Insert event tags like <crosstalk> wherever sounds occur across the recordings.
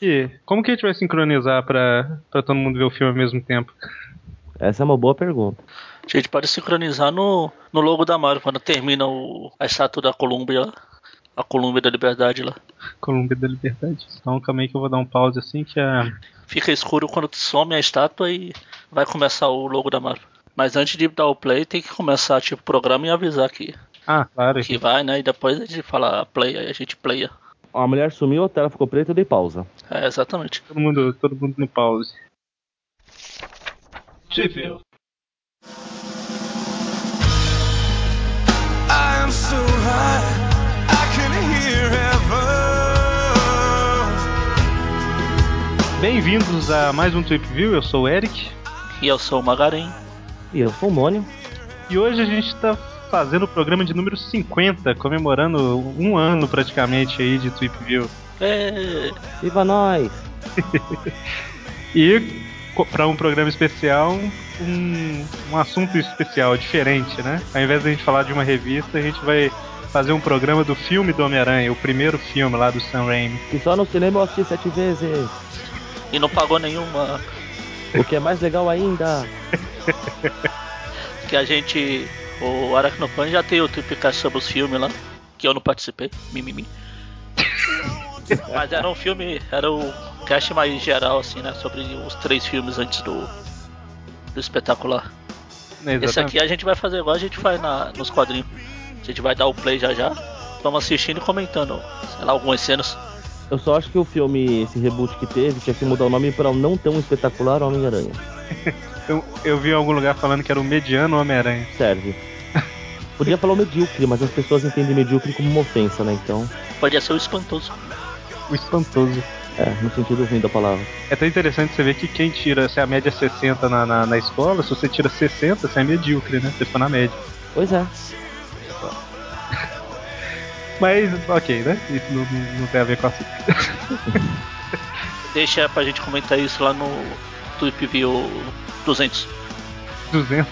que, como que a gente vai sincronizar pra, pra todo mundo ver o filme ao mesmo tempo? Essa é uma boa pergunta. A gente pode sincronizar no, no logo da Marvel, quando termina o, a estátua da Colômbia lá. A Colômbia da Liberdade lá. Colômbia da Liberdade. Então calma aí que eu vou dar um pause assim que a. Fica escuro quando some a estátua e vai começar o logo da Marvel. Mas antes de dar o play, tem que começar tipo o programa e avisar que, Ah, claro. que vai, né? E depois a gente fala play, aí a gente playa. A mulher sumiu, a tela ficou preta, eu dei pausa. É, exatamente. Todo mundo, todo mundo no pause. Sheffield. I am so high, I can hear heaven. Bem-vindos a mais um Trip View, eu sou o Eric. E eu sou o Magarin. E eu sou o Mônio. E hoje a gente está fazendo o programa de número 50, comemorando um ano praticamente aí de Trip View. É, Viva nós! <laughs> E para um programa especial, um, um assunto especial, diferente, né? Ao invés de a gente falar de uma revista, a gente vai fazer um programa do filme do Homem-Aranha, o primeiro filme lá do Sam Raimi. Que só no cinema eu assisti sete vezes. e não pagou nenhuma. O que é mais legal ainda. Que a gente. O Aracnofan já tem o Tripcast sobre os filmes lá. Que eu não participei. Mimimi. <laughs> Mas era um filme. Era o cast mais geral, assim, né? Sobre os três filmes antes do. Do espetacular. Esse aqui a gente vai fazer igual a gente faz na, nos quadrinhos. A gente vai dar o play já já. Vamos assistindo e comentando, sei lá, algumas cenas. Eu só acho que o filme, esse reboot que teve, tinha que mudar o nome para o não tão espetacular Homem-Aranha. <laughs> Eu, eu vi em algum lugar falando que era o mediano Homem-Aranha. Serve. <laughs> Podia falar o medíocre, mas as pessoas entendem medíocre como uma ofensa, né? Então, Podia ser o espantoso. O espantoso. é, no sentido ruim da palavra. É tão interessante você ver que quem tira, se a média é 60 na, na, na escola, se você tira 60, você é medíocre, né? Você ficou na média. Pois é. <laughs> Mas, ok, né? Isso não, não, não tem a ver com a assunto. Deixa pra gente comentar isso lá no Tweep View 200. 200.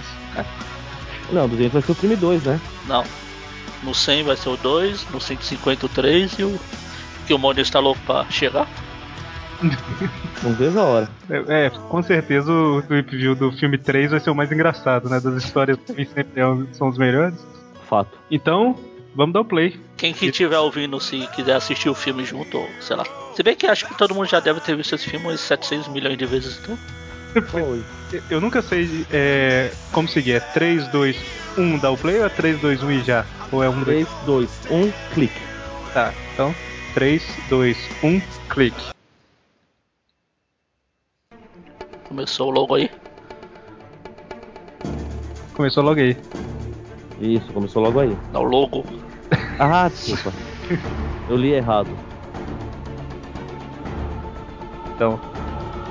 Não, 200 vai ser o filme 2, né? Não. No 100 vai ser o 2, no 150 o 3 e o. Que o Mônio está louco pra chegar. <laughs> Não vejo a hora. É, é, com certeza o Tweep View do filme 3 vai ser o mais engraçado, né? Das histórias que sempre é- são os melhores. Fato. Então, vamos dar o play. Quem que estiver ouvindo, se quiser assistir o filme junto, ou sei lá. Se bem que acho que todo mundo já deve ter visto esse filme umas 700 milhões de vezes, então. <laughs> Oi. Eu nunca sei é, como seguir. É 3, 2, 1 dá o play ou é 3, 2, 1 e já? Ou é 1, 2? 3, 2, 1, clique. Tá, então 3, 2, 1, clique. Começou logo aí. Começou logo aí. Isso, começou logo aí. Dá o logo. Ah, desculpa. <laughs> Eu li errado. Então,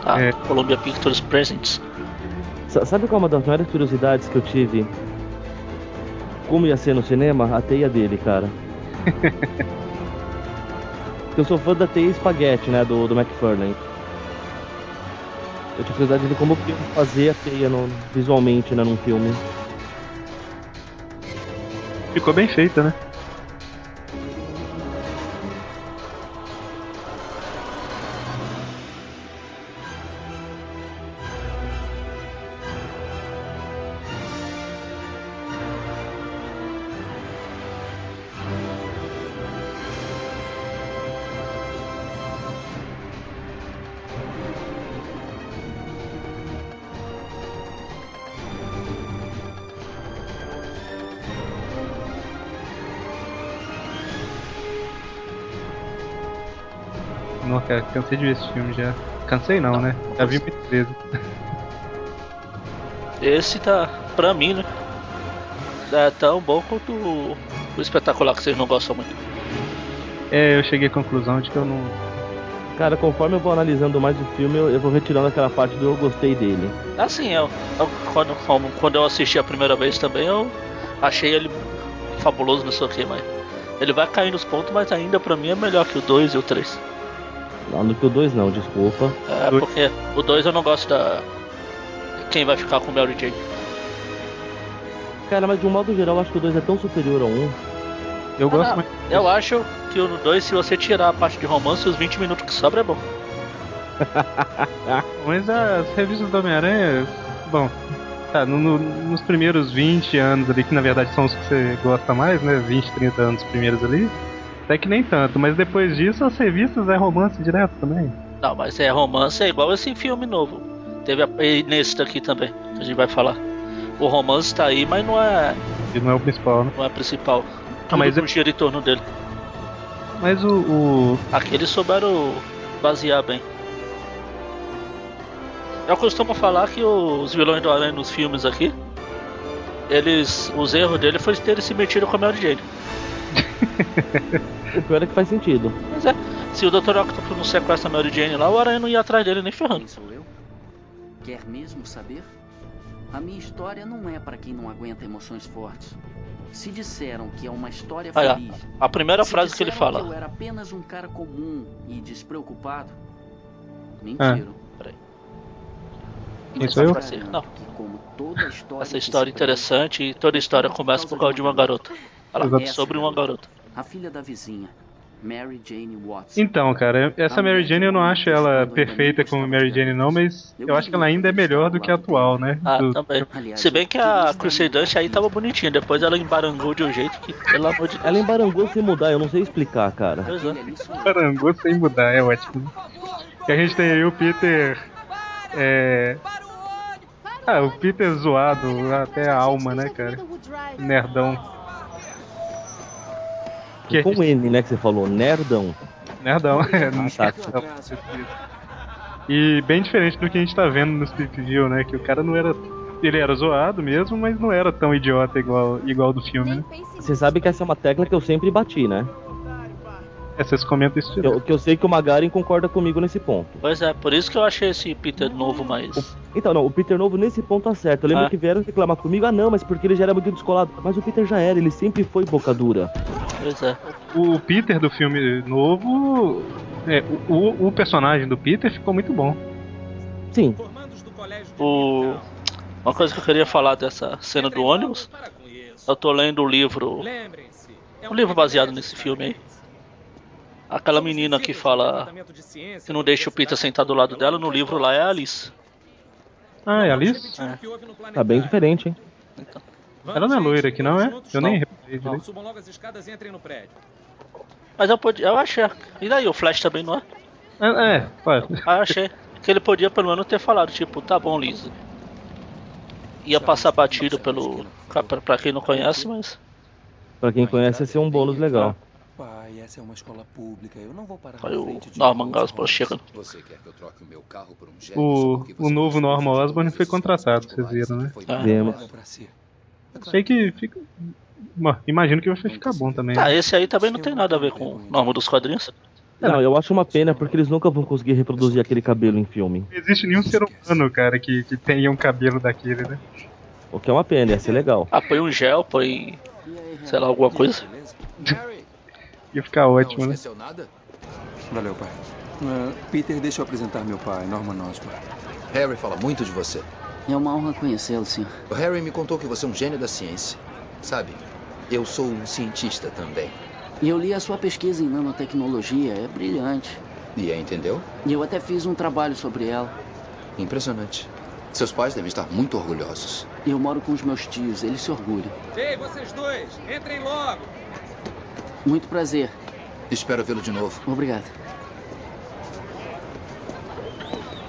Ah, É. Columbia Pictures Presents. Sa- Sabe qual é uma das maiores curiosidades que eu tive? Como ia ser no cinema? A teia dele, cara. <laughs> eu sou fã da teia espaguete, né? Do, do McFarlane. Eu tinha curiosidade de como ia fazer a teia no- visualmente, né? Num filme. ficou bem feita, né? Não, cara, cansei de ver esse filme já. Cansei não, né? Já vi muitas vezes. Esse tá, pra mim, né? É tão bom quanto o, o espetacular que vocês não gostam muito. É, eu cheguei à conclusão de que eu não. Cara, conforme eu vou analisando mais o filme, eu, eu vou retirando aquela parte do eu gostei dele. Assim, eu, eu- quando, como- quando eu assisti a primeira vez também, eu achei ele fabuloso, não sei o que, mas ele vai cair nos pontos, mas ainda pra mim é melhor que o 2 e o 3. Não, no que o 2 não, desculpa. É, porque o 2 eu não gosto da. Quem vai ficar com o Mary Jane. Cara, mas de um modo geral, eu acho que o 2 é tão superior ao 1. Um. Eu gosto Ah, muito. Eu acho que o 2, se você tirar a parte de romance, os 20 minutos que sobra é bom. <laughs> Mas as revistas do Homem-Aranha, bom, tá, no, no, nos primeiros 20 anos ali, que na verdade são os que você gosta mais, né? 20, 30 anos primeiros ali, até que nem tanto, mas depois disso as revistas é romance direto também. Não, mas é romance é igual esse filme novo. Teve a, nesse daqui também, que a gente vai falar. O romance tá aí, mas não é. Ele não é o principal, né? Não é o principal. Ah, mas gira em torno dele. Mas o, o. Aqui eles souberam basear bem. Eu costumo falar que os vilões do Aranha nos filmes aqui, eles. Os erros dele foi terem se metido com a Mary Jane. <laughs> o pior é que faz sentido. Mas é. Se o Dr. Octopus não sequestra a Mary Jane lá, o Aranha não ia atrás dele nem ferrando. Quem sou eu? Quer mesmo saber? A minha história não é para quem não aguenta emoções fortes. Se disseram que é uma história Olha, feliz. A primeira frase que ele fala. Que eu era apenas um cara comum e despreocupado. Mentira. Ah. Peraí. Isso eu? Não. Essa história é interessante e toda história começa por causa de uma garota. Fala sobre uma garota. A filha da vizinha. Mary Jane Watson. Então, cara, essa Mary Jane eu não acho ela perfeita como Mary Jane não, mas eu acho que ela ainda é melhor do que a atual, né? Ah, do... também. Se bem que a Crusade Dust aí tava bonitinha, depois ela embarangou de um jeito que, pelo amor de Deus. Ela embarangou sem mudar, eu não sei explicar, cara. Pois é. Embarangou sem mudar, é ótimo. E a gente tem aí o Peter. É. Ah, o Peter zoado até a alma, né, cara? Nerdão. Que com N, né, que você falou, nerdão. Nerdão, é. Ah, tá. E bem diferente do que a gente tá vendo no Split View, né? Que o cara não era. Ele era zoado mesmo, mas não era tão idiota igual, igual do filme, né? Você sabe que essa é uma tecla que eu sempre bati, né? É, vocês comentam isso eu, que eu sei que o Magarin concorda comigo nesse ponto. Pois é, por isso que eu achei esse Peter novo mais. O, então, não, o Peter novo nesse ponto acerta. Eu lembro ah. que vieram reclamar comigo, ah não, mas porque ele já era muito descolado. Mas o Peter já era, ele sempre foi boca dura. Pois é. O Peter do filme novo. É, o, o personagem do Peter ficou muito bom. Sim. O... Uma coisa que eu queria falar dessa cena do ônibus. Eu tô lendo o livro. Um livro baseado nesse filme aí. Aquela menina que fala que não deixa o Peter sentar do lado dela, no livro lá é a Alice. Ah, é a Alice? É. Tá bem diferente, hein? Então. Ela não é loira aqui, não é? Eu nem reparei direito. Subam logo as escadas e entrem no prédio. Mas eu podia. Eu achei. E daí, o Flash também não é? É, é pode. Ah, eu achei. Que ele podia pelo menos ter falado, tipo, tá bom, Lisa. Ia passar batido pelo. Pra, pra quem não conhece, mas. Pra quem conhece, ia ser um bônus legal. Pai, essa é uma escola pública. Eu não vou parar Olha o Norman Osborn chegando. Você quer que eu troque o meu carro por um jet? O, o novo Norman Osborn foi contratado, vocês viram, né? Ah. Vemos. Sei que fica. Imagino que vai ficar bom também. Ah, esse aí também não tem nada a ver com o nome dos quadrinhos. Não, eu acho uma pena porque eles nunca vão conseguir reproduzir aquele cabelo em filme. Não existe nenhum ser humano, cara, que, que tenha um cabelo daquele, né? O que é uma pena, ia ser legal. Ah, põe um gel, põe. sei lá, alguma coisa. Ia ficar ótimo, né? Valeu, pai. Uh, Peter, deixa eu apresentar meu pai, Norman Osborn. Harry fala muito de você. É uma honra conhecê-lo, senhor. O Harry me contou que você é um gênio da ciência. Sabe, eu sou um cientista também. E eu li a sua pesquisa em nanotecnologia, é brilhante. E aí, entendeu? E eu até fiz um trabalho sobre ela. Impressionante. Seus pais devem estar muito orgulhosos. Eu moro com os meus tios, eles se orgulham. Ei, vocês dois, entrem logo! Muito prazer. Espero vê-lo de novo. Obrigado.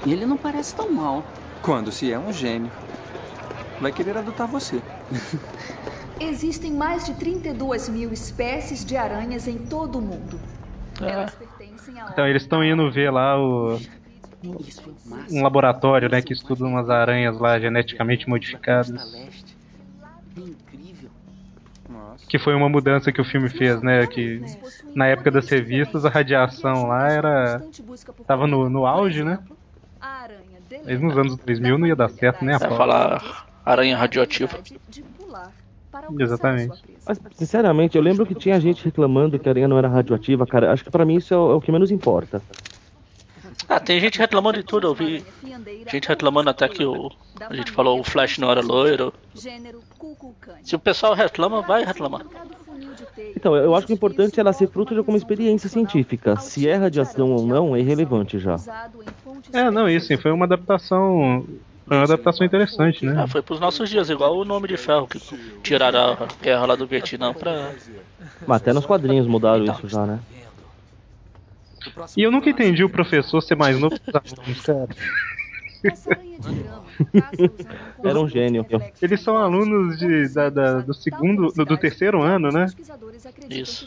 Ele não parece tão mal. Quando se é um gênio. Vai querer adotar você. <laughs> Existem mais de 32 mil espécies de aranhas em todo o mundo. É. Elas pertencem a. Então, eles estão indo ver lá o. Um laboratório, né, que estuda umas aranhas lá geneticamente modificadas. Que foi uma mudança que o filme fez, né? Que na época das revistas a radiação lá era. tava no, no auge, né? Mas nos anos 2000 não ia dar certo, né? A falar aranha radioativa. Exatamente. Mas, sinceramente, eu lembro que tinha gente reclamando que a aranha não era radioativa, cara. Acho que para mim isso é o, é o, que menos importa. Ah, tem gente reclamando de tudo, eu vi gente reclamando até que o. A gente falou o Flash não era loiro. Se o pessoal reclama, vai reclamar. Então, eu acho que o importante é ela ser fruto de alguma experiência científica. Se é radiação ou não, é irrelevante já. É, não, isso sim, foi uma adaptação. Foi uma adaptação interessante, né? Ah, foi pros nossos dias, igual o nome de ferro, que tiraram a guerra lá do Vietnã pra. Mas até nos quadrinhos mudaram isso já, né? E eu nunca entendi o professor ser mais novo que os <laughs> alunos, cara. <laughs> Era um gênio. Eles são alunos de, da, da- do segundo, do, do terceiro ano, né? Isso.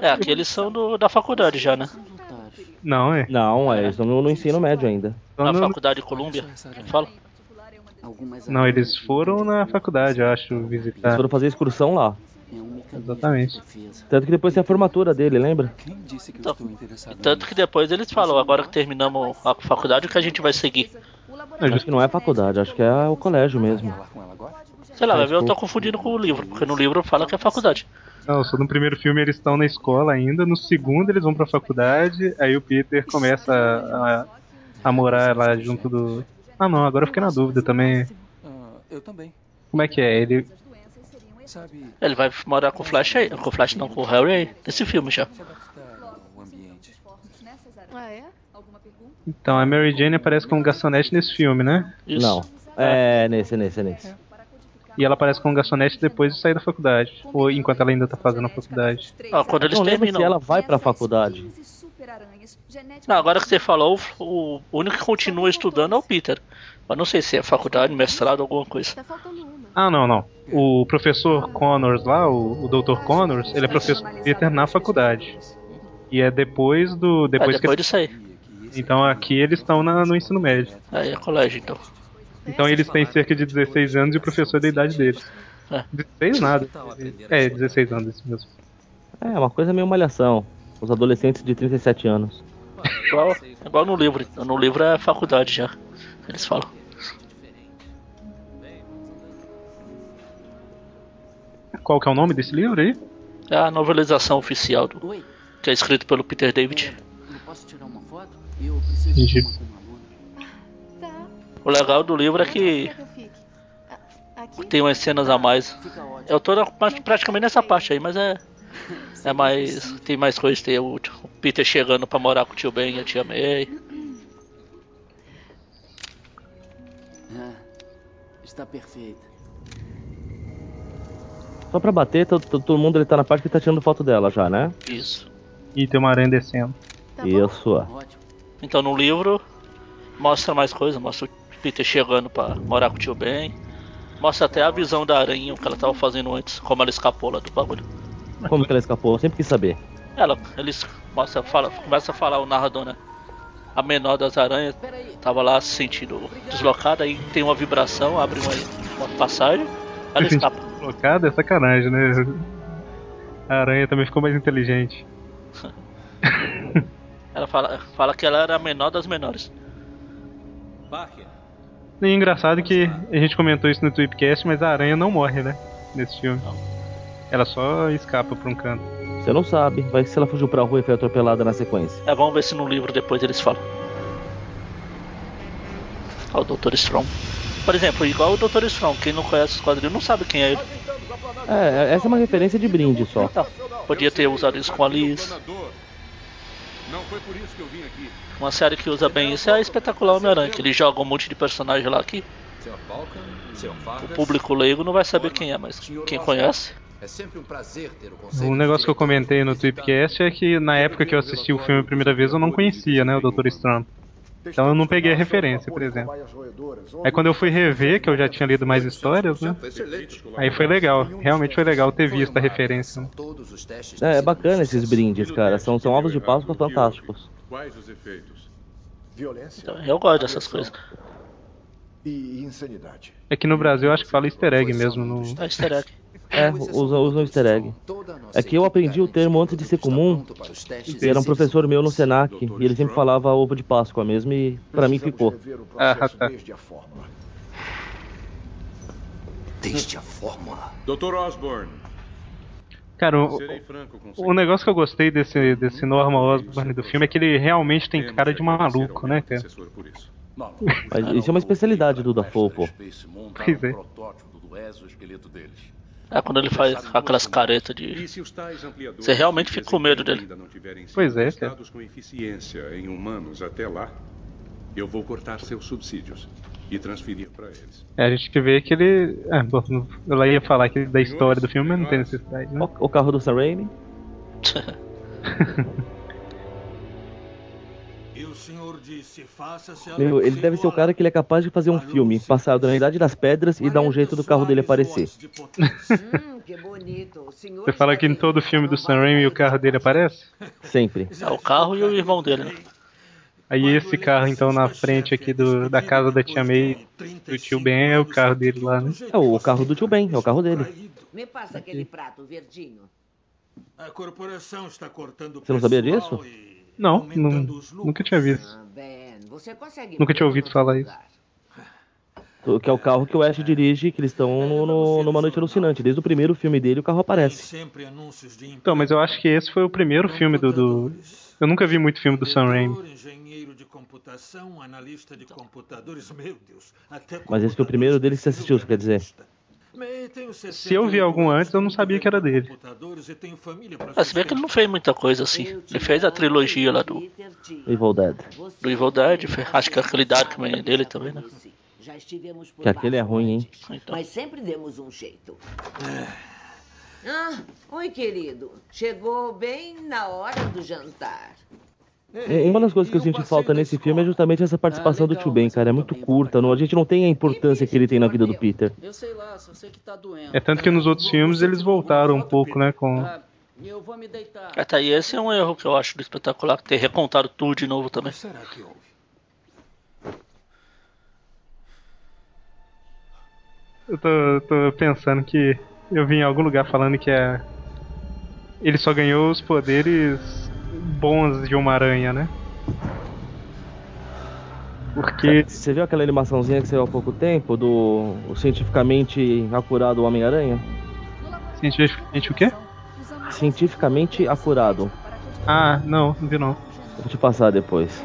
É, aqui eles são do, da faculdade já, né? Não, é. Não, é, eles estão no, no ensino médio ainda. Na no- faculdade de Colômbia, fala? Não, eles foram na faculdade, eu acho, Eles visitar. foram fazer excursão lá. Exatamente. Tanto que depois tem a formatura dele, lembra? Quem disse que eu Então, tanto que depois eles falam, agora que terminamos a faculdade, o que a gente vai seguir? Acho que não é faculdade, acho que é o colégio mesmo. Sei lá, vai ver, eu tô confundindo com o livro, porque no livro fala que é faculdade. Não, só no primeiro filme eles estão na escola ainda, no segundo eles vão pra faculdade, aí o Peter começa a, a, a morar lá junto do. Ah não, agora eu fiquei na dúvida também. Ah, eu também. Como é que é? Ele. Sabe, Ele vai morar com o Flash aí, com o Flash não, com o Harry aí, nesse filme já. Ah, é? Então, a Mary Jane aparece como garçonete nesse filme, né? Isso. Não. É, nesse, nesse, nesse. E ela aparece como garçonete depois de sair da faculdade. Ou enquanto ela ainda tá fazendo a faculdade. Ah, quando eles Não terminam. se ela vai pra faculdade. Não, agora que você falou, o único que continua estudando é o Peter. Mas não sei se é faculdade, mestrado, alguma coisa. Tá faltando uma. Ah, não, não. O professor Connors lá, o, o Dr. Connors, ele é professor Peter na faculdade. E é depois do. É, Depois que depois disso aí. Então aqui eles estão na- no ensino médio. Aí é colégio, então. Então eles têm cerca de 16 anos e o professor é da idade deles. É. 16 nada. É, 16 anos isso mesmo. É, uma coisa meio malhação. Os adolescentes de 37 anos. Igual, igual no livro. No livro é faculdade já. Eles falam. Qual que é o nome desse livro aí? É a novelização oficial do, Oi, que é escrito pelo Peter David. eu posso tirar uma foto? Eu preciso Entendi. de uma. Tá. O legal do livro é que? Ah, tem umas cenas a mais. Fica ótimo. Eu tô praticamente nessa parte aí, mas é. É mais. Tem mais coisas. Tem o, o Peter chegando pra morar com o tio Ben e a tia May. Ah, está perfeita. Só pra bater, todo, todo- todo mundo ele tá na parte que tá tirando foto dela já, né? Isso. E tem uma aranha descendo. Tá bom? Isso. Ótimo. Então no livro mostra mais coisas, mostra o Peter chegando pra morar com o tio Ben. Mostra até a visão da aranha, o que ela tava fazendo antes, como ela escapou lá do bagulho. Como que ela escapou? Eu sempre quis saber. Ela, eles mostra, fala, começa a falar o narrador, né? A menor das aranhas tava lá se sentindo deslocada, aí tem uma vibração, abre uma, uma passagem, ela escapa. Sentir Colocada é sacanagem, né? A aranha também ficou mais inteligente. <laughs> Ela fala, fala que ela era a menor das menores. E engraçado que a gente comentou isso no Tweepcast, mas a aranha não morre, né? Nesse filme. Ela só escapa pra um canto. Você não sabe. Vai que se ela fugiu pra rua e foi atropelada na sequência. É, vamos ver se no livro depois eles falam. Ó, o Dr. Strong. Por exemplo, igual o Dr. Strong, quem não conhece os quadrinhos não sabe quem é ele. É, essa é uma referência de brinde só. Então, podia ter usado isso com a Liz. Não foi por isso que eu vim aqui. Uma série que usa bem isso é a Espetacular Homem-Aranha, que ele joga um monte de personagem lá que o público leigo não vai saber quem é, mas quem conhece. é sempre um prazer ter o conselho. Um negócio que eu comentei no Tweepcast é que na época que eu assisti o filme a primeira vez eu não conhecia, né, o Dr. Strange. Então eu não peguei a referência, por exemplo. Aí quando eu fui rever, que eu já tinha lido mais histórias, né? Aí foi legal, realmente foi legal ter visto a referência. né? Todos os testes É, é bacana esses brindes, cara. São, são ovos de Páscoa fantásticos. Quais os efeitos? Violência Então, eu gosto dessas coisas. e insanidade. É que no Brasil eu acho que fala easter egg mesmo. No... É easter egg. É, usa, usa um easter egg. É que eu aprendi o termo antes de ser comum. Era um professor meu no Senac e ele sempre falava ovo de Páscoa mesmo e pra mim ficou. Ah, <laughs> tá. desde a fórmula. Desde a fórmula. Dr. Osborne, Cara, o, o, negócio que eu gostei desse, desse Norman Osborn do filme é que ele realmente tem cara de maluco, né, cara? Mas isso é uma especialidade do Dafoe, pô. Pois é. É quando ele faz aquelas caretas de. Você realmente fica com medo dele. Pois é, cara. com eficiência em humanos até lá, eu vou cortar seus subsídios e transferir para eles. É, a gente que vê que ele. Ah, bom, eu ia falar que da história do filme, mas não tem necessidade, né? O, o carro do Sam Raimi? <laughs> <laughs> Meu, ele deve ser o cara que ele é capaz de fazer um filme passado na Idade das Pedras e dar um jeito do carro dele aparecer. <laughs> Você fala que em todo filme do Sam Raimi o carro dele aparece? Sempre. É o carro e o irmão dele. né? Aí esse carro então na frente aqui do, da casa da tia May, do tio Ben, é o carro dele lá, né? É o carro do tio Ben, é o carro dele. Me passa aquele prato verdinho. A corporação está cortando Você não sabia disso? Não, não nunca tinha visto. Ah, Ben, você consegue Nunca tinha ouvido falar isso. Que é o carro que o Ash dirige, que eles estão no, no, numa noite alucinante. Desde o primeiro filme dele, o carro aparece. Então, mas eu acho que esse foi o primeiro filme do. do... Eu nunca vi muito filme do Sam Raimi. Engenheiro de computação, analista de computadores, meu Deus. Até Mas esse foi o primeiro dele que você assistiu, você quer dizer? Se eu vi algum antes, eu não sabia que era dele. Ah, se bem que ele não fez muita coisa assim. Ele fez a trilogia lá do, Evil Dead. do Evil Dead. Acho que aquele Darkman é dele também, né? Já estivemos por Que aquele é ruim, hein? Então, Mas sempre demos um jeito. Ah, oi, querido. Chegou bem na hora do jantar. Um- Uma das coisas que eu senti falta nesse filme é justamente essa participação do tio Ben, cara. É muito curta, não, a gente não tem a importância que ele tem na vida do Peter. Eu sei lá, só sei que tá doendo. É tanto que nos outros filmes eles voltaram um pouco, né? Com. Ah, eu vou me deitar. até aí esse é um erro que eu acho do espetacular, ter recontado tudo de novo também. Será que houve? Eu tô, tô pensando que eu vi em algum lugar falando que é. Ele só ganhou os poderes bons de uma aranha, né? Porque. Você viu aquela animaçãozinha que saiu há pouco tempo do o cientificamente acurado Homem-Aranha? Cientificamente o quê? Cientificamente acurado. Ah, não, não vi não. Vou te passar depois.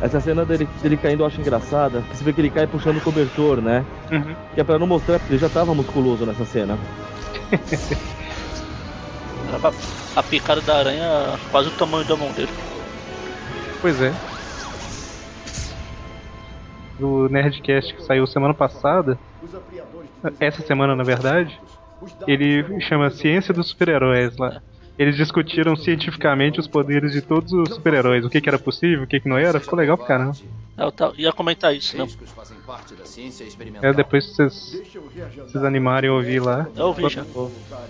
Essa cena dele, dele caindo eu acho engraçada, porque você vê que ele cai puxando o cobertor, né? Uhum. Que é pra não mostrar, porque ele já tava musculoso nessa cena. <laughs> A, picada da aranha quase o tamanho da mão dele. Pois é. Do Nerdcast que saiu semana passada, essa semana na verdade, ele chama Ciência dos Super-Heróis lá. Eles discutiram cientificamente os poderes de todos os super-heróis, o que, que era possível, o que, que não era, ficou legal pra caramba. Eu ta- ia comentar isso, né? É, depois vocês, vocês animarem a ouvir lá. Eu ouvi já.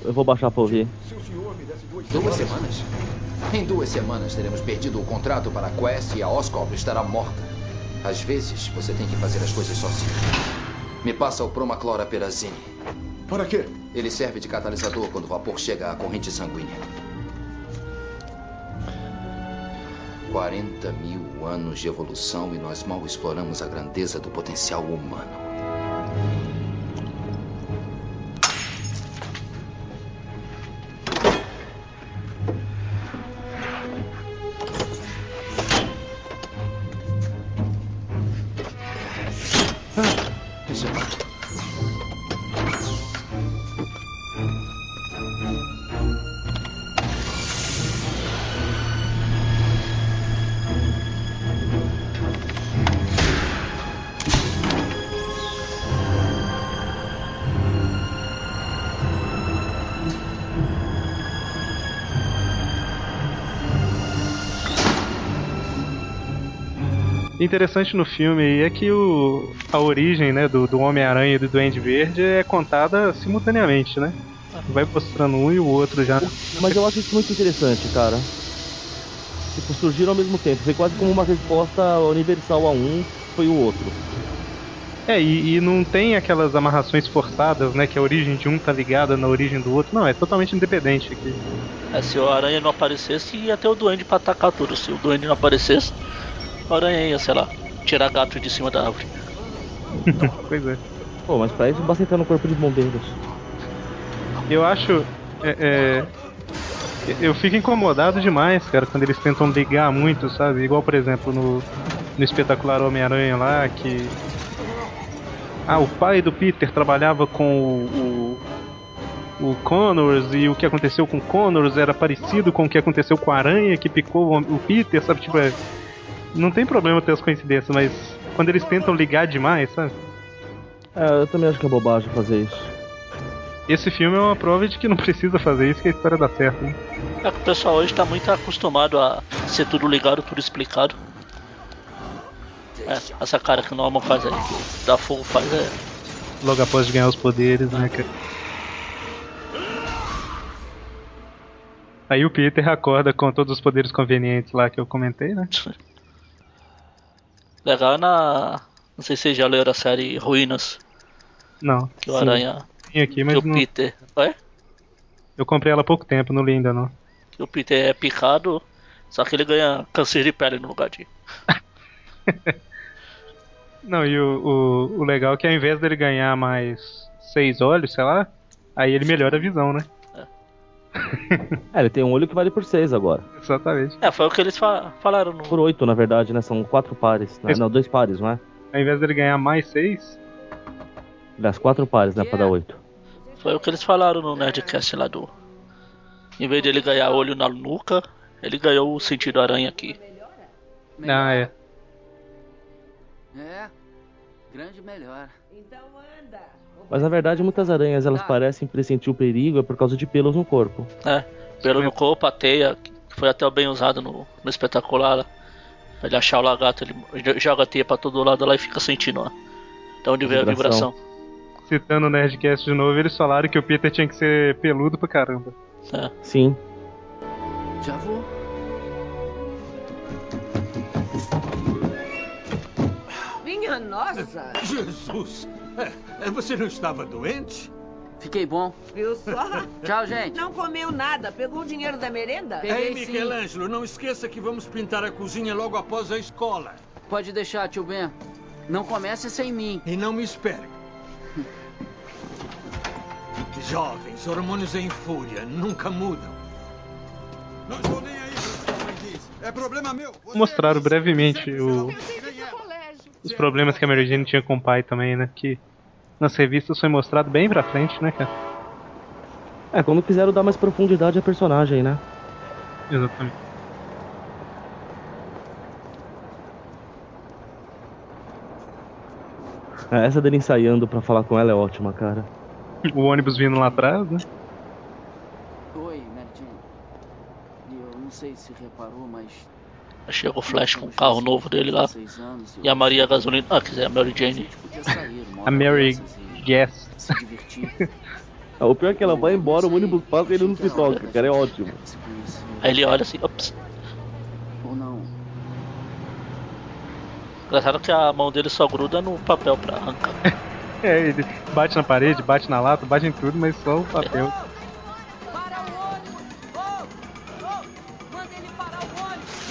Eu vou baixar pra ouvir. Duas semanas? Em duas semanas teremos perdido o contrato para a Quest e a Oscorp estará morta. Às vezes, você tem que fazer as coisas sozinho. Me passa o Promacloraperazine. Para quê? Ele serve de catalisador quando o vapor chega à corrente sanguínea. 40 mil anos de evolução e nós mal exploramos a grandeza do potencial humano. Interessante no filme aí é que o, a origem né, do, do Homem-Aranha e do Duende Verde é contada simultaneamente, né? Vai mostrando um e o outro já. Mas eu acho isso muito interessante, cara. Tipo, surgiram ao mesmo tempo. Foi quase como uma resposta universal a um, foi o outro. É, e, e não tem aquelas amarrações forçadas, né? Que a origem de um tá ligada na origem do outro. Não, é totalmente independente aqui. É, se o aranha não aparecesse, ia ter o duende pra atacar tudo. Se o duende não aparecesse, o aranha ia, sei lá, tirar gato de cima da árvore. <laughs> pois é. Pô, mas pra isso basta entrar no corpo de bombeiros. Eu acho. É, é, eu fico incomodado demais, cara, quando eles tentam ligar muito, sabe? Igual, por exemplo, no, no espetacular Homem-Aranha lá, que. Ah, o pai do Peter trabalhava com o, o, o Connors e o que aconteceu com o Connors era parecido com o que aconteceu com a aranha que picou o, o Peter, sabe? Tipo, é, não tem problema ter as coincidências, mas quando eles tentam ligar demais, sabe? É, eu também acho que é bobagem fazer isso. Esse filme é uma prova de que não precisa fazer isso que a história dá certo. Né? É que o pessoal hoje tá muito acostumado a ser tudo ligado, tudo explicado. É, essa cara que o Norman faz aí, que o da Fogo faz é. Logo após de ganhar os poderes, né, cara? Aí o Peter acorda com todos os poderes convenientes lá que eu comentei, né? <laughs> Legal na. Não sei se vocês já leram a série Ruínas. Não. Que o Aranha. Sim, aqui, mas que o não... Peter. Oi? Eu comprei ela há pouco tempo, não li ainda não. Que o Peter é picado, só que ele ganha câncer de pele no lugar de. <laughs> não, e o, o, o legal é que ao invés dele ganhar mais seis olhos, sei lá, aí ele melhora a visão, né? <laughs> É, ele tem um olho que vale por seis agora. Exatamente. É, foi o que eles fa falaram no. Por oito, na verdade, né? São quatro pares. Né? Esse- Não, dois pares, não é? Ao invés dele ganhar mais seis, Das quatro pares, né? Pra dar oito. Foi o que eles falaram no Nerdcast lá do. Em vez de ele ganhar olho na nuca, ele ganhou o sentido aranha aqui. ah, é. É, grande melhor. Então anda. Mas na verdade, muitas aranhas elas parecem pressentir o perigo é por causa de pelos no corpo. É, pelo no corpo, a teia, que foi até bem usado no, no espetacular. Pra ele achar o lagarto, ele jo- joga a teia pra todo lado lá e fica sentindo ó, de onde veio a Vibração. vibração. Citando o Nerdcast de novo, eles falaram que o Peter tinha que ser peludo pra caramba. É. Sim. Já vou. Minha nossa! Jesus! Você não estava doente? Fiquei bom. Viu só? Tchau, gente. Não comeu nada. Pegou o dinheiro da merenda? Ei, Michelangelo, não esqueça que vamos pintar a cozinha logo após a escola. Pode deixar, tio Ben. Não comece sem mim. E não me espere. Jovens, hormônios em fúria, nunca mudam. Não estou nem aí, É problema meu. Mostraram brevemente o- os problemas que a Mary Jane tinha com o pai também, né? Que nas revistas foi mostrado bem pra frente, né, cara? É, quando quiseram dar mais profundidade à personagem, né? Exatamente. É, essa dele ensaiando pra falar com ela é ótima, cara. O ônibus vindo lá atrás, né? Oi, Mary Jane. Eu não sei se reparou, mas Chega o Flash com o carro novo dele lá. E a Maria Gasolina. Ah, quer dizer, a Mary Jane. A Mary Guess. Ah, <laughs> O pior é que ela vai embora, o ônibus passa e ele não se toca, cara, é ótimo. Aí ele olha assim, ops. Ou não. Engraçado que a mão dele só gruda no papel pra arrancar. <laughs> É, ele bate na parede, bate na lata, bate em tudo, mas só o papel.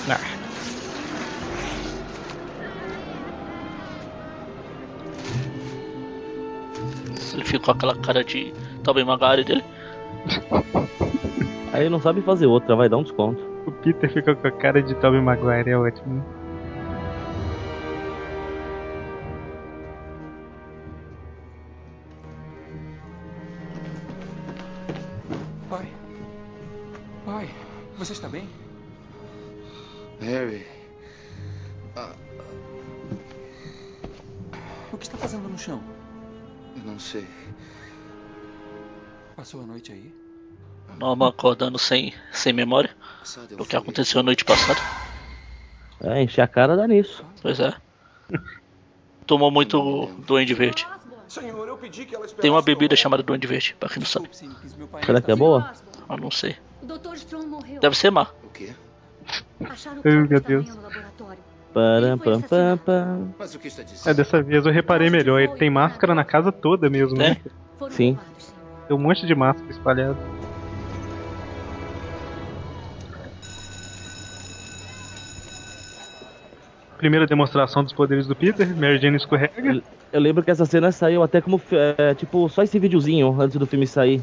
Ah. Ele fica com aquela cara de Tobey Maguire dele. Aí ele não sabe fazer outra, vai dar um desconto. O Peter fica com a cara de Tobey Maguire, é ótimo. Acordando sem, sem memória do que aconteceu a noite passada. É, encher a cara dá nisso. Pois é. Tomou muito Duende Verde. Senhor, eu pedi que ela Tem uma bebida chamada Duende Verde, pra quem não sabe. Será que é boa? Eu não sei. O Dr. Strong morreu. Deve ser má. O quê? Ai, meu Deus. Param, pam, pam, pam. Mas o que está dizendo? É, dessa vez eu reparei melhor, ele tem máscara na casa toda mesmo, né? Sim. Tem um monte de máscara espalhada. Primeira demonstração dos poderes do Peter, Mary Jane escorrega. Eu, eu lembro que essa cena saiu até como, é, tipo, só esse videozinho antes do filme sair.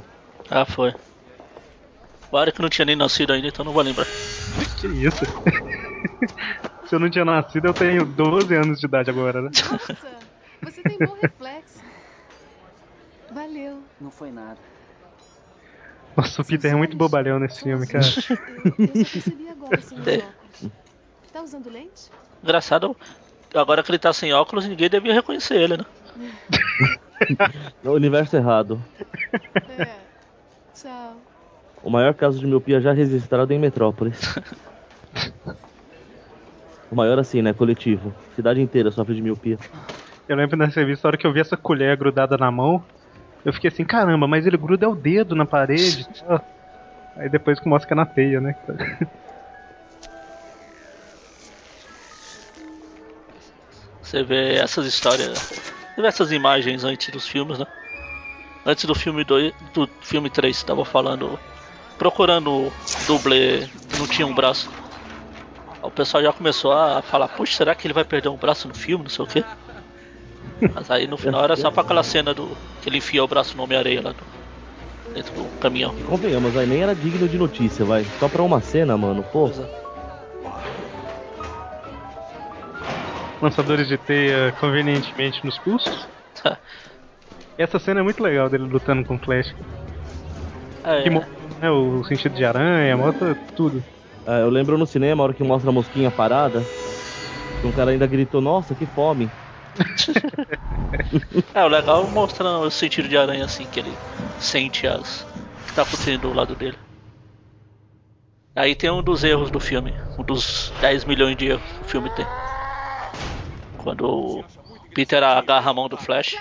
Ah, foi. Claro que não tinha nem nascido ainda, então não vou lembrar. Que isso? <laughs> Se eu não tinha nascido, eu tenho 12 anos de idade agora, né? Nossa, você tem bom reflexo. Valeu. Não foi nada. Nossa, o Peter é muito bobalhão nesse filme, cara. Eu só percebi agora sem os É. Tá usando lente? Engraçado, agora que ele tá sem óculos, ninguém devia reconhecer ele, né? <laughs> No universo errado. É. Tchau. O maior caso de miopia já registrado em Metrópolis. o maior assim, né? Coletivo. Cidade inteira sofre de miopia. Eu lembro nessa revista, a hora que eu vi essa colher grudada na mão, eu fiquei assim, caramba, mas ele gruda o dedo na parede. e. Aí depois que mostra que é na teia, né? Você vê essas histórias, você vê essas imagens antes dos filmes, né? Antes do filme 2, do filme 3, tava falando, procurando dublê, não tinha um braço. O pessoal já começou a falar, puxa, será que ele vai perder um braço no filme, não sei o quê. Mas aí no final era só pra aquela cena do que ele enfia o braço no Homem-Areia lá do- dentro do caminhão. Convenhamos, aí nem era digno de notícia, vai. Só pra uma cena, mano. Pô. Lançadores de teia convenientemente nos pulsos. Essa cena é muito legal dele lutando com o Flash. É, Que mostra né, o sentido de aranha, mostra tudo. É, eu lembro no cinema, a hora que mostra a mosquinha parada, que um cara ainda gritou, nossa, que fome. <laughs> É, o legal mostra o sentido de aranha assim, que ele sente as. o que tá acontecendo do lado dele. Aí tem um dos erros do filme, um dos 10 milhões de erros que o filme tem. Quando o Peter agarra a mão do Flash,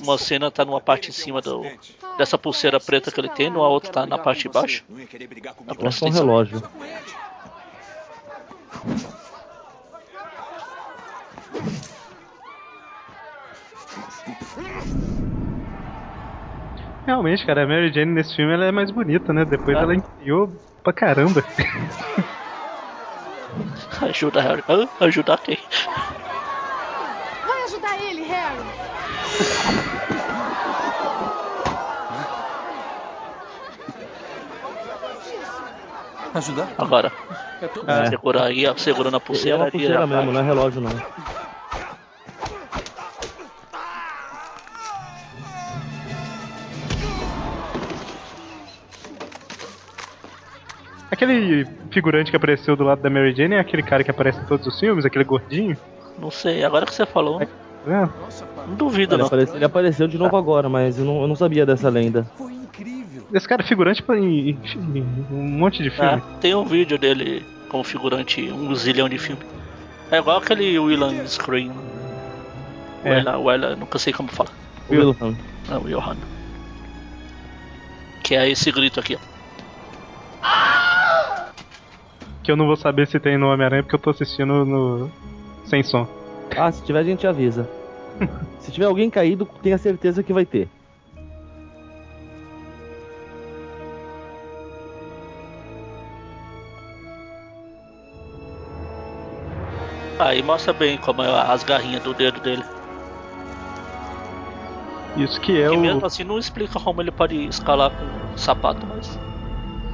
um uma cena tá numa parte em cima do, dessa pulseira preta que ele tem, a outra tá na parte de baixo. Mostra um relógio. Realmente, cara, a Mary Jane nesse filme ela é mais bonita, né? Depois ela enfiou pra caramba. <laughs> Ajuda Harry. Hã? Ajudar quem? Vai ajudar ele, Harry. Ajudar? Agora. É. Segura aí, ó, segurando a É pulseira. uma ali, pulseira mesmo, não é relógio não. Aquele figurante que apareceu do lado da Mary Jane é aquele cara que aparece em todos os filmes, aquele gordinho? Não sei, agora que você falou, Tá vendo? não duvido Ele, não. apare- ele apareceu de novo agora, mas eu não, eu não sabia dessa lenda. Esse cara é figurante em, em- em um monte de filme. É, tem um vídeo dele como figurante em um zilhão de filme. É igual aquele Willan Screen. É. Willa, Willa, nunca sei como fala. Wilhelm. É, Wilhelm. Que é esse grito aqui, ó. Que eu não vou saber se tem no Homem-Aranha porque eu tô assistindo no. sem som. Ah, se tiver a gente avisa. <laughs> se tiver alguém caído, tenha certeza que vai ter. Aí mostra bem como é as garrinhas do dedo dele. Isso que é E o. mesmo assim não explica como ele pode escalar com sapato, mas.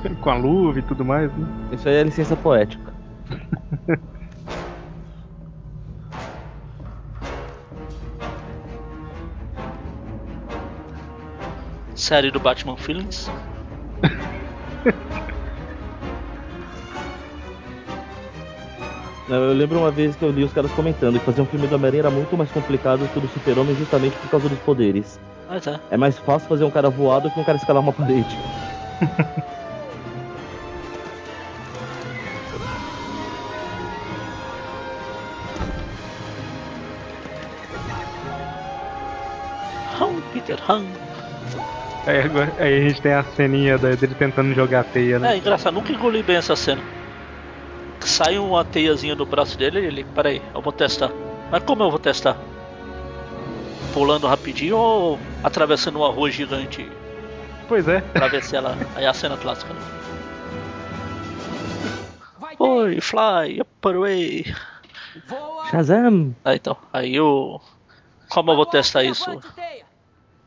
<laughs> com a luva e tudo mais, né? Isso aí é licença poética. <laughs> Série do Batman Feelings. Eu lembro uma vez que eu li os caras comentando que fazer um filme do Homem-Aranha era muito mais complicado que o do Super-Homem justamente por causa dos poderes. Mas é. É mais fácil fazer um cara voado que um cara escalar uma parede. <laughs> Aí, agora- aí a gente tem a ceninha dele tentando jogar a teia, né? É engraçado, nunca engoli bem essa cena. Sai uma teiazinha do braço dele e ele, peraí, eu vou testar. Mas como eu vou testar? Pulando rapidinho ou atravessando uma rua gigante Pois é. pra ver se ela. Aí é a cena clássica. Né? Oi, fly, up away. Shazam! Ah, então. Aí eu. Como eu vou testar isso?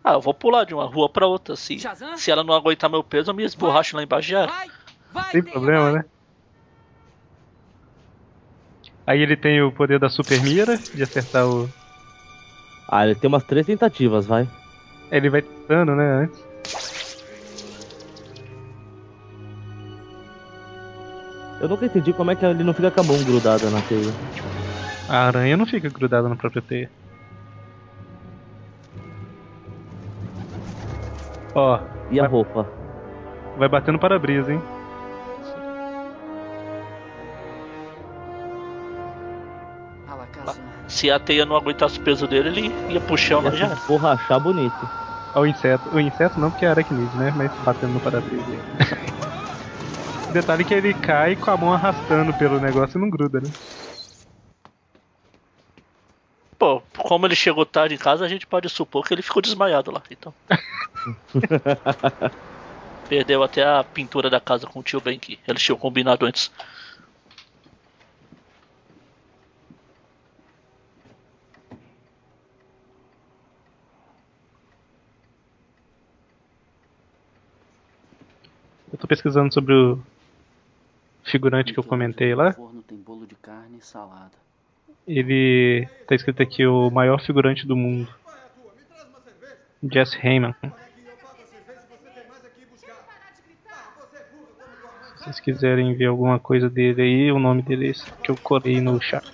Ah, eu vou pular de uma rua pra outra. Se, se ela não aguentar meu peso, eu me esborracho lá embaixo já. Sem problema, né? Aí ele tem o poder da super mira, de acertar o. Ah, ele tem umas três tentativas, vai. Ele vai tentando, né, antes. Eu nunca entendi como é que ele não fica com a mão grudada na teia. A aranha não fica grudada na própria teia. Ó. E a roupa? Vai batendo para-brisa, hein? Se a teia não aguentasse o peso dele, ele ia lá Ia já. borrachar bonito. Ó, o inseto. O inseto não, porque é aracnídeo, né? Mas batendo no para-brisa. <laughs> Detalhe que ele cai com a mão arrastando pelo negócio e não gruda, né? Pô, como ele chegou tarde em casa, a gente pode supor que ele ficou desmaiado lá. Então. <laughs> Perdeu até a pintura da casa com o tio Ben que eles tinham combinado antes. Eu tô pesquisando sobre o figurante que eu comentei lá. forno tem bolo de carne e salada. Ele tá escrito aqui o maior figurante do mundo. Jess Heyman. Se vocês quiserem ver alguma coisa dele aí, o nome dele é esse que eu colei no chat.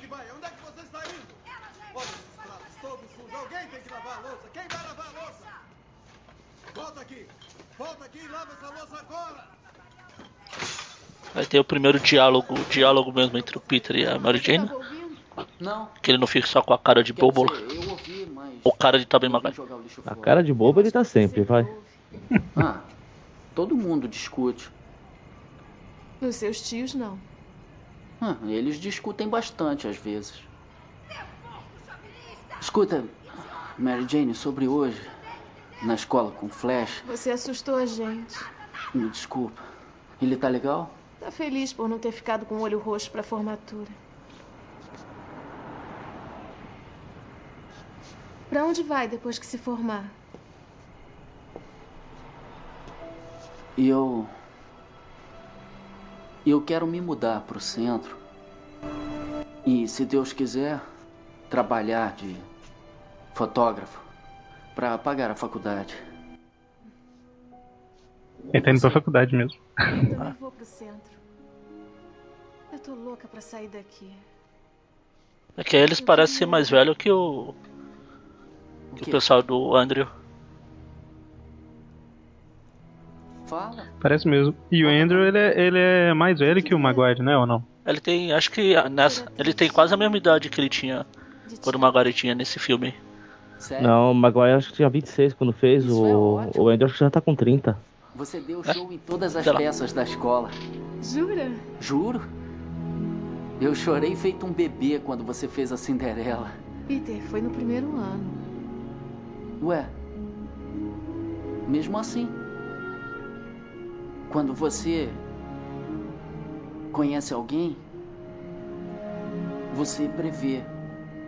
Vai ter o primeiro diálogo, diálogo mesmo entre o Peter e a Mary Jane. Não. Que ele não fica só com a cara de bobo lá. Eu ouvi, mas O cara de o lixo A cara de bobo ele tá sempre, vai. Ah, todo mundo discute. Os seus tios não. Ah, eles discutem bastante às vezes. Escuta, Mary Jane, sobre hoje, na escola com Flash, Você assustou a gente. me desculpa. Ele tá legal? Tá feliz por não ter ficado com o olho roxo pra formatura. Pra onde vai depois que se formar? E eu. Eu quero me mudar pro centro. E, se Deus quiser, trabalhar de fotógrafo para pagar a faculdade. Ele tá indo pra faculdade mesmo. Eu também vou pro centro. Eu tô louca pra sair daqui. É que eles parecem ser mais velhos que o. O pessoal do Andrew. Fala. Parece mesmo. E o Andrew, ele é, ele é mais velho que o Maguire, né? Ou não? Ele tem, acho que nessa, ele tem quase a mesma idade que ele tinha quando o Maguire tinha nesse filme. Não, o Maguire acho que tinha 26 quando fez, o, o Andrew acho que já tá com 30. Você deu show em todas as Sei lá. peças da escola. Jura? Juro? Eu chorei feito um bebê quando você fez a Cinderela. Peter, foi no primeiro ano. Ué, mesmo assim, quando você conhece alguém, você prevê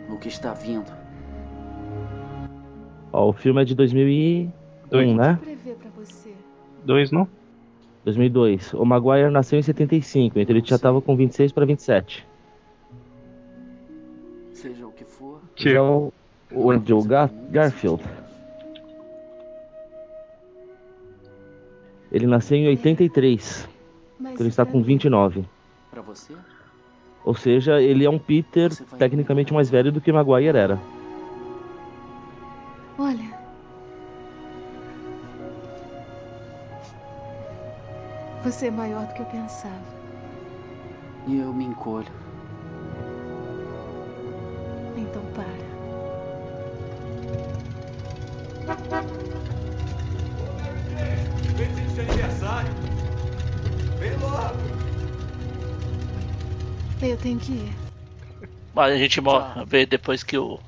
o que está vindo. Ó, o filme é de 2001, né? Prevê pra você. Dois, não? 2002. O Maguire nasceu em 75, então ele já tava com 26 para 27. Seja o que for. Já o, o Andrew Gar Garfield. Ele nasceu em 83. Então ele está com 29. Pra você? Ou seja, ele é um Peter tecnicamente mais velho do que Maguire era. Olha. Você é maior do que eu pensava. E eu me encolho. Então para. Presente de aniversário. Vem logo. Eu tenho que ir. Mas a gente mo- vê depois que o.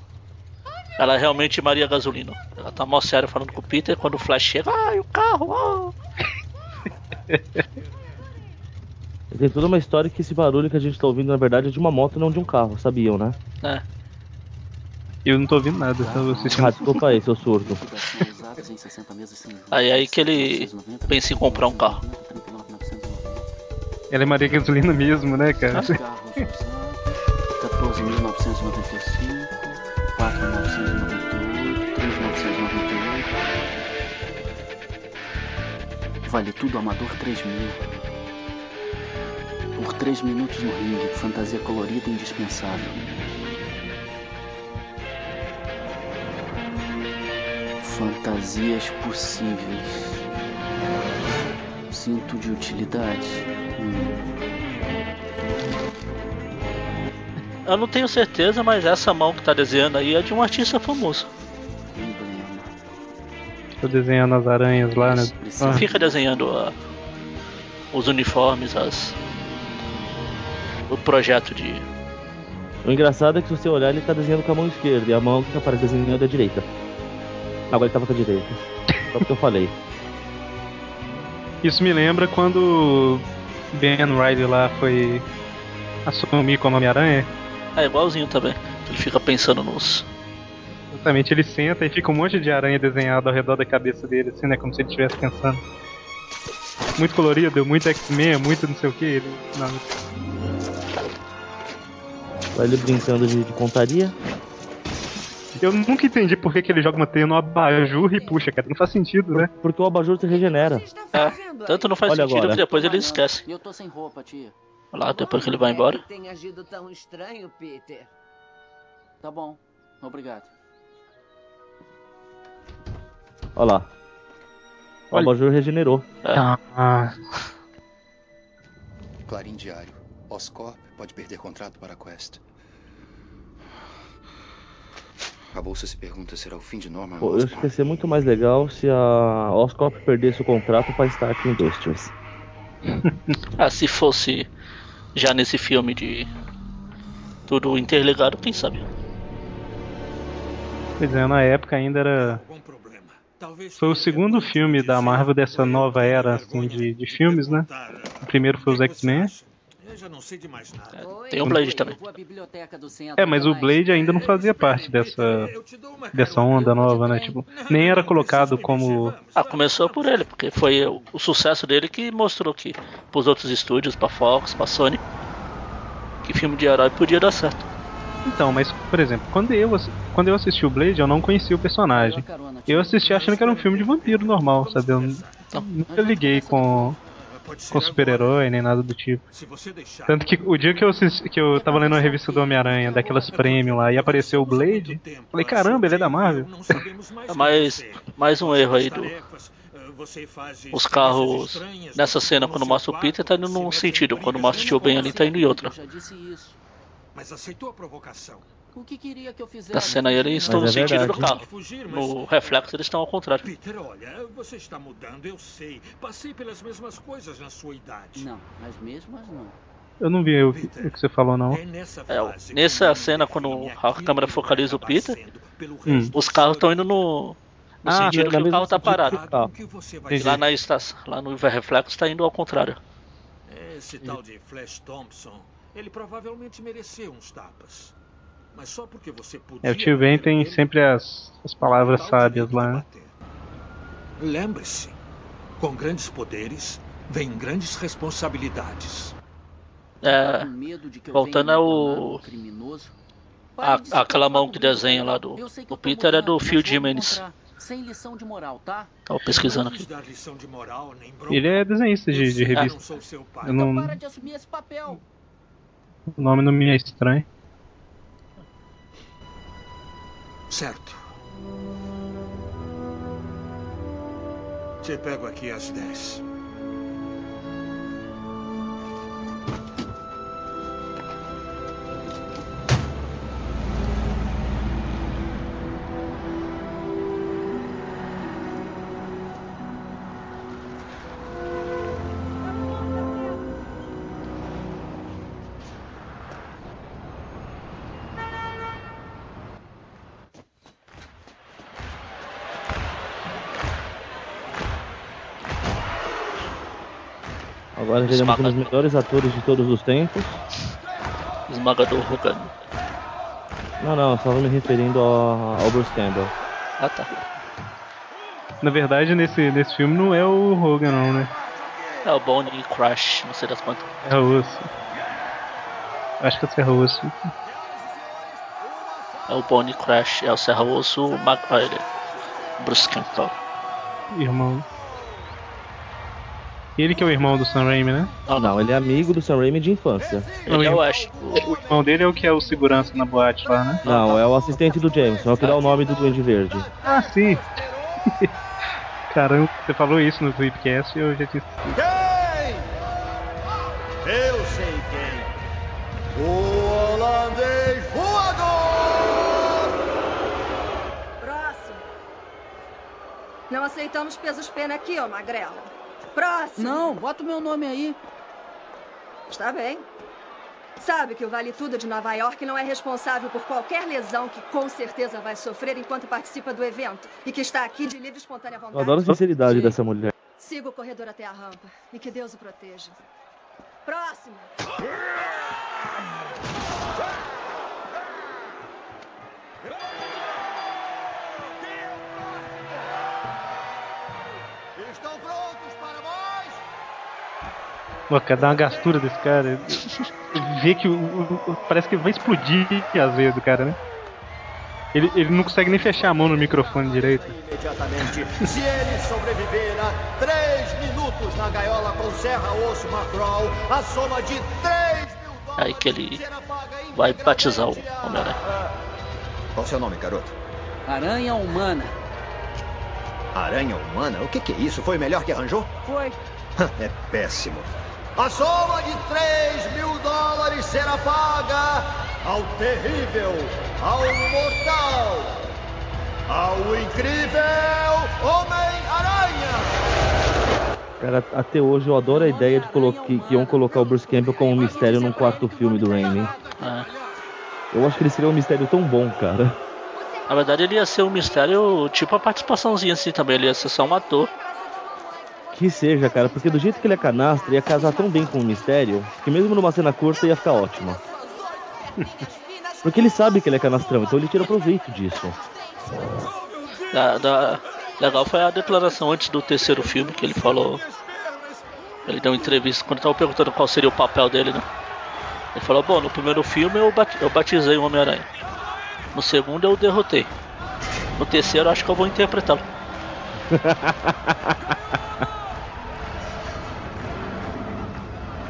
Ela realmente Maria Gasolina. Ela tá mó sério falando com o Peter quando o Flash chega. Ai, o carro! ah." <laughs> Tem toda uma história que esse barulho que a gente tá ouvindo, na verdade, é de uma moto, não de um carro, sabiam, né? É. Eu não tô ouvindo nada, eu tô assistindo. Ah, desculpa aí, seu surdo. <laughs> Aí aí que ele pensa em comprar um carro. Ela é Maria Gasolina mesmo, né, cara? 14.995, 4.998, 3.998. Vale tudo Amador 3 mil. Por 3 minutos no ringue, fantasia colorida e indispensável. Fantasias possíveis. Cinto de utilidade. Hum. Eu não tenho certeza, mas essa mão que tá desenhando aí é de um artista famoso. Tô desenhando as aranhas lá, né? Não fica desenhando ah, os uniformes, as o projeto de O engraçado é que se você olhar, ele tá desenhando com a mão esquerda e a mão que aparece desenhando é da direita. Agora ele tava com a direita. Só porque eu falei. Isso me lembra quando Ben Riley lá foi assumir como Homem-Aranha. é igualzinho também. Ele fica pensando nos Exatamente, ele senta e fica um monte de aranha desenhado ao redor da cabeça dele, assim, né? Como se ele estivesse pensando. Muito colorido, muito X-Men, muito não sei o que. Ele... Não. Vai ele brincando de, de pontaria. Eu nunca entendi por que, que ele joga uma teia no abajur e puxa, cara. Não faz sentido, né? Porque o abajur se regenera. É, tanto não faz Olha sentido agora. que depois ele esquece. Eu tô sem roupa, tia. Lá, depois que ele vai embora. Tem agido tão estranho, Peter. Tá bom. Obrigado. Olha lá. O Olha. abajur regenerou. Ah, Clarim Diário. Oscorp pode perder contrato para a Quest. A bolsa se pergunta será o fim de Norman Pô, eu acho que ia ser muito mais legal se a Oscorp perdesse o contrato pra Stark Industries. <laughs> Ah, se fosse já nesse filme de tudo interligado, quem sabe? pois é, na época ainda era. Foi o segundo filme da Marvel dessa nova era, assim, de, de filmes, né? O primeiro foi os X-Men. Eu já não sei de mais nada. Tem o Blade também. Vou à biblioteca do centro. É, mas o Blade ainda não fazia parte dessa, dessa onda nova, né? Tipo, nem era colocado como. Ah, começou por ele, porque foi o, sucesso dele que mostrou que pros outros estúdios, pra Fox, pra Sony, que filme de herói podia dar certo. Então, mas, por exemplo, quando eu, quando eu assisti o Blade, eu não conhecia o personagem. Eu assisti achando que era um filme de vampiro normal, sabe? Eu nunca liguei com, com super-herói nem nada do tipo. Tanto que o dia que eu, assisti, que eu tava lendo uma revista do Homem-Aranha, daquelas premium lá, e apareceu o Blade, falei, caramba, ele é da Marvel. <laughs> É mais, mais um erro aí do. Os carros nessa cena quando mostra o Peter tá indo num sentido, quando mostra o tio Ben ali tá indo em outro. Eu já disse isso. Mas aceitou a provocação. O que queria que eu fizesse? Na cena aí eles estão no Mas é sentido do verdade. carro. No reflexo eles estão ao contrário. Peter, olha, você está mudando, eu sei. Passei pelas mesmas coisas na sua idade. Não, as mesmas não. Eu não vi o que, o que você falou, não. É nessa É, nessa cena, quando a câmera focaliza o Peter, Hum. os carros estão indo no, no Ah, sentido que o carro tá sentido parado. Entendi. Lá na estação, lá no reflexo tá indo ao contrário. Esse tal de Flash Thompson, ele provavelmente mereceu uns tapas. É, o tio Ben tem sempre as, as palavras sábias lá, né? Lembre-se, com grandes poderes vem grandes responsabilidades. É, Com medo de que eu voltando ao- a- aquela mão que desenha lá do, tô Peter é do Phil Jimenez. Sem lição de moral, tá? Tava pesquisando aqui. quis dar lição de moral, nem bronca. Ele é desenhista de, de revista. não sou seu pai. Eu não, Para de assumir esse papel. o nome não me é estranho. Certo. Te pego aqui às 10. Um dos melhores atores de todos os tempos. Esmagador Hogan. Não, não, eu estava me referindo ao, ao Bruce Campbell. Ah tá. Na verdade, nesse, nesse filme não é o Hogan, não, né? É o Bonnie Crash, não sei das quantas. É o Osso. Acho que é o Serra Osso. É o Bonnie Crash, é o Serra Osso, o Mag... ele. Bruce Campbell. Irmão. Ele que é o irmão do Sam Raimi, né? Não, não, ele é amigo do Sam Raimi de infância. Ele é o o Ash. O irmão dele é o que é o segurança na boate lá, né? Não, é o assistente do Jameson, é o que dá o nome do Duende Verde. Ah, sim. <laughs> Caramba, você falou isso no Tweepcast e eu já tinha Quem? Eu sei quem. O holandês voador! Próximo. Não aceitamos pesos pena aqui, ô magrela. Próximo. Não, bota o meu nome aí. Está bem. Sabe que o Vale Tudo de Nova York não é responsável por qualquer lesão que com certeza vai sofrer enquanto participa do evento e que está aqui de livre e espontânea vontade. Eu adoro a sinceridade dessa mulher. Siga o corredor até a rampa e que Deus o proteja. Próximo. Pô, cara, dá uma gastura desse cara. Vê que o, o- parece que vai explodir às vezes do cara, né? Ele, ele não consegue nem fechar a mão no microfone direito. Imediatamente, se ele sobreviver a três minutos na gaiola com Serra Osso Macraw, a soma de 3 mil Aí que ele vai batizar o Homem-Aranha. Qual o seu nome, garoto? Aranha humana. Aranha humana? O que, que é isso? Foi o melhor que arranjou? Foi. <laughs> É péssimo. A soma de 3 mil dólares será paga ao terrível, ao mortal, ao incrível Homem-Aranha! Cara, até hoje eu adoro a ideia de que, que iam colocar o Bruce Campbell como um mistério num quarto filme do Raimi. Eu acho que ele seria um mistério tão bom, cara. Na verdade, ele ia ser um mistério, tipo a participaçãozinha assim também. Ele ia ser só um ator. Que seja, cara, porque do jeito que ele é canastra, ia casar tão bem com o mistério, que mesmo numa cena curta ia ficar ótima. <laughs> Porque ele sabe que ele é canastrão, então ele tira proveito disso. Da, da- legal foi a declaração antes do terceiro filme que ele falou. Ele deu uma entrevista quando estava perguntando qual seria o papel dele, né? Ele falou: Bom, no primeiro filme eu, bat- eu batizei o Homem-Aranha. No segundo eu o derrotei. No terceiro eu acho que eu vou interpretá-lo. <laughs>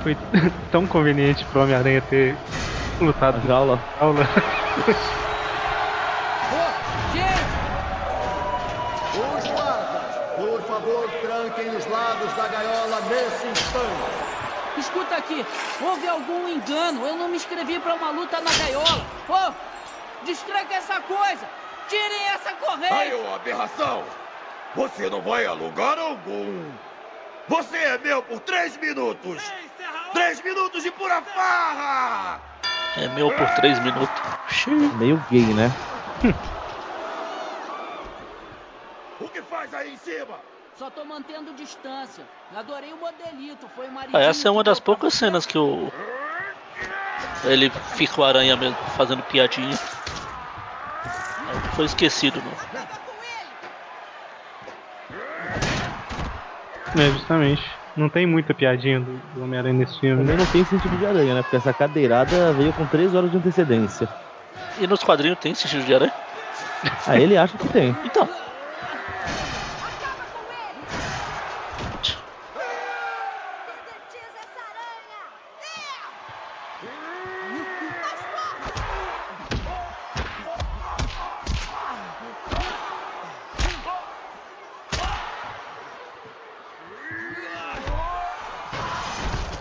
Foi <laughs> tão conveniente pro Homem-Aranha ter lutado. A jaula. jaula. <laughs> Os guardas, por favor, tranquem os lados da gaiola nesse instante. Escuta aqui, houve algum engano. Eu não me inscrevi pra uma luta na gaiola. Ô, destranca essa coisa. Tirem essa corrente. Aí, ô aberração! Você não vai a lugar algum! Você é meu por três minutos! Três minutos de pura farra! É meu por três minutos. Meio gay, né? <laughs> O que faz aí em cima? Só tô mantendo distância. Adorei o modelito. Foi o Ah, essa é uma das poucas cenas que o. Ele fica o aranha mesmo, fazendo piadinha. Foi esquecido, não. É, justamente. Não tem muita piadinha do, do Homem-Aranha nesse filme, Também né? não tem sentido de aranha, né? Porque essa cadeirada veio com 3 horas de antecedência. E nos quadrinhos tem sentido de aranha? Ah, ele acha que tem. Então.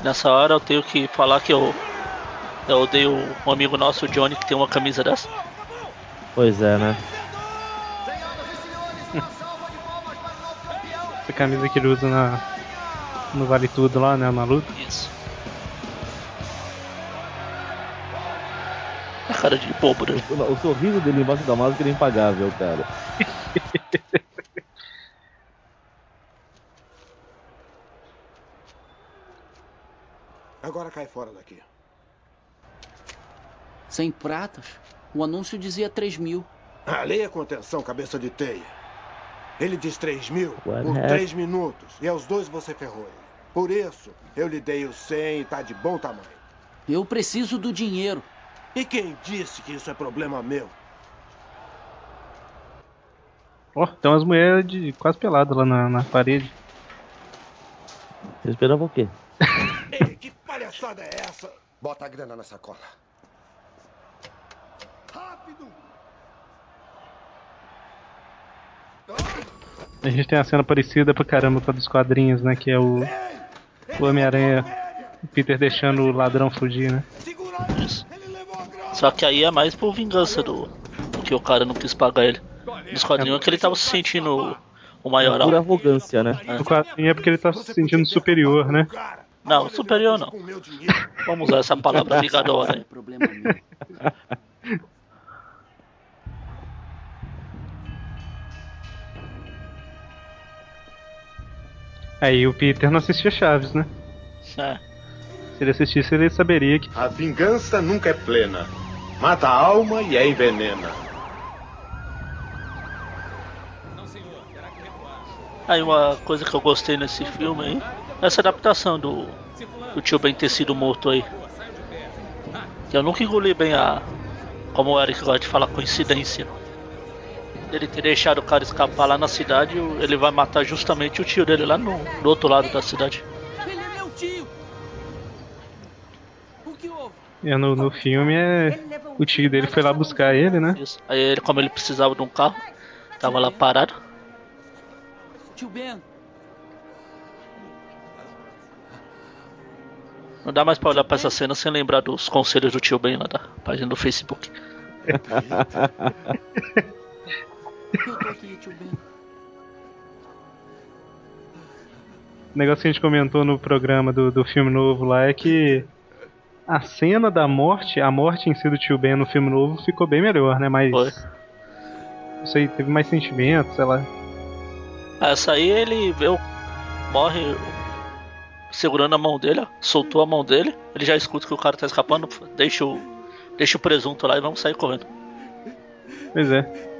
Nessa hora eu tenho que falar que eu. Eu odeio um amigo nosso, o Johnny, que tem uma camisa dessa. Pois é, né? Essa camisa que ele usa na, no Vale Tudo lá, né? Na luta. Isso. A cara de bobo, né? O, o sorriso dele embaixo da máscara é impagável, cara. <laughs> Agora cai fora daqui. Sem pratas? O anúncio dizia 3 mil. Ah, leia com atenção, cabeça de teia. Ele diz 3 mil What por happened? 3 minutos. E aos dois você ferrou ele. Por isso, eu lhe dei o 100 e tá de bom tamanho. Eu preciso do dinheiro. E quem disse que isso é problema meu? Ó, tem umas mulheres de quase peladas lá na, na parede. Você esperava o quê? <laughs> Que palhaçada é essa? Bota a grana na sacola. Rápido! A gente tem uma cena parecida pra caramba com a dos quadrinhos, né? Que é o, o Homem-Aranha, o Peter deixando o ladrão fugir, né? Isso. Só que aí é mais por vingança do. Porque o cara não quis pagar ele. Nos quadrinhos é que ele tava se sentindo o maioral. Pura arrogância, né? O quadrinho é porque ele tá se sentindo superior, né? Não, superior não. Vamos usar essa palavra ligadora aí. Aí o Peter não assistia Chaves, né? É. Se ele assistisse, ele saberia que. A vingança nunca é plena. Mata a alma e a envenena. Aí uma coisa que eu gostei nesse filme aí, essa adaptação do, do tio Ben ter sido morto aí. Eu nunca engoli bem a. Como o Eric gosta de falar, coincidência. Ele ter deixado o cara escapar lá na cidade, ele vai matar justamente o tio dele lá no, do outro lado da cidade. Ele é meu tio. O que houve? É, no, no filme é. O tio dele foi lá buscar ele, né? Isso. Aí ele, como ele precisava de um carro, tava lá parado. Tio Ben, Não dá mais pra olhar pra essa cena sem lembrar dos conselhos do tio Ben lá da página do Facebook. O negócio que a gente comentou no programa do, do filme novo lá é que a cena da morte, a morte em si do tio Ben no filme novo ficou bem melhor, né? Mas. Foi. Não sei, teve mais sentimento, sei lá. Essa aí ele veio, morre segurando a mão dele, soltou a mão dele, ele já escuta que o cara tá escapando, deixa o, deixa o presunto lá e vamos sair correndo. Pois é.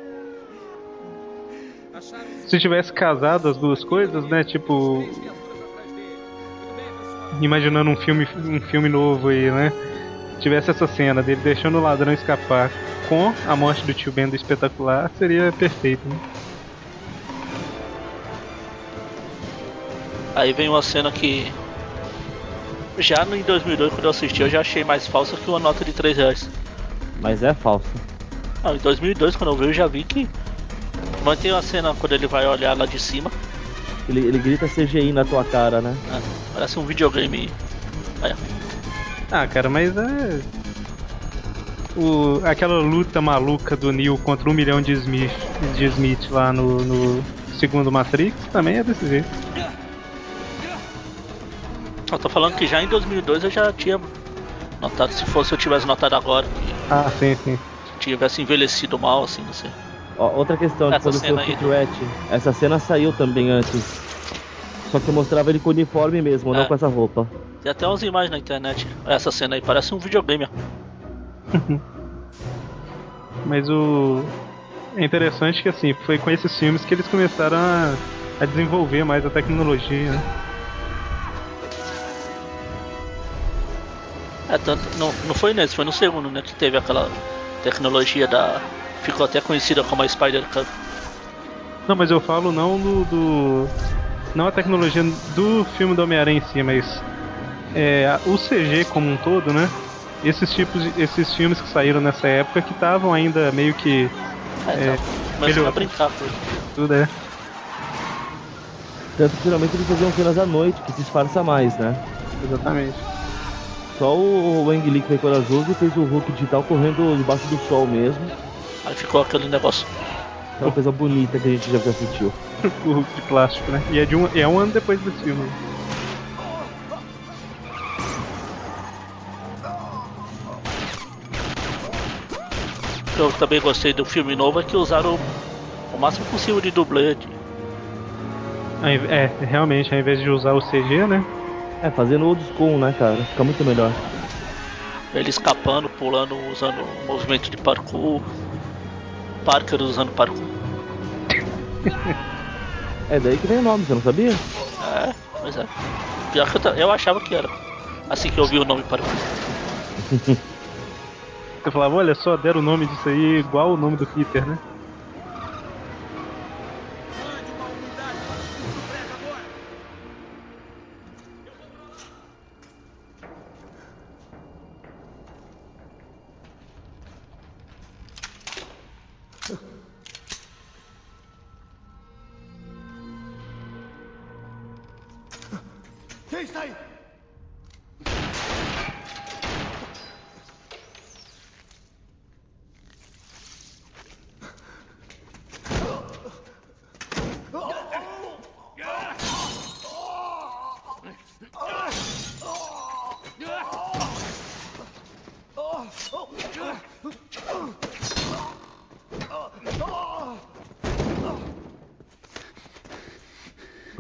Se tivesse casado as duas coisas, né? Tipo. Imaginando um filme, um filme novo aí, né? Tivesse essa cena dele deixando o ladrão escapar com a morte do tio Ben do espetacular, seria perfeito, né? Aí vem uma cena que já no em 2002 quando eu assisti eu já achei mais falsa que uma nota de 3 reais. Mas é falso. Ah, em 2002 quando eu vi eu já vi que mas tem uma cena quando ele vai olhar lá de cima, Ele, ele grita CGI na tua cara, né? né, parece um videogame. Ah, cara, mas é. O, aquela luta maluca do Neo contra um milhão de Smith, de Smith lá no, no segundo Matrix também é desse jeito. Eu tô falando que já em 2002 eu já tinha notado, se fosse eu tivesse notado agora, Ah, sim, sim. tivesse envelhecido mal, assim, não sei. Ó, outra questão Essa quando foi cena o Kid do- Rat. Essa cena saiu também antes. Só que mostrava ele com uniforme mesmo, não É. com essa roupa. Tem até umas imagens na internet. Essa cena aí parece um videogame. ó. <laughs> Mas o. É interessante que assim, foi com esses filmes que eles começaram a, a desenvolver mais a tecnologia, né? É tanto. Não, não foi nesse, foi no segundo, né? Que teve aquela tecnologia da. Ficou até conhecida como a Spider Cam. Não, mas eu falo não do. do- não a tecnologia do filme do Homem-Aranha em si, mas é, o CG como um todo, né? Esses tipos, de- esses filmes que saíram nessa época que estavam ainda meio que É, é, tá. Começando a brincar isso. tudo é. Tanto que geralmente eles faziam cenas à noite, que disfarça mais, né? Exatamente. Só o Wang Lee que foi corajoso e fez o Hulk digital correndo debaixo do sol mesmo. Aí ficou aquele negócio. Aquela coisa bonita que a gente já assistiu. <laughs> o Hulk de plástico, né? E é, de um, é um ano depois desse filme. O que eu também gostei do filme novo é que usaram o máximo possível de inv- É, realmente, ao invés de usar o CG, né? É, fazendo old school, né, cara? Fica muito melhor. Ele escapando, pulando, usando movimento de parkour. Parker usando parkour. <laughs> É daí que vem o nome, você não sabia? É, pois é. Pior que eu, eu achava que era. Assim que eu vi o nome parkour. <laughs> Eu falava, olha só, deram o nome disso aí igual o nome do Peter, né? Quem está aí?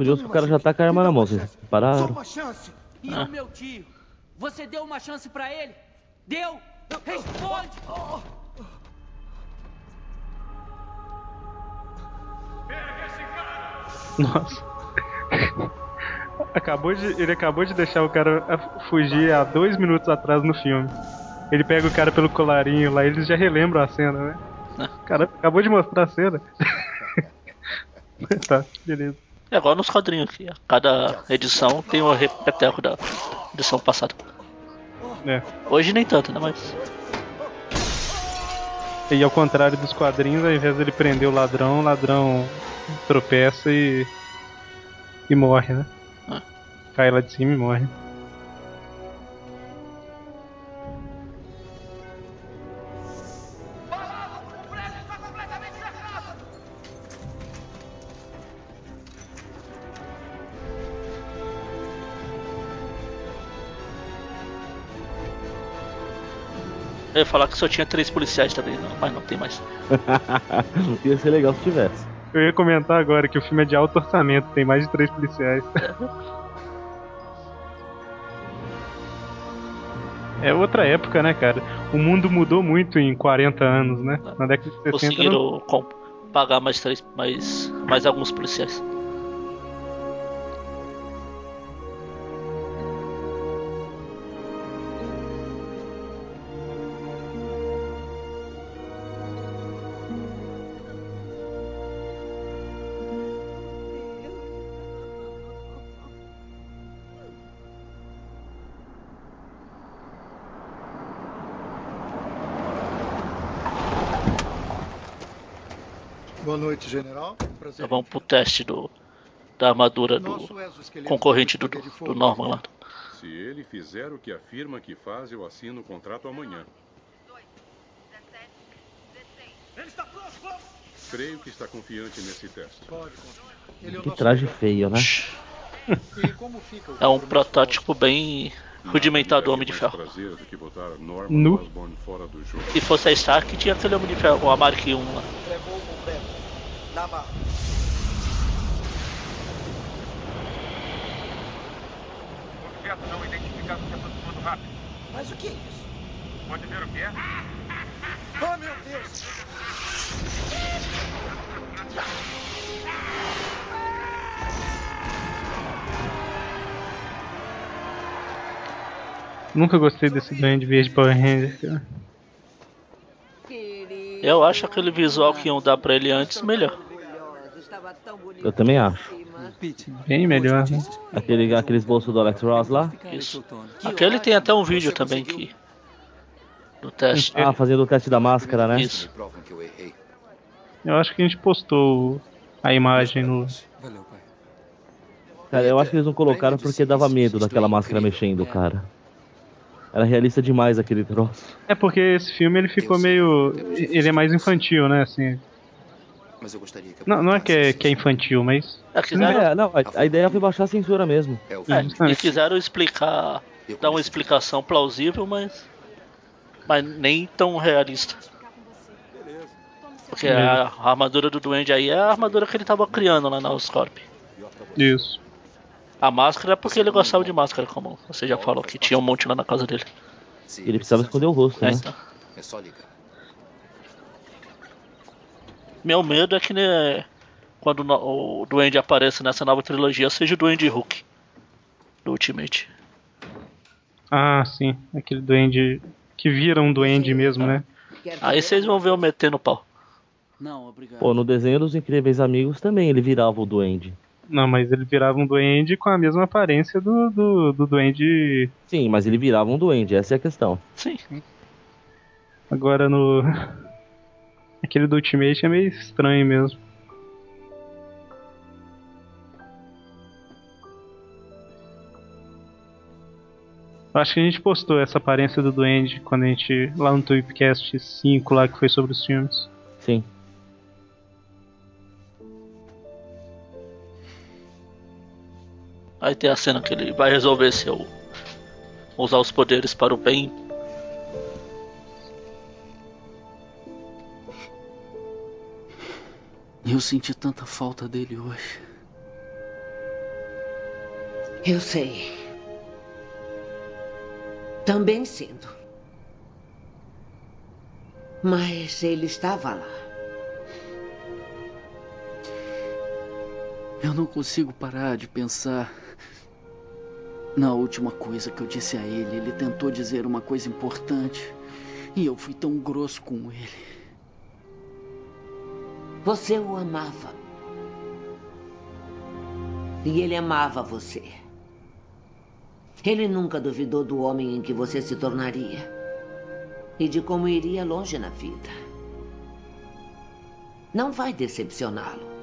Curioso que o cara já tá com a arma na mão, vocês pararam? Uma chance. E o meu tio? Você deu uma chance pra ele? Deu? Responde! Nossa. Acabou de, ele acabou de deixar o cara fugir há dois minutos atrás no filme. Ele pega o cara pelo colarinho lá, eles já relembram a cena, né? O cara acabou de mostrar a cena. <laughs> tá, beleza. É igual nos quadrinhos aqui. Cada edição tem o repeteco da edição passada. É. Hoje nem tanto, né? Mas. E ao contrário dos quadrinhos, ao invés dele prender o ladrão, o ladrão tropeça e. e morre, né? Cai lá de cima e morre. Ia falar que só tinha três policiais também, não, mas não tem mais. <laughs> Ia ser legal se tivesse. Eu ia comentar agora que o filme é de alto orçamento, tem mais de três policiais. É outra época, né, cara? O mundo mudou muito em 40 anos, né? Na década de 60. Conseguiram não- pagar mais três, mais, mais alguns policiais. Noite, general. Prazer. Então vamos pro teste do, da armadura do concorrente do, do. Norman lá. Se ele fizer o que afirma que faz, eu assino o contrato amanhã. Ele está pronto, vamos! Creio que está confiante nesse teste. É Que traje feio, né? É um protótipo bem rudimentar do Homem de Ferro. Nu. Se fosse a Stark, tinha aquele Homem de Ferro, o Mark 1 lá. Na barra. Objeto não identificado se aproximando rápido. Mas o que é isso? Pode ver o que é? Oh, meu Deus! Nunca gostei desse Duende Verde Power Ranger, cara. Eu acho aquele visual que iam dar pra ele antes melhor. Eu também acho. Bem melhor, né? Aquele, aquele esboço do Alex Ross lá. Isso. Aquele tem até um vídeo também que. Do teste. Ah, fazendo o teste da máscara, né? Isso. Eu acho que a gente postou a imagem no. Cara, eu acho que eles não colocaram porque dava medo daquela máscara mexendo, cara. Era realista demais aquele troço. É porque esse filme ele ficou meio. Ele é mais infantil, né? Assim. Mas eu gostaria que Não, não é que é, que é infantil, mas. É, não, a, a ideia foi baixar a censura mesmo. É, e quiseram explicar. Dar uma explicação plausível, mas. Mas nem tão realista. Porque a, a armadura do Duende aí é a armadura que ele tava criando lá na Oscorp. Isso. A máscara é porque ele gostava de máscara, como você já falou, que tinha um monte lá na casa dele. Ele precisava esconder o rosto, É, né? então. É só ligar. Meu medo é que né, quando o Duende apareça nessa nova trilogia seja o Duende Hulk do Ultimate. Ah, sim. Aquele duende que vira um duende mesmo, né? Aí vocês vão ver eu metendo pau. Não, obrigado. Pô, no desenho dos Incríveis Amigos também ele virava o duende. Não, mas ele virava um duende com a mesma aparência do, do, do duende. Sim, mas ele virava um duende, essa é a questão. Sim. Agora no. Aquele do Ultimate é meio estranho mesmo. Eu acho que a gente postou essa aparência do Duende quando a gente. lá no Tweepcast 5 lá que foi sobre os filmes. Sim. Aí tem a cena que ele vai resolver se eu usar os poderes para o bem. Eu senti tanta falta dele hoje. Eu sei. Também sinto. Mas ele estava lá. Eu não consigo parar de pensar na última coisa que eu disse a ele. Ele tentou dizer uma coisa importante e eu fui tão grosso com ele. Você o amava. E ele amava você. Ele nunca duvidou do homem em que você se tornaria e de como iria longe na vida. Não vai decepcioná-lo.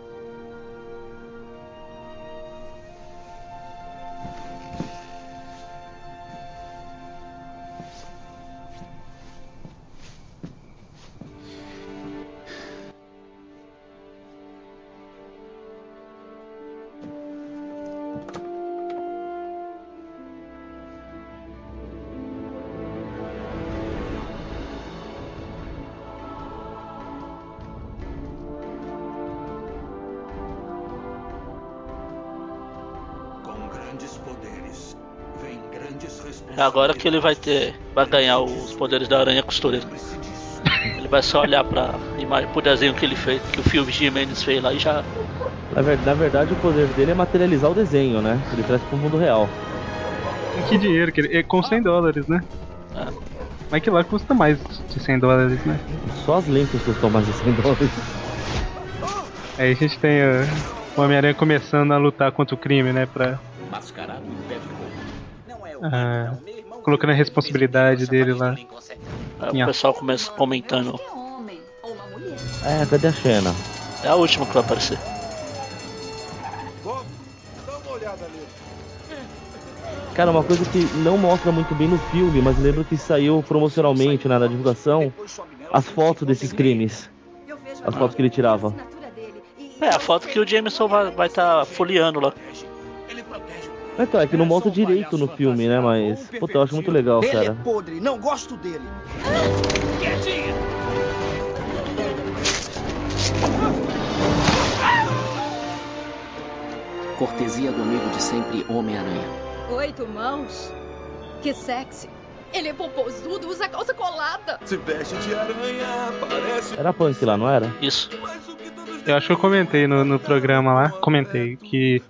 Agora que ele vai ter. vai ganhar os poderes da aranha costureira. Ele vai só olhar pra imagem pro desenho que ele fez, que o filme de Mendes fez lá e já. Na, ver- na verdade, o poder dele é materializar o desenho, né? Ele traz pro mundo real. Que dinheiro, que ele... é com 100 dólares, né? Mas que lá custa mais de 100 dólares, né? Só as lentes custam mais de 100 dólares. Aí a gente tem uh, o Homem-Aranha começando a lutar contra o crime, né? Pra. Mascarado em pé de roupa. Não é o ah, colocando a responsabilidade dele lá. Aí o pessoal começa comentando. É, cadê a Xena? É a última que vai aparecer. Cara, uma coisa que não mostra muito bem no filme, mas lembro que saiu promocionalmente né, na divulgação, as fotos desses crimes. As fotos que ele tirava. É, a foto que o Jameson vai estar tá folheando lá. Então, é que não mostra direito no filme, né? Mas, puta, eu acho muito legal, Ele é cara. podre, não gosto dele. Cortesia do amigo de sempre, Homem-Aranha. Oito mãos? Que sexy. Ele é popozudo, usa calça colada. Se veste de aranha, parece. Era punk lá, não era? Isso. Eu acho que eu comentei no, no programa lá, comentei que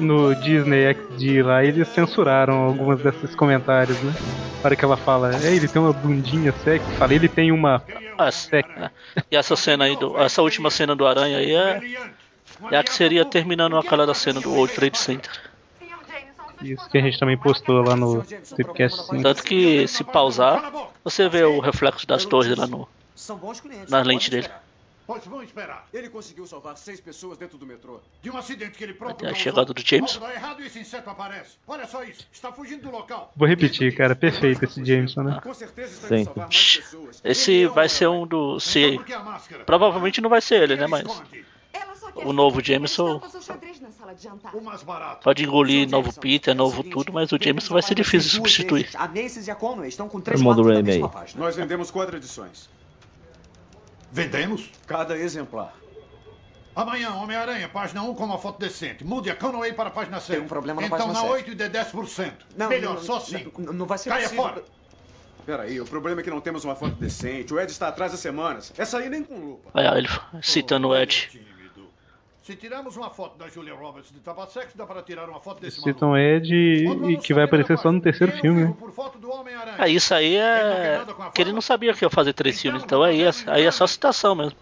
no Disney XD lá eles censuraram alguns desses comentários, né? Para que ela fala, é, ele tem uma bundinha sexy, fala, ele tem uma Ah, é. E essa cena aí, do, essa última cena do Aranha aí é, é a que seria terminando aquela da cena do World Trade Center. Isso que a gente também postou lá no Tripcast 5. Tanto que se pausar, você vê o reflexo das torres lá no, na lente dele. Pois vamos esperar. Ele conseguiu salvar seis pessoas dentro do metrô. De um acidente que ele próprio Até a chegada do James. Algo dá errado e esse inseto aparece. Olha só isso. Está fugindo do local. Vou repetir, cara, perfeito esse Jameson, né? Com certeza está Sim. salvar mais pessoas. Esse vai ser um dos. Se, provavelmente não vai ser ele, né? Mas o novo Jameson O mais barato. pode engolir novo Peter, novo tudo, mas o Jameson vai ser difícil de substituir. A Macy's e a Conway estão com três Irmão do quadros da Ray mesma May. página. Nós vendemos quatro edições. Vendemos? Cada exemplar. Amanhã, Homem-Aranha, página 1 com uma foto decente. Mude a Conway para a página 7. Tem um problema na então, página na 7. 8 e dê 10%. Não, Melhor, não, só não, 5. não, não vai ser Caia possível. fora. Peraí, o problema é que não temos uma foto decente. O Ed está atrás das semanas. Essa aí nem com lupa. Olha ele citando o Ed. Se tirarmos uma foto da Julia Roberts de Tabasex, dá para tirar uma foto desse Citam Ed e, e que vai aparecer só no terceiro filme, né? Ah, isso aí é. Que ele não sabia que ia fazer três filmes, então aí é, aí é só citação mesmo.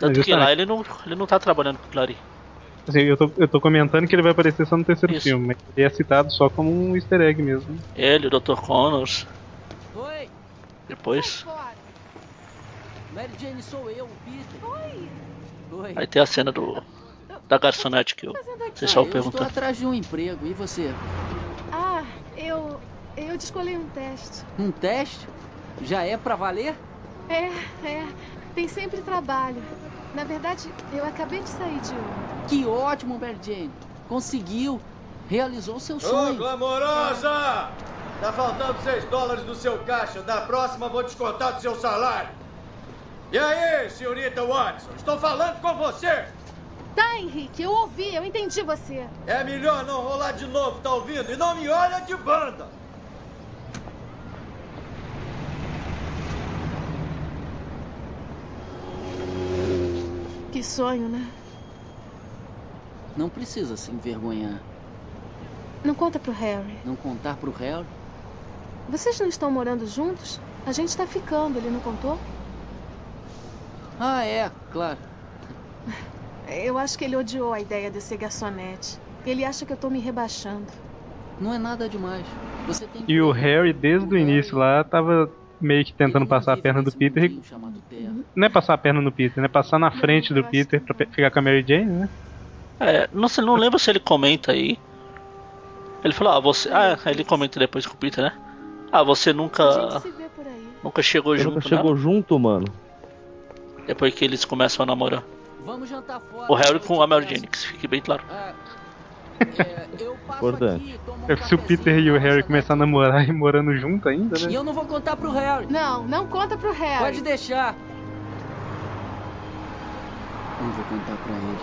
Tanto que lá ele não, ele não tá trabalhando com o Clary. Assim, eu, tô, eu tô comentando que ele vai aparecer só no terceiro filme, mas ele é citado só como um easter egg mesmo. Ele, o Dr. Connors. Oi, Depois. Mary Jane sou eu, Peter. Oi. Oi. Aí tem a cena do. Da garçonete que o Ah, pessoal eu pergunta. estou atrás de um emprego. E você? Ah, eu. Eu descolei um teste. Um teste? Já é pra valer? É, é. Tem sempre trabalho. Na verdade, eu acabei de sair de um. Que ótimo, Mary Jane. Conseguiu. Realizou seu Ô, sonho. glamourosa! Tá faltando 6 dólares no seu caixa. Da próxima vou descontar do seu salário. E aí, senhorita Watson? Estou falando com você! Tá, Henrique, eu ouvi, eu entendi você. É melhor não rolar de novo, tá ouvindo? E não me olha de banda! Que sonho, né? Não precisa se envergonhar. Não conta pro Harry. Não contar pro Harry? Vocês não estão morando juntos? A gente tá ficando, ele não contou? Ah, é, claro. Eu acho que ele odiou a ideia de ser garçonete. Ele acha que eu tô me rebaixando. Não é nada demais. Você tem E o Harry, desde o início lá, tava meio que tentando passar a perna do Peter. e- Não é passar a perna no Peter, né? Passar na frente do Peter pra pe- ficar com a Mary Jane, né? É, não, sei, não lembro se ele comenta aí. Ele falou, ah, você. Ah, ele comenta depois com o Peter, né? Ah, você nunca. Nunca chegou Você junto, nunca chegou né? junto, mano. Depois que eles começam a namorar. Vamos jantar fora. O Harry com a Mary Jane, que fique bem claro. <laughs> Importante. É que se o Peter e o Harry começar a namorar e morando junto ainda, E né? eu não vou contar pro Harry. Não, não conta pro Harry. Pode deixar. Não vou contar pra ele.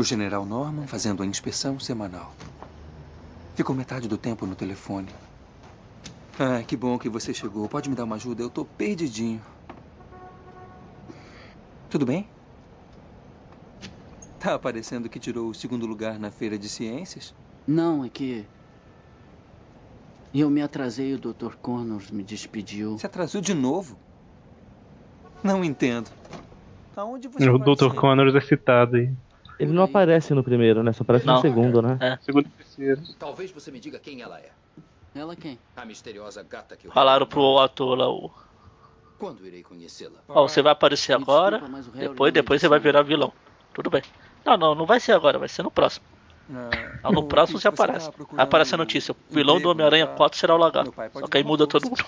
O general Norman fazendo a inspeção semanal. Ficou metade do tempo no telefone. Ah, que bom que você chegou. Pode me dar uma ajuda? Eu tô perdidinho. Tudo bem? Tá parecendo que tirou o segundo lugar na feira de ciências? Não, é que. Eu me atrasei e o Dr. Connors me despediu. Se atrasou de novo? Não entendo. Aonde você O Dr. ser? Connors é citado aí. Ele não aparece no primeiro, né? Só aparece no Não. segundo, né? É. Segundo e terceiro. Talvez você me diga quem ela é. Ela quem? A misteriosa gata que eu... Falaram pro ator lá, o. Quando irei conhecê-la? Ó, você vai aparecer agora, desculpa, depois, depois você vai virar vilão. Tudo bem. Não, não, não vai ser agora, vai ser no próximo. Não, no próximo você aparece. Vai aparecer a notícia. O vilão do Homem-Aranha pra- 4 será o lagarto. Só que aí muda todo <laughs> mundo.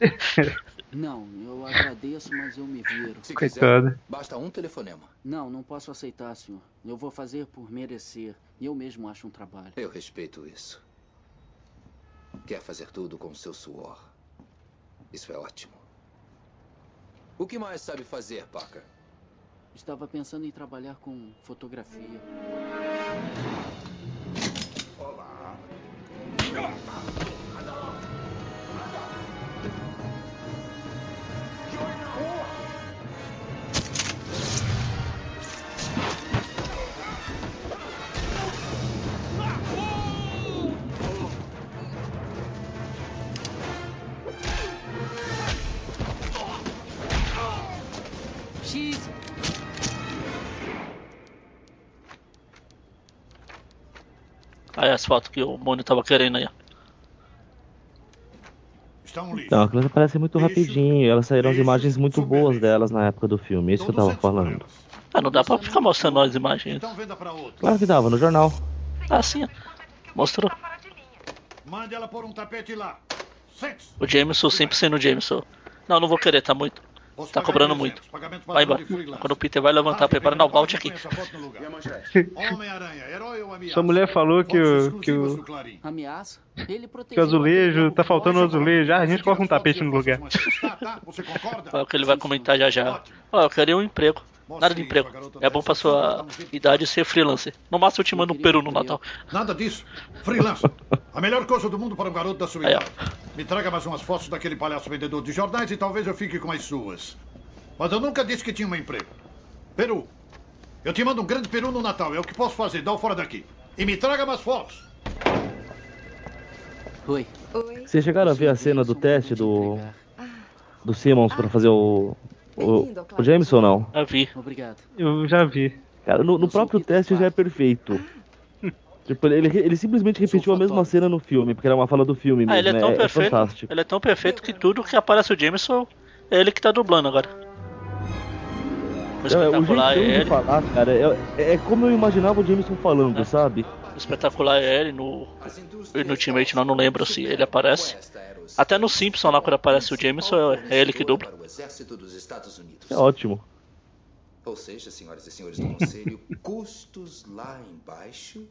<laughs> Não, eu agradeço, mas eu me viro. Se Coitado. quiser, basta um telefonema. Não, não posso aceitar, senhor. Eu vou fazer por merecer. Eu mesmo acho um trabalho. Eu respeito isso. Quer fazer tudo com seu suor. Isso é ótimo. O que mais sabe fazer, Parker? Estava pensando em trabalhar com fotografia. As fotos que o Mônio tava querendo aí. ó. Então, aquelas aparecem muito rapidinho. Elas saíram as imagens muito boas delas na época do filme. Isso que eu tava falando. Ah, não dá pra ficar mostrando as imagens. Claro que dava, no jornal. Ah, sim. Mostrou. Mande ela por um tapete lá. O Jameson sempre sendo o Jameson. Não, não vou querer, tá muito. Tá cobrando muito. Vai embora. Quando o Peter vai levantar, prepara na vault aqui. Sua mulher falou que o. que o. Ameaça? Ele que o azulejo. tá faltando o azulejo. Ah, a gente coloca um tapete no lugar. É o que ele vai comentar já já. Ó, eu queria um emprego. Nada de emprego. É bom pra sua idade ser freelancer. No máximo eu te mando um peru no Natal. Nada disso. Freelancer. A melhor coisa do mundo para um garoto da sua idade. Me traga mais umas fotos daquele palhaço vendedor de jornais e talvez eu fique com as suas. Mas eu nunca disse que tinha um emprego. Peru. Eu te mando um grande peru no Natal. É o que posso fazer. Dá o fora daqui. E me traga mais fotos. Oi. Oi. Vocês chegaram a ver a cena do teste do. do Simmons para fazer o. O, o Jameson não? Já vi. Obrigado. Eu já vi. Cara, no, no próprio teste já é perfeito. Tipo, ele, ele simplesmente repetiu a mesma cena no filme, porque era uma fala do filme mesmo. Ah, ele é tão é, perfeito. É fantástico. ele é tão perfeito que tudo que aparece o Jameson é ele que tá dublando agora. O É, o espetacular é de ele. falar, cara, é, é como eu imaginava o Jameson falando, sabe? O espetacular é ele. No, no Ultimate não, não lembro se ele aparece. Até no Simpson lá quando aparece o Jameson é, ele que dubla. É ótimo. Ou seja, senhoras e senhores do conselho, <laughs> custos lá embaixo,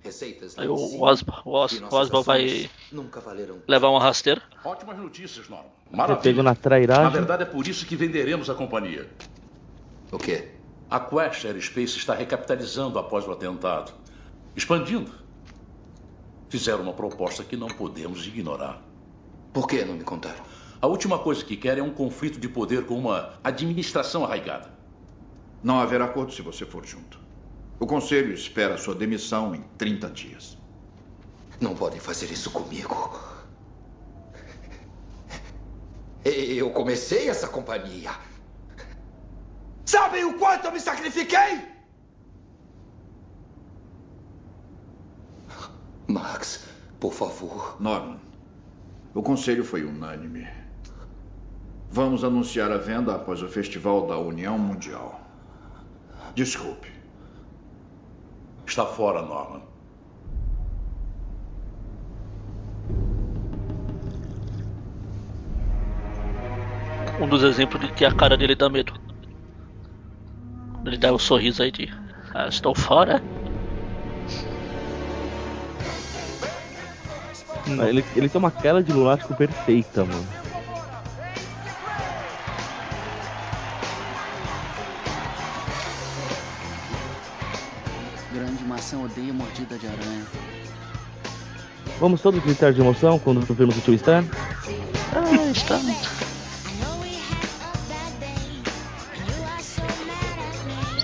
receitas lá Aí em o cima, Osba, o Os, Osba vai ações nunca valeram levar uma rasteira. Ótimas notícias, Norman. Maravilha. na trairagem. Na verdade, é por isso que venderemos a companhia. O quê? A Quest Aerospace está recapitalizando após o atentado. Expandindo. Fizeram uma proposta que não podemos ignorar. Por que não me contaram? A última coisa que querem é um conflito de poder com uma administração arraigada. Não haverá acordo se você for junto. O conselho espera sua demissão em 30 dias. Não podem fazer isso comigo. Eu comecei essa companhia. Sabem o quanto eu me sacrifiquei? Max, por favor. Norman, o conselho foi unânime. Vamos anunciar a venda após o Festival da União Mundial. Desculpe. Está fora, Norman. Um dos exemplos de que a cara dele dá medo. Ele dá o sorriso aí de. Ah, estou fora. Ele, ele tem uma cara de lunático perfeita, mano. Grande maçã odeia mordida de aranha. Vamos todos gritar de emoção quando vemos o tio Stan? Ah, está.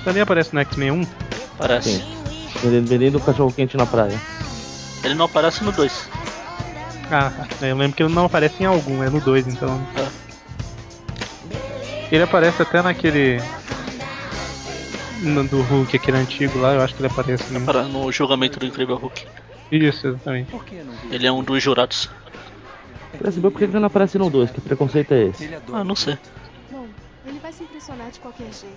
Também aparece no X-Men 1? Parece. Sim. Vendendo, cachorro quente na praia. Ele não aparece no 2. Ah, eu lembro que ele não aparece em algum, é no 2 então. Ele aparece até naquele. No, do Hulk, aquele antigo lá, eu acho que ele aparece no. Para no julgamento do Incrível Hulk. Isso, exatamente. Ele é um dos jurados. Saber por que ele não aparece no 2, que preconceito é esse? Ah, não sei. Bom, ele vai se impressionar de qualquer jeito.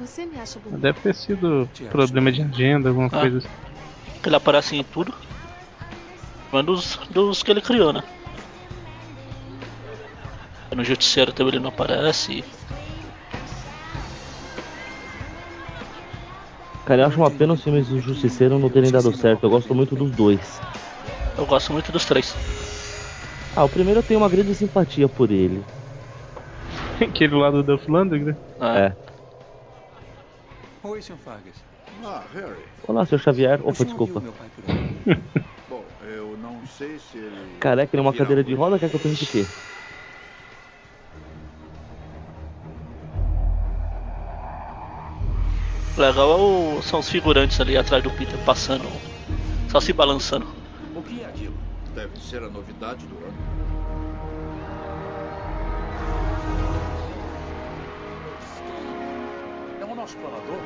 Você me acha bonito? Deve ter sido problema de agenda, alguma Ah. coisa assim. Ele aparece em tudo. Mas dos, dos que ele criou, né? No Justiceiro também ele não aparece. Cara, eu acho uma pena os filmes do Justiceiro não terem dado certo. Eu gosto muito dos dois. Eu gosto muito dos três. Ah, o primeiro eu tenho uma grande simpatia por ele. <laughs> Aquele lá do Duff Landry, É. Oi, Sr. Fargas. Ah, Harry. Olá, seu Xavier. Opa, desculpa. <laughs> Careca numa virá cadeira de roda, quer que eu pergunte o quê? Legal é o- são os figurantes ali atrás do Peter passando. Só se balançando. O que é aquilo? Deve ser a novidade do ano. É o nosso planador?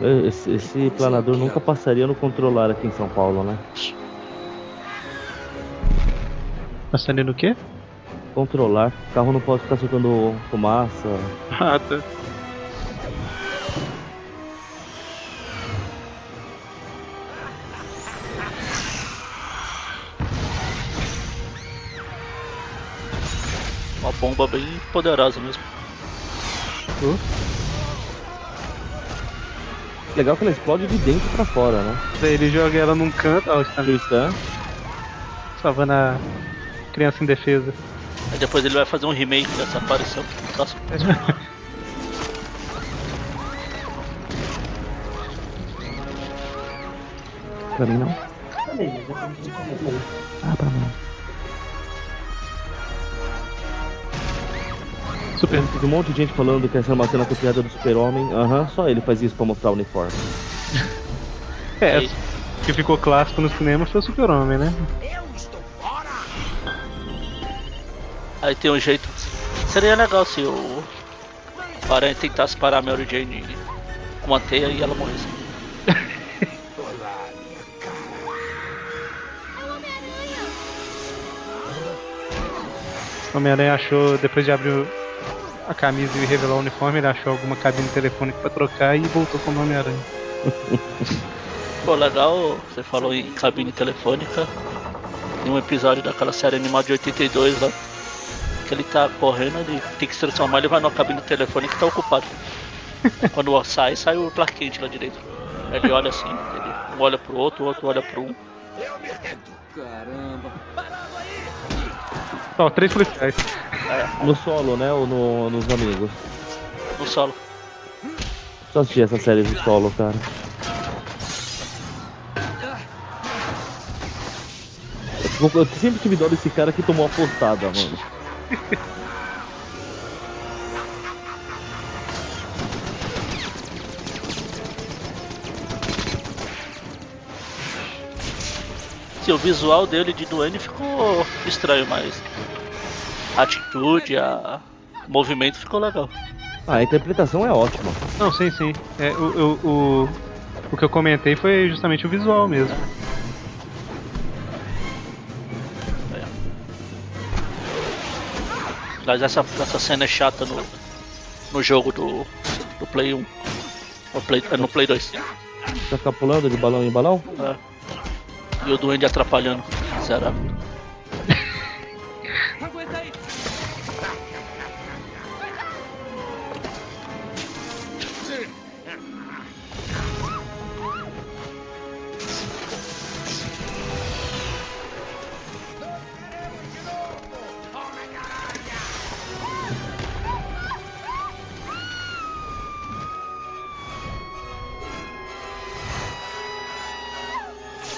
Esse, esse planador nunca passaria no controlar aqui em São Paulo, né? Passaria no quê? Controlar. O carro não pode ficar soltando fumaça. Ah, tá. Uma bomba bem poderosa mesmo. Uh. Legal que ela explode de dentro pra fora, né? Daí ele joga ela num canto, ó, está Stan. salvando a criança em defesa. Aí depois ele vai fazer um remake dessa aparição. Nossa. <laughs> Pra mim não. Ah, pra mim. Super. Tem um monte de gente falando que essa é uma cena copiada do Super-Homem. Aham, só ele faz isso pra mostrar o uniforme. <laughs> É, que ficou clássico no cinema foi o Super-Homem, né? Aí tem um jeito. Seria legal se o o Aranha tentasse parar a Mary Jane com uma teia e ela morresse. O <laughs> Homem-Aranha achou, depois de abrir o- a camisa e revelar o uniforme, ele achou alguma cabine telefônica pra trocar e voltou como Homem-Aranha. <laughs> Pô, legal, você falou em cabine telefônica. Tem um episódio daquela série animada de 82 lá. Que ele tá correndo, ele tem que se transformar, ele vai numa cabine telefônica que tá ocupado. <laughs> Quando sai, sai o Kent lá direito. Ele olha assim, ele um olha pro outro, o outro olha pro um. Caramba. Ó, três policiais. No solo, né? Ou no, nos amigos? No solo. Só assistir essa série de solo, cara. Eu, eu sempre tive dó desse cara que tomou a postada, mano. Sim, o visual dele de Duane ficou estranho, mas a atitude, a o movimento ficou legal. Ah, a interpretação é ótima. Não, sim, sim. É, o, o, o, o que eu comentei foi justamente o visual mesmo. Mas essa, essa cena é chata no, no jogo do, do Play 1. No Play, é no Play 2. Tá ficar pulando de balão em balão? É. E o Duende atrapalhando. Será? <laughs> <laughs>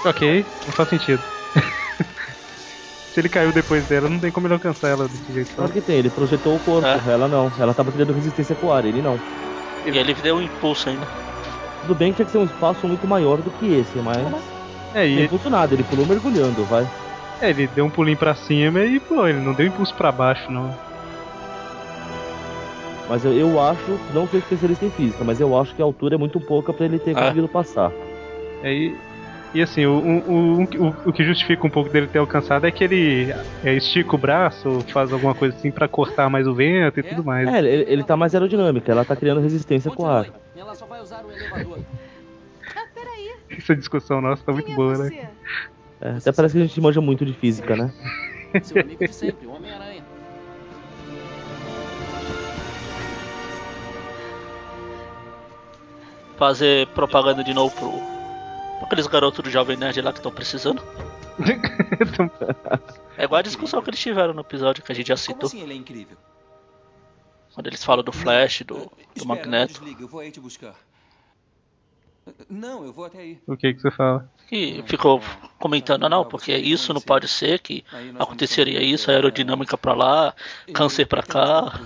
Ok, não faz sentido. <laughs> Se ele caiu depois dela, não tem como ele alcançar ela desse jeito. Claro que tem, ele projetou o corpo, ela não. Ela tava criando resistência com o ar, ele não. E ele deu um impulso ainda. Tudo bem que tinha que ser um espaço muito maior do que esse, mas. É, e Não ele, impulso nada, ele pulou mergulhando, vai. é, ele deu um pulinho pra cima e pulou, ele não deu impulso pra baixo, não. Mas eu, eu acho, não sou especialista em física, mas eu acho que a altura é muito pouca pra ele ter Ah. conseguido passar. É, e, e assim, o, o, o, o, que justifica um pouco dele ter alcançado é que ele é, estica o braço, faz alguma coisa assim pra cortar mais o vento e tudo mais. É, ele, ele tá mais aerodinâmica, ela tá criando resistência com o ar. Ela só vai usar o elevador. Essa discussão nossa tá muito boa, né? É, até parece que a gente manja muito de física, né? <laughs> Seu amigo de sempre, o Homem-Aranha. Fazer propaganda de novo pro, aqueles garotos do Jovem Nerd lá que estão precisando. <laughs> É igual a discussão que eles tiveram no episódio que a gente já Como citou. assim ele é incrível? Quando eles falam do Flash, do, do Espera, Magneto. desliga, eu vou aí te buscar. Não, eu vou até aí. O que que você fala? E ficou comentando, "Ah, não, porque isso não pode ser, que aconteceria isso, aerodinâmica pra lá, câncer pra cá.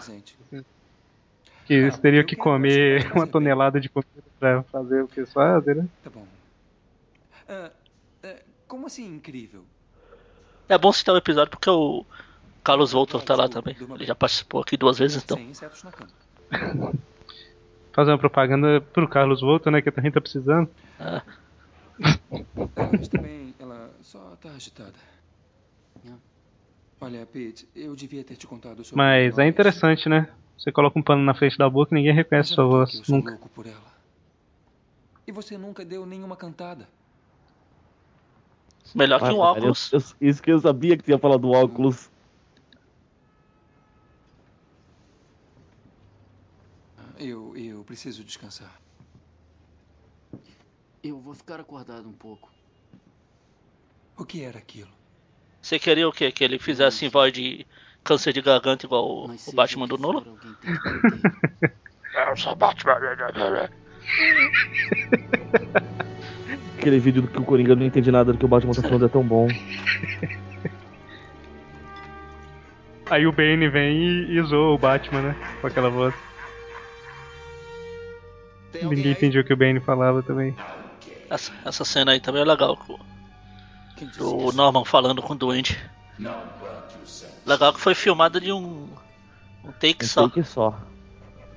Que eles teriam que comer uma tonelada de comida pra fazer o que eles fazem, né? Tá bom. Ah, ah, como assim incrível? É bom citar o episódio porque o Carlos Voltor tá lá também. Ele já participou aqui duas vezes, então. Sem insetos na cama. <laughs> Fazer uma propaganda pro Carlos Volta, né? Que também tá precisando. Ah, <laughs> Mas também ela só tá agitada. Olha, Pete, eu devia ter te contado sobre Mas é interessante, né? Você coloca um pano na frente da boca e ninguém reconhece sua voz. Eu sou Nunca. louco por ela. E você nunca deu nenhuma cantada. Melhor que ah, um óculos. Eu, eu, isso que eu sabia que tinha falado do óculos. Eu, eu preciso descansar. Eu vou ficar acordado um pouco. O que era aquilo? Você queria o quê? Que ele fizesse em voz de câncer de garganta igual o Batman do Nolo? <laughs> eu sou Batman. Né, né, né? <laughs> Aquele vídeo do que o Coringa não entende nada do que o Batman tá falando é tão bom. Aí o Bane vem e, e zoa o Batman, né? Com aquela voz. Ninguém entendia o que o Bane falava também. Essa, essa cena aí também é legal. O Norman falando com o Duende. Legal que foi filmada de um, um take Um só. take só.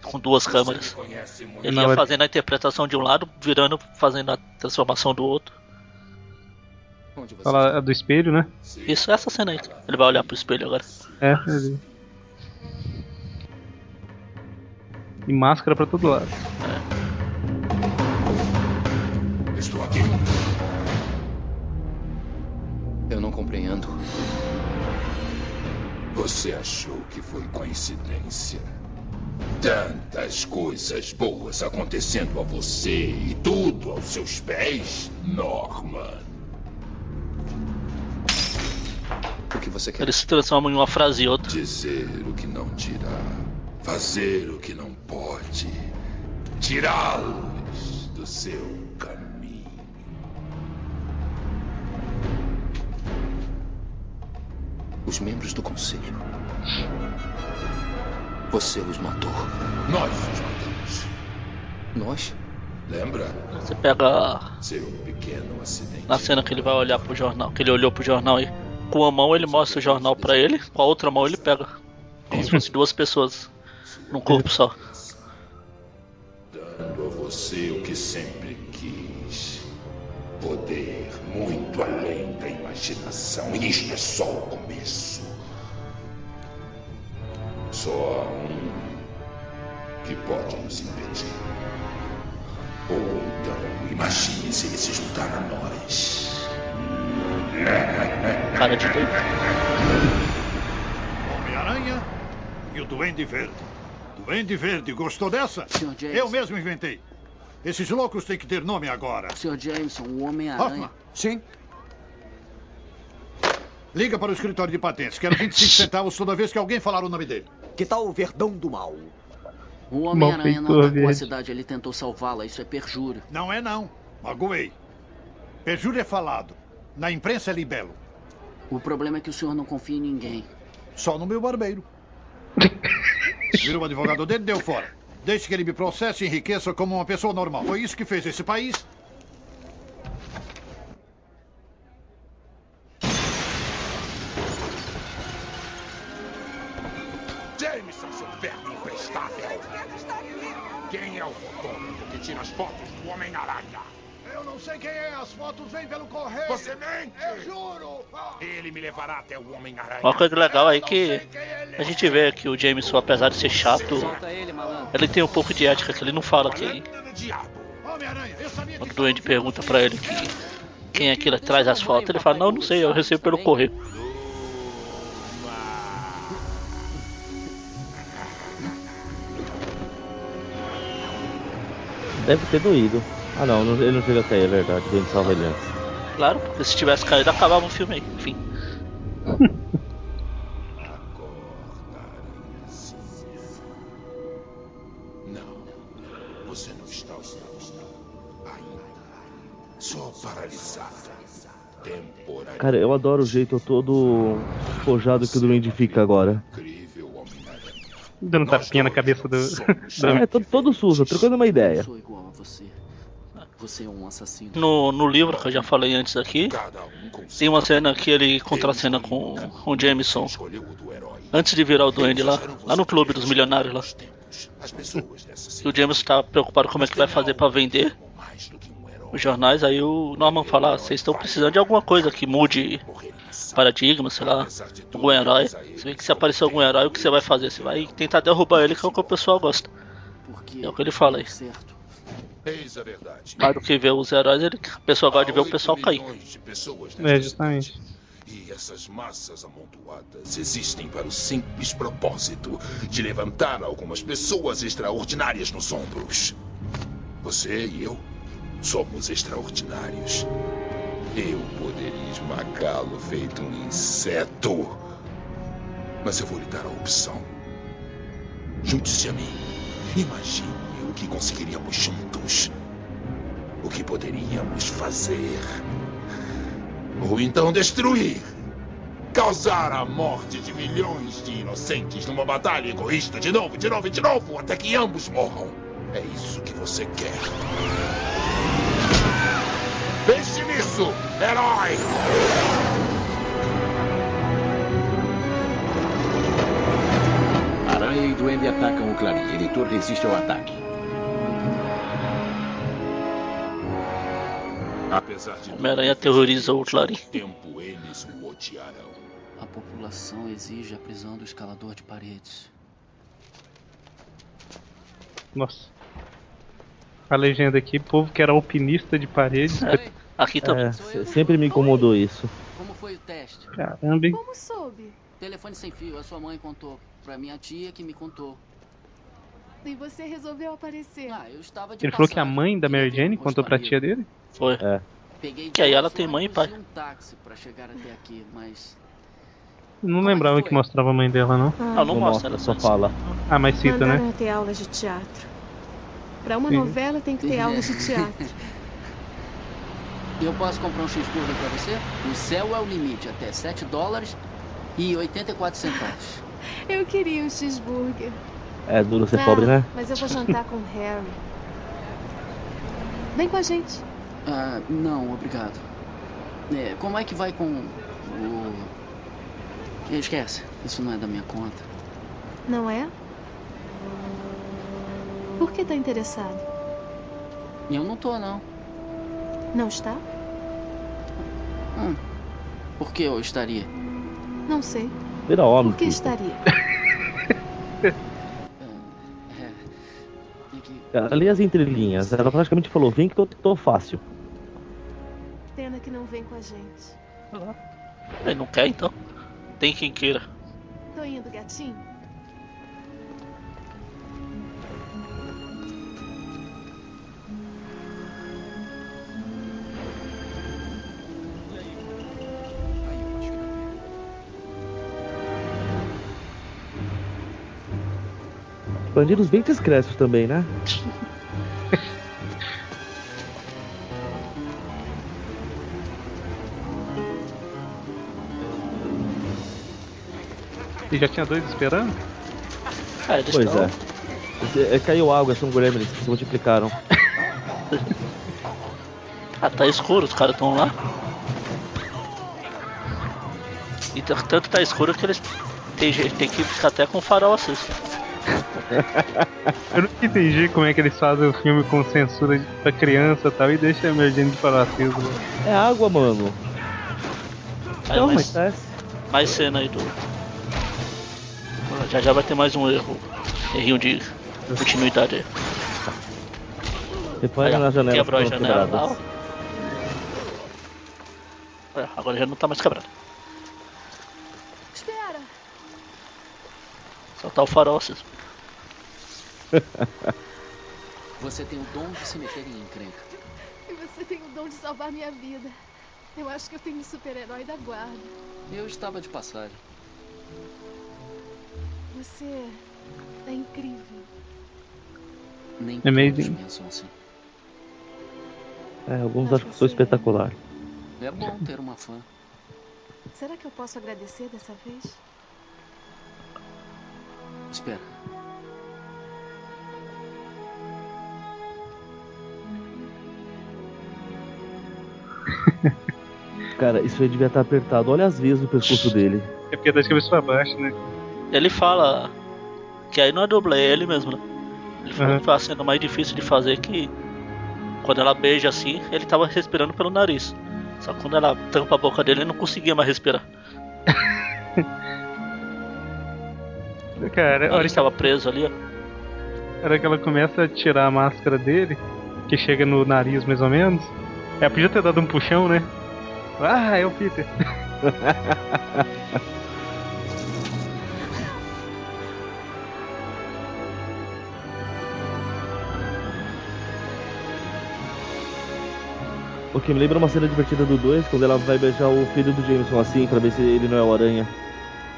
Com duas câmeras. Ele ia fazendo a interpretação de um lado, virando, fazendo a transformação do outro. Fala do espelho, né? Isso, essa cena aí. Ele vai olhar pro espelho agora. É, ali. E máscara pra todo lado. Estou aqui. Eu não compreendo. Você achou que foi coincidência? Tantas coisas boas acontecendo a você e tudo aos seus pés, Norman. O que você quer? Ele se transforma em uma frase e outra. Dizer o que não dirá, fazer o que não pode, tirá-los do seu caminho. Os membros do conselho. Você os matou. Nós os matamos. Nós? Lembra? Você pega Seu pequeno acidente. na cena que ele vai olhar pro jornal, que ele olhou pro jornal aí. Com uma mão ele mostra o jornal pra ele, com a outra mão ele pega. Como se fosse duas pessoas num corpo só. Dando a você o que sempre quis. Poder muito além da imaginação. E isto é só o começo. Só há um que pode nos impedir. Ou então, imagine se ele se juntar a nós. Cara de doido. Homem-Aranha e o Duende Verde. Duende Verde, gostou dessa? Eu mesmo inventei. Esses loucos têm que ter nome agora. Sr. Jameson, o Homem-Aranha. Sim? Liga para o escritório de patentes. Quero 25 centavos toda vez que alguém falar o nome dele. Que tal o Verdão do Mal? O Homem-Aranha não atacou a verde. cidade, ele tentou salvá-la. Isso é perjúrio. Não é não. Magoei. Perjúrio é falado. Na imprensa é libelo. O problema é que o senhor não confia em ninguém. Só no meu barbeiro. <laughs> Vira o advogado dele, deu fora. Deixe que ele me processe e enriqueça como uma pessoa normal. Foi isso que fez esse país. Homem-Aranha. Uma coisa legal aí que a gente vê que o Jameson, apesar de ser chato, ele tem um pouco de ética, que ele não fala que. Quando o Duende pergunta pra ele que quem é que ele traz as fotos, ele fala, não, não sei, eu recebo pelo correio. Deve ter doído. Ah não, não- ele não chega a cair, é verdade. O Duende salva ele antes. Claro, porque se tivesse caído, acabava o filme aí. Enfim. Não, você não está ainda. Só. Temporariamente. Cara, eu adoro o jeito todo despojado que o Duende fica agora. Dando tapinha na cabeça do. do- É, todo, todo sujo, trocando uma ideia. Sou igual a você. Você é um assassino. No, no livro que eu já falei antes aqui, tem uma cena que ele contracena com o Jameson antes de virar o Duende lá, lá no clube dos milionários lá. E o Jameson tá preocupado como é que vai fazer pra vender os jornais, aí o Norman fala, ah, vocês estão precisando de alguma coisa que mude paradigma, sei lá, algum herói. Você vê que se aparecer algum herói, o que você vai fazer? Você vai tentar derrubar ele, que é o que o pessoal gosta. É o que ele fala aí. Eis a verdade. Mais do que ver os heróis, ele, o pessoal gosta de ver o pessoal cair. Milhões de pessoas É, justamente. E essas massas amontoadas existem para o simples propósito de levantar algumas pessoas extraordinárias nos ombros. Você e eu somos extraordinários. Eu poderia esmagá-lo feito um inseto. Mas eu vou lhe dar a opção. Junte-se a mim. Imagine que conseguiríamos juntos. O que poderíamos fazer. Ou então destruir. Causar a morte de milhões de inocentes numa batalha egoísta de novo, de novo de novo, até que ambos morram. É isso que você quer. Pense nisso, herói! Aranha e Duende atacam o Clarim. Editor resiste ao ataque. Homem-Aranha aterrorizou o Clarim. tempo, eles o odiarão. A população exige a prisão do escalador de paredes. Nossa. A legenda aqui, povo que era alpinista de paredes. Aqui É, se- sempre me incomodou isso. Como foi o teste? Caramba, hein? Como soube? Telefone sem fio, a sua mãe contou. Pra minha tia que me contou. E você resolveu aparecer? Ah, eu estava de Ele falou que a passagem. mãe da Mary Jane contou pra tia dele? Foi. É. Peguei Que aí ela tem mãe e pai. um táxi pra chegar até aqui, mas Não lembrava que mostrava a mãe dela, não. Ah, não, Não mostra, mostra, ela só fala. Ah, mas cita, Mandaram né? ter aulas de teatro. Pra uma Sim. novela tem que ter aulas de <laughs> teatro. eu posso comprar um cheeseburger pra você? O céu é o limite, até 7 dólares e 84 centavos. <laughs> Eu queria um cheeseburger. É duro ser Ah, pobre, né? Mas eu vou jantar com o Harry. Vem com a gente. Ah, não, obrigado. É, como é que vai com o... Esquece, isso não é da minha conta. Não é? Por que tá interessado? Eu não tô, não. Não está? Hum, por que eu estaria? Não sei. Vira homem. Por que estaria? <laughs> Ali as entrelinhas. Ela praticamente falou: vem que eu tô fácil. Que não vem com a gente. Ele não quer, então. Tem quem queira. Tô indo, gatinho. Bandidos bem discretos também, né? <laughs> E já tinha dois esperando? Ah, eles Pois tão- é. Esse- é, Caiu água, são gremlins que se multiplicaram. <laughs> Ah, tá escuro, os caras estão lá. E tanto tá escuro que eles tem, tem que ficar até com o farol aceso. Eu nunca entendi como é que eles fazem o filme com censura pra criança e tal e deixa Jane de falar aceso. lá. É água, mano. Aí Não, mais, mas tá. mais cena aí do. Já já vai ter mais um erro. Errinho de continuidade aí. Repare Aí, Quebrou a janela. É, agora já não tá mais quebrado. Espera. Só tá o farol. <laughs> Você tem o dom de se meter em encrenca. E você tem o dom de salvar minha vida. Eu acho que eu tenho um super-herói da guarda. Eu estava de passagem. Você é incrível. Nem Amazing. todos pensam assim. É, alguns acham que sou espetacular. É bom ter uma fã. Será que eu posso agradecer dessa vez? Espera. <laughs> Cara, isso aí devia estar apertado. Olha as vezes do pescoço dele. É porque tá de cabeça pra baixo, né? Ele fala que aí não é dublê, é ele mesmo, né? Ele falou Uhum. que foi a cena mais difícil de fazer que quando ela beija assim, ele tava respirando pelo nariz. Só que quando ela tampa a boca dele, ele não conseguia mais respirar. <laughs> Cara, a hora Ele que, estava preso ali, ó. a hora que ela começa a tirar a máscara dele, que chega no nariz mais ou menos, ela podia ter dado um puxão, né? Ah, é o Peter. <laughs> O que me lembra uma cena divertida do 2, quando ela vai beijar o filho do Jameson assim, pra ver se ele não é o aranha.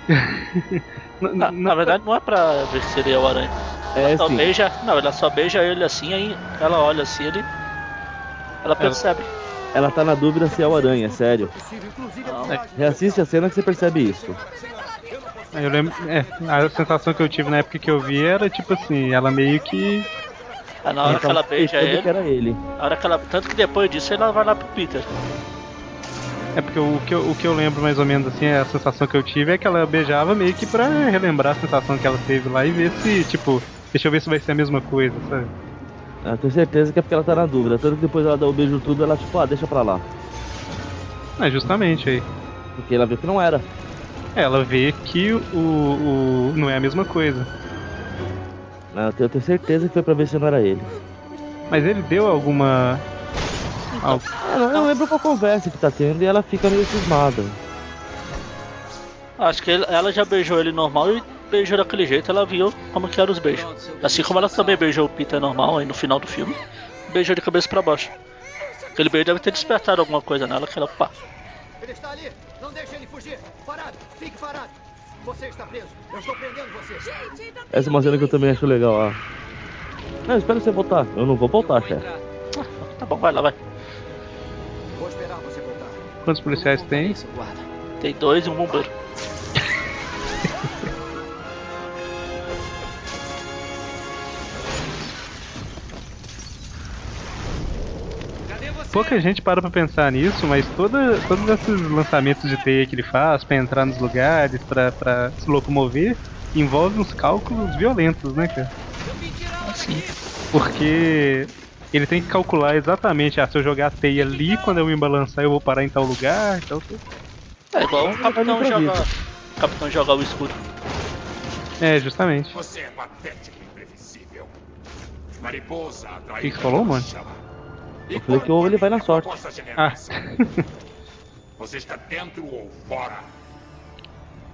<laughs> na, na, verdade não é pra ver se ele é o aranha. Ela É, só sim. beija. Não, ela só beija ele assim, aí ela olha assim, ele. Ela percebe. Ela tá na dúvida se é o aranha, sério. Reassiste a cena que você percebe isso. Eu lembro, é, a sensação que eu tive na época que eu vi era tipo assim, ela meio que. Aí na hora Então, que ela beija ele. que era ele. Na hora que ela, tanto que depois disso ela vai lá pro Peter. É porque o que, eu, o que eu lembro mais ou menos assim, a sensação que eu tive é que ela beijava meio que pra relembrar a sensação que ela teve lá e ver se, tipo, deixa eu ver se vai ser a mesma coisa, sabe? Eu tenho certeza que é porque ela tá na dúvida. Tanto que depois ela dá o beijo tudo, ela tipo, ah, deixa pra lá. É, justamente aí. Porque ela viu que não era. Ela vê que o, o não é a mesma coisa. Eu tenho, eu tenho certeza que foi pra ver se não era ele. Mas ele deu alguma. Al- Ela não lembra qual conversa que tá tendo e ela fica meio cismada. Acho que ele- ela já beijou ele normal e beijou daquele jeito, ela viu como que eram os beijos. Assim como ela também beijou o Peter normal aí no final do filme, beijou de cabeça pra baixo. Aquele beijo deve ter despertado alguma coisa nela que ela, pá, Ele está ali! Não deixe ele fugir! Parado! Fique parado! Você está preso! Eu estou prendendo você! Essa é uma cena que eu também acho legal, ó. Não, espera você voltar. Eu não vou voltar, chefe. tá bom, vai lá, vai. Vou esperar você voltar. Quantos policiais tem? Tem dois e um bombeiro. <laughs> Pouca gente para pra pensar nisso, mas toda, todos esses lançamentos de teia que ele faz pra entrar nos lugares, pra, pra se locomover, envolve uns cálculos violentos, né, cara? Assim. Porque ele tem que calcular exatamente, ah, se eu jogar a teia ali, quando eu me balançar eu vou parar em tal lugar, então... É igual o capitão no joga. improviso. O capitão joga o escuro. É, justamente. Você é patético e imprevisível. Mariposa O atraiu. que que você falou, mano? Eu falei que ou ele vai na sorte. Ah, <laughs> Você está dentro ou fora?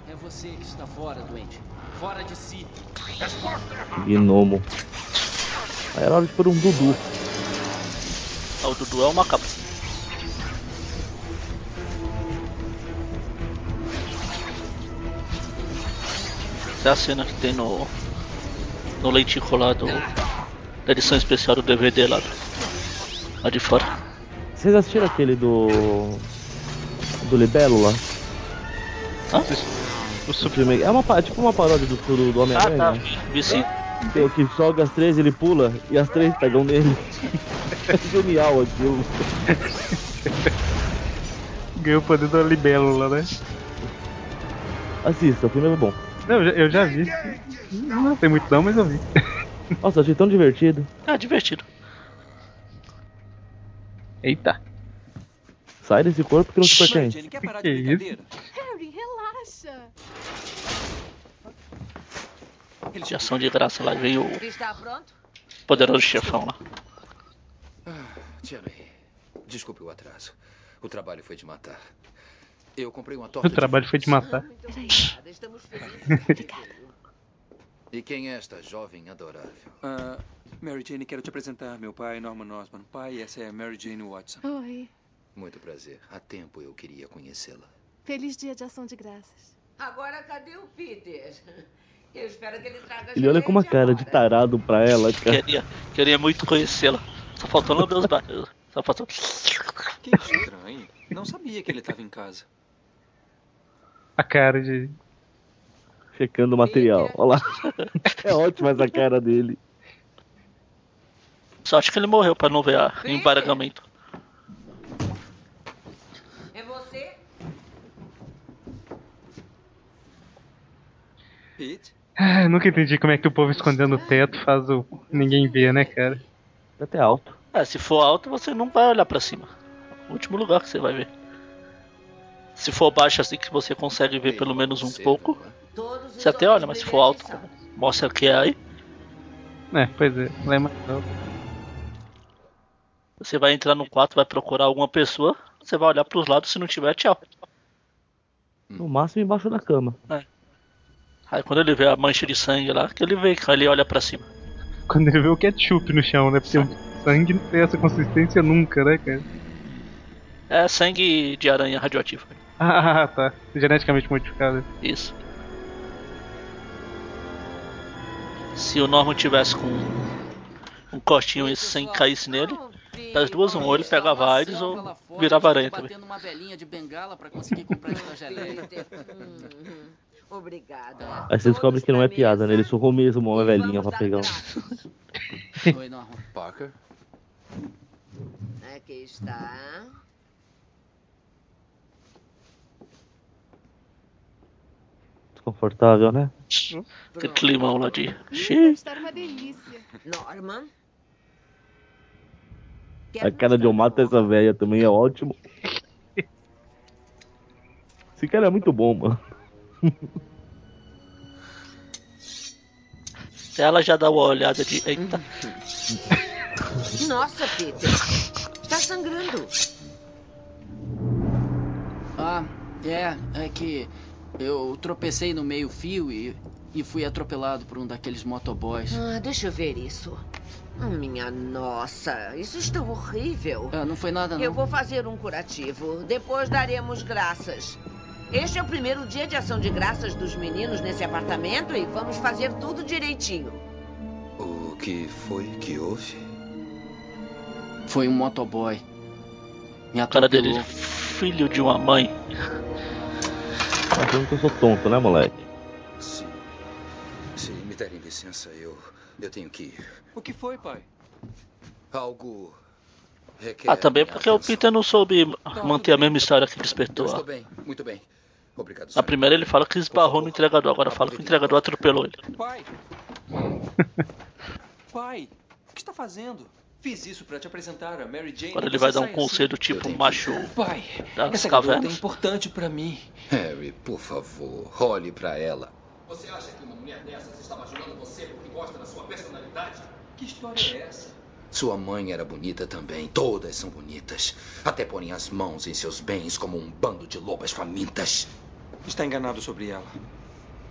É você que está fora, doente. Fora de si. Gnomo. Aí era hora de pôr um Dudu. Ah, O Dudu é uma cabra. Essa é a cena que tem no. No lentico lá do. Da edição especial do DVD lá. Lá de fora. Vocês assistiram aquele do. Do Libelo lá? O filme é uma tipo uma paródia do, do, do Ah, Homem-Aranha. tá. Vi sim. Tem o que joga as três, ele pula e as três pegam nele. <laughs> É genial aquilo. ganhou o poder da libélula, né? Assista, o filme é bom. Não, eu já, eu já vi. Não tem muito não, mas eu vi. Nossa, achei tão divertido. Ah, divertido. Eita. Sai desse corpo que não te pertence. Jane, quer parar Que de isso? brincadeira? Harry, relaxa. De ação de graça lá veio o Está pronto? poderoso chefão lá. Jerry, desculpe o atraso. O trabalho foi de matar. Eu comprei uma O torta. trabalho foi de matar. Estamos felizes. <laughs> E quem é esta jovem adorável? Ah, Mary Jane, quero te apresentar meu pai, Norman Osborn. Pai, essa é a Mary Jane Watson. Oi. Muito prazer. Há tempo eu queria conhecê-la. Feliz dia de ação de graças. Agora cadê o Peter? <laughs> Eu espero que ele traga Ele olha com uma cara de tarado pra ela, cara. Queria, queria muito conhecê-la. Só faltou lamber os braços. Só faltou. Que estranho. Não sabia que ele estava em casa. A cara de. Checando o material. Olha lá. <laughs> É ótima essa cara dele. Só acho que ele morreu pra não ver a embargamento. É você? Pete? Ah, nunca entendi como é que o povo escondendo o teto faz o. ninguém ver, né, cara? Até alto. É, se for alto, você não vai olhar pra cima. O último lugar que você vai ver. Se for baixo assim que você consegue ver pelo menos um pouco, você até olha, mas se for alto, mostra que é aí. É, pois é. Lembra? Você vai entrar no quarto, vai procurar alguma pessoa, você vai olhar pros lados, se não tiver, tchau. No máximo embaixo da cama. É. Aí quando ele vê a mancha de sangue lá, que ele vê que ele olha pra cima. Quando ele vê o ketchup no chão, né? Porque o sangue não tem essa consistência nunca, né, cara? É sangue de aranha radioativo. <laughs> Ah, tá. Geneticamente modificado. Isso. Se o Norman tivesse com um cortinho e sem caísse nele, das duas, um, ou ele pegava AIDS ou virava aranha também. uma velhinha de bengala para conseguir comprar essa geleia. <laughs> Obrigada. Aí você descobre que não é piada, né? Ele surrou mesmo uma velhinha pra pegar um. <laughs> Oi, Norman. Parker? Aqui está. Desconfortável, né? Que climão lá de. Deve estar uma delícia. Norman. A cara de eu mato essa velha também é ótimo. Esse cara é muito bom, mano. Ela já dá uma olhada de. Eita. <laughs> Nossa, Peter. Está sangrando. Ah, é, é que eu tropecei no meio-fio e, e fui atropelado por um daqueles motoboys. Ah, deixa eu ver isso. Hum, Minha nossa, isso está horrível. Ah, não foi nada, não. Eu vou fazer um curativo. Depois daremos graças. Este é o primeiro dia de ação de graças dos meninos nesse apartamento e vamos fazer tudo direitinho. O que foi que houve? Foi um motoboy. Me A cara atropelou. dele, filho de uma mãe. Tá que eu sou tonto, né, moleque? Sim. Derem licença, eu. Eu tenho que ir. O que foi, pai? Algo. Requer Ah, também porque o atenção. Peter não soube manter a mesma história que Eu despertou. estou bem, muito bem. Obrigado, Na primeira ele fala que esbarrou no entregador, agora fala que o entregador atropelou ele. Pai! Pai, o que está fazendo? Fiz isso para te apresentar a Mary Jane. Agora ele vai dar um conselho assim. tipo macho Pai, das essa é cavernas. importante para mim. Harry, por favor, olhe para ela. Você acha que uma mulher dessas está bajulando você porque gosta da sua personalidade? Que história é essa? Sua mãe era bonita também. Todas são bonitas. Até porem as mãos em seus bens como um bando de lobas famintas. Está enganado sobre ela.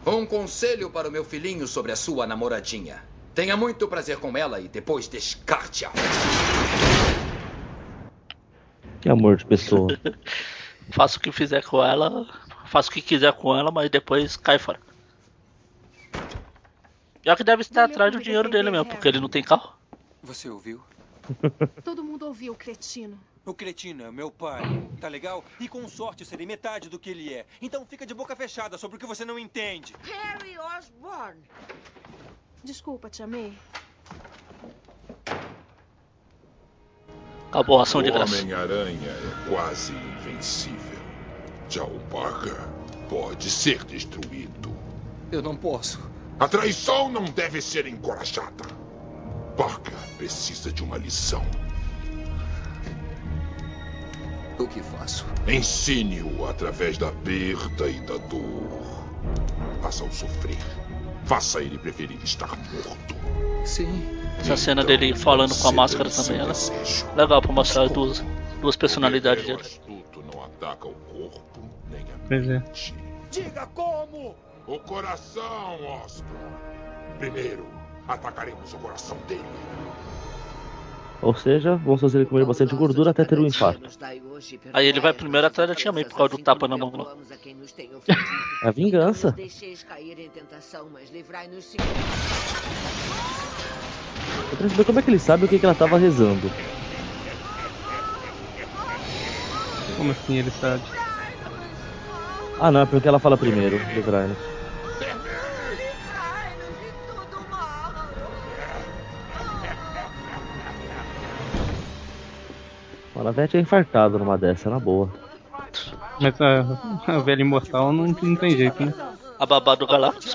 Um conselho para o meu filhinho sobre a sua namoradinha. Tenha muito prazer com ela e depois descarte-a. Que amor de pessoa. <laughs> Faça o que fizer com ela, faça o que quiser com ela, mas depois cai fora. Já que deve estar atrás do dinheiro dele mesmo, porque ele não tem carro. Você ouviu? <laughs> Todo mundo ouviu, cretino. O cretino é meu pai. Tá legal? E com sorte eu serei metade do que ele é. Então fica de boca fechada sobre o que você não entende. Harry Osborne. Desculpa, te amei. Acabou a ação o de graça. Homem-Aranha é quase invencível. Já o Parker pode ser destruído. Eu não posso. A traição não deve ser encorajada. Parker precisa de uma lição. O que faço? Ensine-o através da perda e da dor. Faça-o sofrer. Faça ele preferir estar morto. Sim. Essa cena dele falando com a máscara também, ela é legal pra mostrar as duas, duas personalidades dele. astuto não ataca o corpo nem a Pois é. mente. Diga como! O coração, Osborn. Primeiro, atacaremos o coração dele. Ou seja, vamos fazer ele comer bastante gordura até ter um infarto. Aí ele vai primeiro atrás da Tia May por causa do tapa na mão. É a vingança. Eu quero saber como é que ele sabe o que, que ela tava rezando. Como assim ele sabe? Ah, não, é porque ela fala primeiro. Livrai-nos. Mano, a Vete tinha infartado numa dessa, na boa. Mas a, a velha imortal não, não tem jeito, né? A babá do Galactus.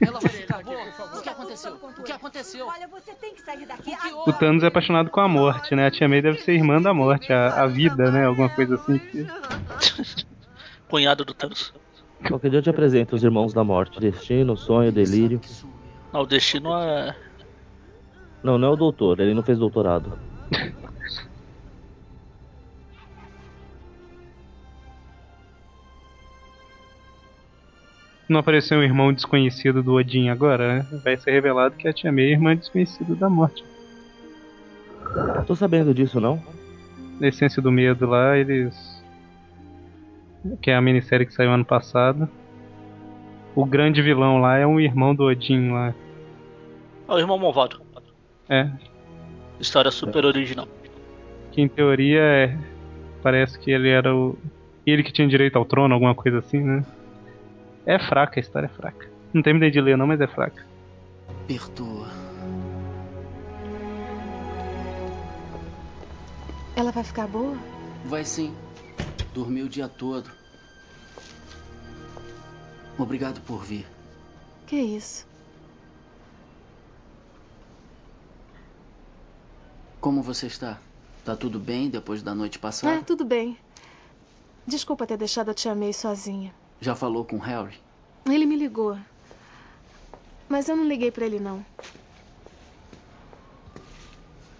Ela vai ficar? O que aconteceu? O que aconteceu? Olha, você tem que sair daqui O Thanos é apaixonado com a morte, né? A Tia May deve ser irmã da morte, a, a vida, né? Alguma coisa assim. que- <laughs> Cunhado do Thanos. Qualquer dia eu te apresento os irmãos da morte. Destino, sonho, delírio. Não, o destino é. Não, não é o doutor, ele não fez doutorado. <laughs> Não apareceu um irmão desconhecido do Odin agora, né? Vai ser revelado que a Tia May é irmã desconhecida da morte. Tô sabendo disso, não? Na essência do medo lá, eles. Que é a minissérie que saiu ano passado. O grande vilão lá é um irmão do Odin lá. É o irmão malvado. É. História super original. Que em teoria é. Parece que ele era o. Ele que tinha direito ao trono, alguma coisa assim, né? É fraca, a história é fraca. Não terminei de ler não, mas é fraca. Perdoa. Ela vai ficar boa? Vai sim. Dormiu o dia todo. Obrigado por vir. Que isso? Como você está? Tá tudo bem depois da noite passada? Ah, tudo bem. Desculpa ter deixado a tia May sozinha. Já falou com Harry? Ele me ligou. Mas eu não liguei pra ele, não.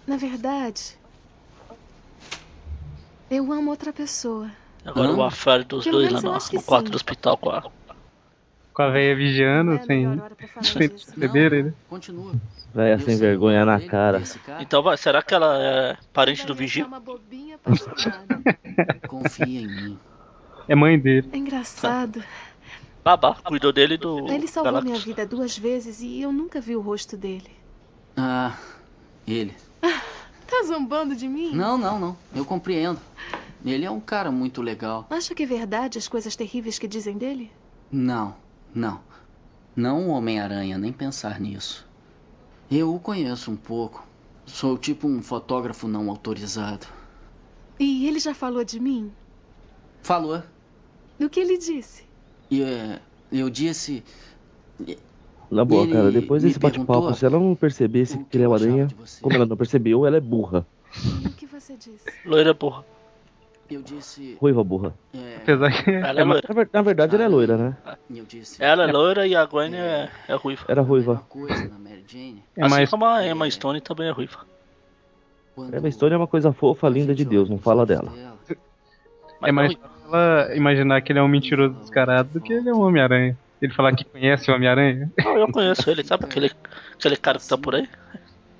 Na verdade, eu amo outra pessoa. Agora o affair dos Pelo dois lá no, no quarto sim. do hospital com a. Com a veia vigiando, sem. sem perceber ele. Continua. Véia sem vergonha na cara. Então vai, será que ela é parente do Vigil? <laughs> Confia em mim. É mãe dele. É engraçado. Babá, cuidou dele do. Ele salvou Galactus. minha vida duas vezes e eu nunca vi o rosto dele. Ah, ele. <laughs> Tá zombando de mim? Não, não, não. Eu compreendo. Ele é um cara muito legal. Acha que é verdade as coisas terríveis que dizem dele? Não, não. Não o Homem-Aranha, nem pensar nisso. Eu o conheço um pouco. Sou tipo um fotógrafo não autorizado. E ele já falou de mim? Falou. O que ele disse? E é, eu disse. Na boa, Ele cara, depois desse bate-papo, se ela não percebesse que ele é uma aranha, como ela não percebeu, ela é burra. O que você disse? Loira porra. Eu disse. Ruiva burra. Apesar que. Ela é loira. Na, ver- na verdade, ela é loira, né? Eu disse. Ela é loira e a Gwen é, é ruiva. Era ruiva. Coisa na Mary Jane. É assim mais- como a Emma Stone também é ruiva. Eva Stone é uma coisa fofa, linda de Deus, não fala dela. É mais fácil ela imaginar que ele é um mentiroso descarado do que ele é um Homem-Aranha. Ele falar que conhece o Homem-Aranha. Não, eu conheço ele, sabe <laughs> aquele, aquele cara que tá por aí?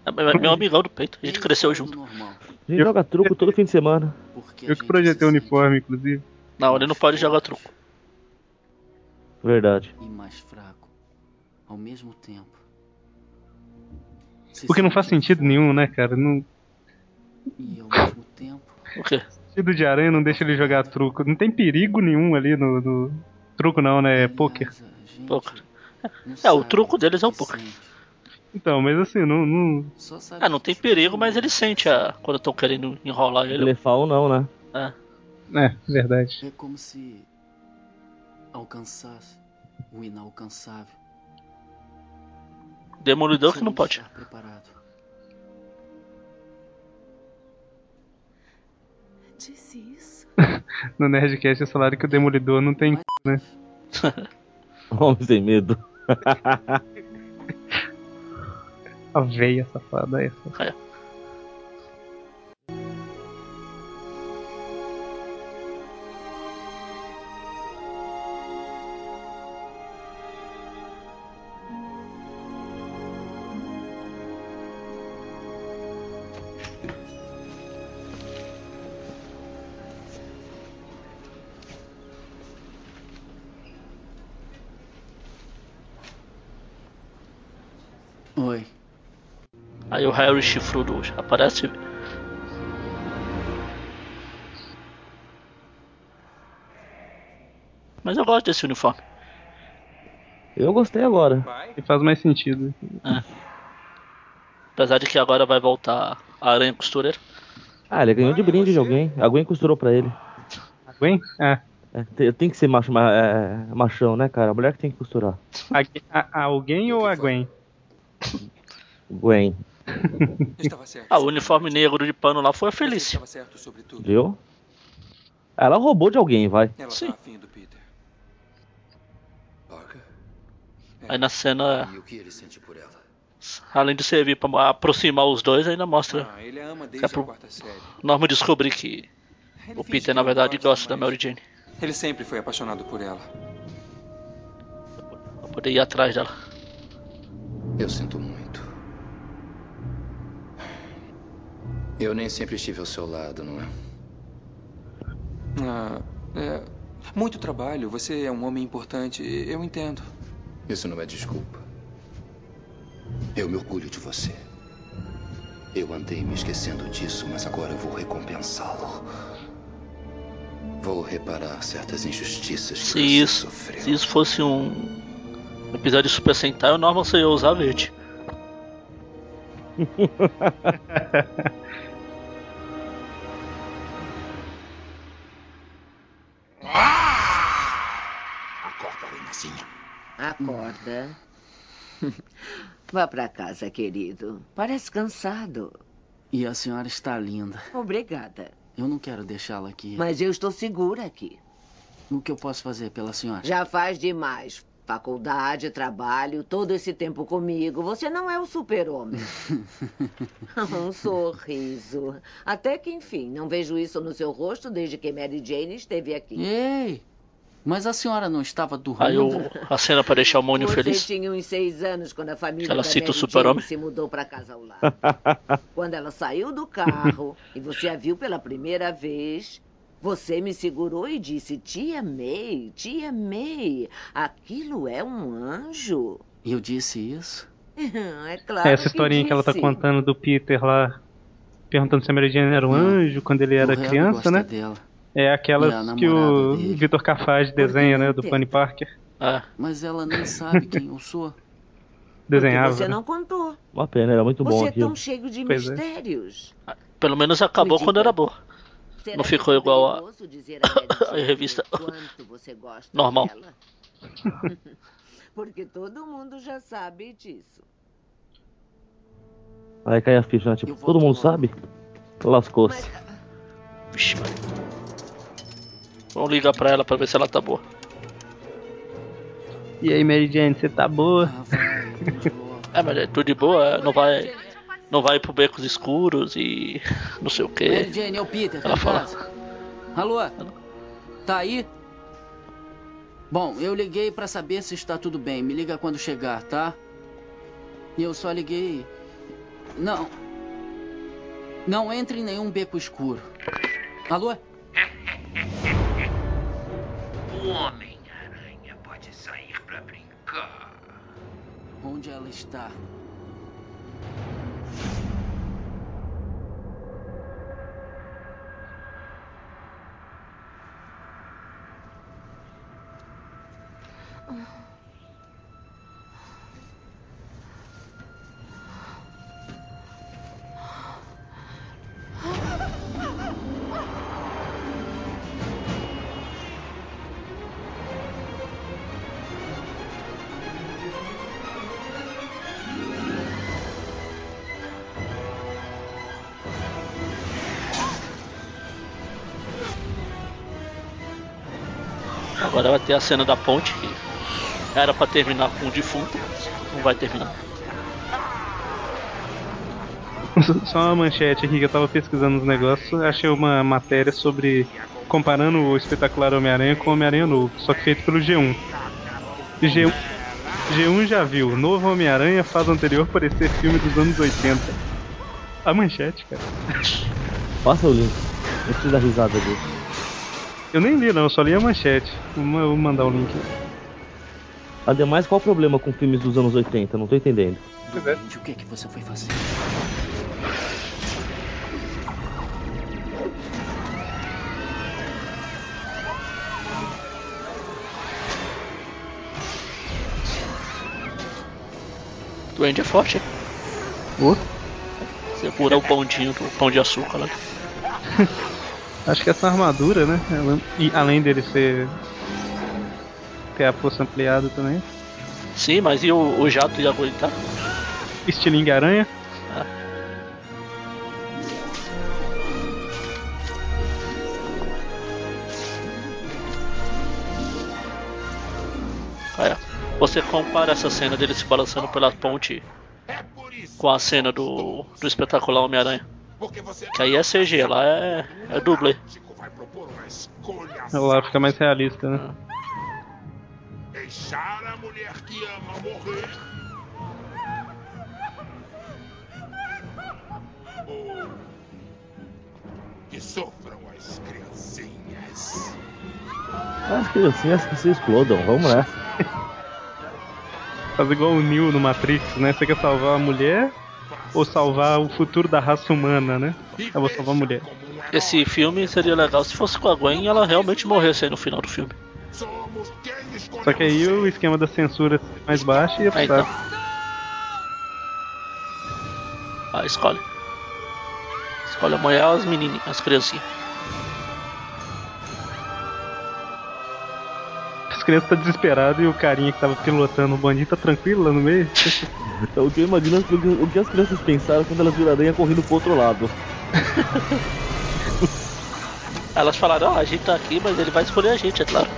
É meu meu amigão do peito, a gente cresceu junto. A gente joga truco todo fim de semana. Eu que projetei o uniforme, inclusive. Não, ele não pode jogar truco. Verdade. E mais fraco. Ao mesmo tempo. Porque não faz sentido nenhum, né, cara? Não... E ao mesmo tempo. O quê? Sentido de aranha não deixa ele jogar truco. Não tem perigo nenhum ali no. no... Truco não, né? É poker. Poker. É, o truco deles é o poker. Então, mas assim, não. não... Ah, não tem perigo, mas ele sente a, quando estão querendo enrolar ele. Blefar ou não, né? É. É, verdade. É como se alcançasse o inalcançável. Demolidor que não pode. Preparado. Disse isso? <laughs> No Nerdcast eles falaram que o Demolidor não tem c, né? <laughs> Homem sem medo. A veia safada essa. É. Harry chifrudo aparece. Mas eu gosto desse uniforme. Eu gostei agora. E faz mais sentido. É. Apesar de que agora vai voltar a aranha costureira. Ah, ele ganhou de brinde de alguém. Alguém costurou pra ele. Gwen? É. É, tem, que ser macho, ma- é, machão, né, cara? A mulher que tem que costurar. A, a- alguém ou a Gwen? Gwen. <laughs> Ah, o uniforme negro de pano lá foi a Felícia. Viu? Ela roubou de alguém, vai. Ela Sim. tá afim do Peter. Aí na cena, E o que ele sente por ela? além de servir pra aproximar os dois, ainda mostra. Ah, ele a ama É desde pro a quarta série. Norma descobrir que o Peter na verdade gosta da Mary Jane. Ele sempre foi apaixonado por ela. poder ir atrás dela. Eu sinto muito. Eu nem sempre estive ao seu lado, não é? Ah, é. Muito trabalho. Você é um homem importante. Eu entendo. Isso não é desculpa. Eu me orgulho de você. Eu andei me esquecendo disso, mas agora eu vou recompensá-lo. Vou reparar certas injustiças que Se você isso, sofreu. se isso fosse um episódio de Super Sentai, o Norman só ia usar verde. Acorda, Renacinha. Acorda. Vá pra casa, querido. Parece cansado. E a senhora está linda. Obrigada. Eu não quero deixá-la aqui. Mas eu estou segura aqui. O que eu posso fazer pela senhora? Já faz demais. Faculdade, trabalho, todo esse tempo comigo. Você não é o super-homem. <laughs> um sorriso. Até que enfim, não vejo isso no seu rosto desde que Mary Jane esteve aqui. Ei! Mas a senhora não estava Aí dormindo? o, a cena pra deixar o Mônio Você feliz. tinha uns seis anos quando a família Ela da cita o Mary super-homem? Se mudou para casa ao lado. <laughs> Quando ela saiu do carro e você a viu pela primeira vez, você me segurou e disse: Tia May, tia May, aquilo é um anjo. E eu disse isso? <laughs> É claro. É, essa historinha que, ela tá contando do Peter lá, perguntando se a Mary Jane era um anjo quando ele era criança, né? dela. É E a aquelas que o dele. Vitor Cafage desenha, né? Do Bunny Parker. É. Mas ela nem sabe quem eu sou. <laughs> Desenhava. Você né? não contou. Uma pena, era muito bom Você é aquilo. tão cheio de Pois é. mistérios. Pelo menos acabou quando era boa. Será Não ficou igual a, <laughs> a revista quanto você gosta normal. dela? <laughs> Porque todo mundo já sabe disso. Aí cai a ficha, né? Tipo, todo mundo sabe? Lascou-se. Vixe, mano. Vamos ligar pra ela pra ver se ela tá boa. E aí, Mary Jane, você tá boa? É, mas é tudo de boa, não vai. Não vai pro becos escuros e. <laughs> não sei o que. Mary Jane, é o Peter, tá Ela fala. casa? Alô? Tá aí? Bom, eu liguei pra saber se está tudo bem. Me liga quando chegar, tá? E eu só liguei. Não. Não entre em nenhum beco escuro. Alô? O Homem-Aranha pode sair pra brincar. Onde ela está? Agora vai ter a cena da ponte que era pra terminar com o defunto, não vai terminar. <laughs> Só uma manchete aqui que eu tava pesquisando os negócios, achei uma matéria sobre comparando o espetacular Homem-Aranha com o Homem-Aranha novo, só que feito pelo G1. G1, G1 já viu, novo Homem-Aranha faz anterior parecer filme dos anos 80. A manchete, cara. Passa o link. Não precisa dar risada disso. Eu nem li não, eu só li a manchete. Vou ma- vou mandar o link. Ademais, qual o problema com filmes dos anos 80? Não tô entendendo. Doente, o que é que você foi fazer? Duende é forte, hein? Segura o pãozinho do pão de açúcar lá. <laughs> Acho que essa armadura, né? ela- e além dele ser. ter a força ampliada também. Sim, mas e o, o jato ia aguentar? Estilingue aranha. Aí, ó. Você compara essa cena dele se balançando pela ponte com a cena do, do espetacular Homem-Aranha. Que aí é CG, lá é, é dublê. Lá fica mais realista, né? deixar a mulher que ama morrer? Ou que sofram as criancinhas? As criancinhas que se explodam, vamos nessa. Faz igual o Neo no Matrix, né? Você quer salvar a mulher ou salvar o futuro da raça humana, né? Eu vou salvar a mulher. Esse filme seria legal se fosse com a Gwen e ela realmente morresse aí no final do filme. Só que aí o esquema da censura é mais baixo e ia Ah, então. Ah, escolhe. Escolhe a mulher ou as menininhas, as criancinhas. As crianças tá desesperado e o carinha que tava pilotando o bandinho tá tranquilo lá no meio. Então, <laughs> o que eu imagino é que- o que as crianças pensaram quando elas viram a aranha correndo pro outro lado. <laughs> Elas falaram, ó, a gente tá aqui, mas ele vai escolher a gente, é claro.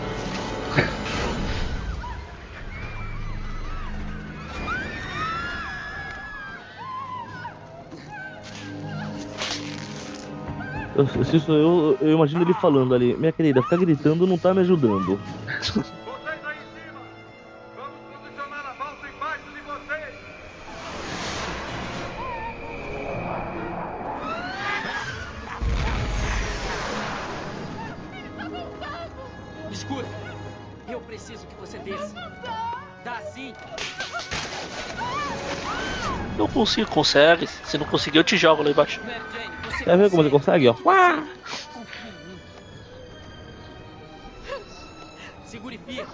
Eu, se sou eu, eu imagino ele falando ali, minha querida, ficar gritando não tá me ajudando. <laughs> Dá. Não consigo, consegue. Se não conseguir, eu te jogo lá embaixo. Quer ver como você consegue, ó? Uá! Segure firme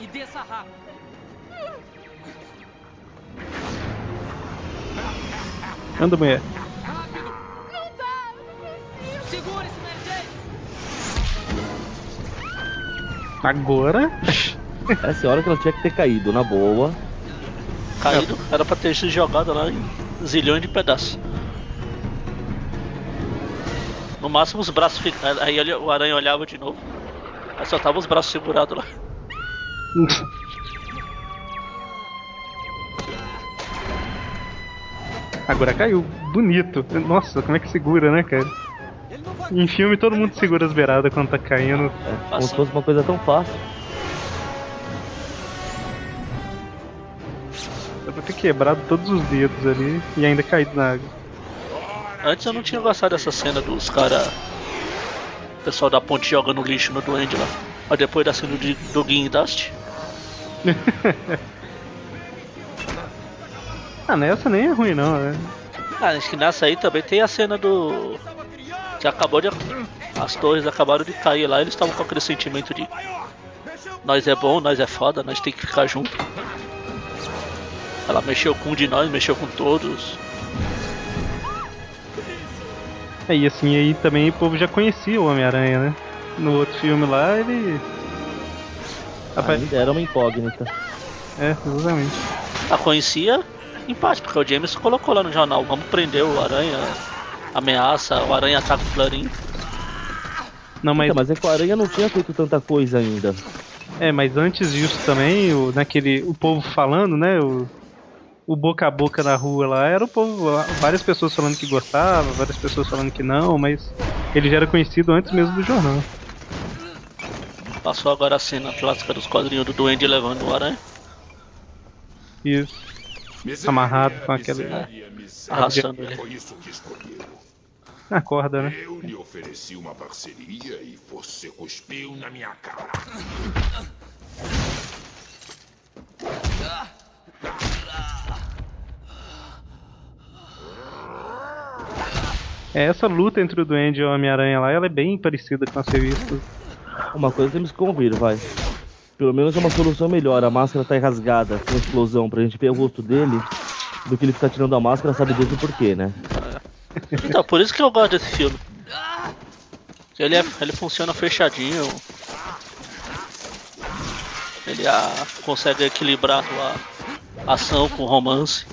e desça rápido. Anda, mulher. Segure-se, Mary Jane. Agora? Essa é a hora que ela tinha que ter caído, na boa. Caído, era pra ter sido jogado lá em zilhões de pedaços. No máximo os braços ficam. Aí o aranha olhava de novo. Aí só tava os braços segurados lá. <laughs> Agora caiu. Bonito. Nossa, como é que segura, né, cara? Em filme todo mundo segura as beiradas quando tá caindo. Como se fosse uma coisa tão fácil. Ter quebrado todos os dedos ali e ainda caído na água. Antes eu não tinha gostado dessa cena dos cara. O pessoal da ponte jogando lixo no duende lá. Mas depois da cena de Doguinho e Dust. <laughs> ah, nessa nem é ruim não, né? Ah, acho que nessa aí também tem a cena do. Que acabou de. As torres acabaram de cair lá, eles estavam com aquele sentimento de. Nós é bom, nós é foda, nós tem que ficar junto. Ela mexeu com um de nós, mexeu com todos. É, e assim aí também o povo já conhecia o Homem-Aranha, né? No outro filme lá ele. Ainda era uma incógnita. É, exatamente. A conhecia em parte, porque o James colocou lá no jornal, vamos prender o aranha, ameaça, o aranha ataca o Clarim. Não, mas... Então, mas é que o Aranha não tinha feito tanta coisa ainda. É, mas antes disso também, o, naquele, o povo falando, né? O, o boca a boca na rua lá, era o povo, várias pessoas falando que gostava, várias pessoas falando que não, mas ele já era conhecido antes mesmo do jornal. Passou agora a cena clássica dos quadrinhos do Duende levando o aranha. Isso. Amarrado com aquele. Arrastando ele. Foi isso que escolheu. A corda, né? Eu lhe ofereci uma parceria e você cuspiu na minha cara. Essa luta entre o Duende e o Homem-Aranha lá, ela é bem parecida com as revistas. Uma coisa temos que convir, vai. Pelo menos é uma solução melhor. A máscara tá rasgada com explosão pra gente ver o rosto dele do que ele ficar tirando a máscara, sabe Deus o porquê, né? <laughs> Então, por isso que eu gosto desse filme. Ele, é, ele funciona fechadinho. Ele a, consegue equilibrar a ação com romance.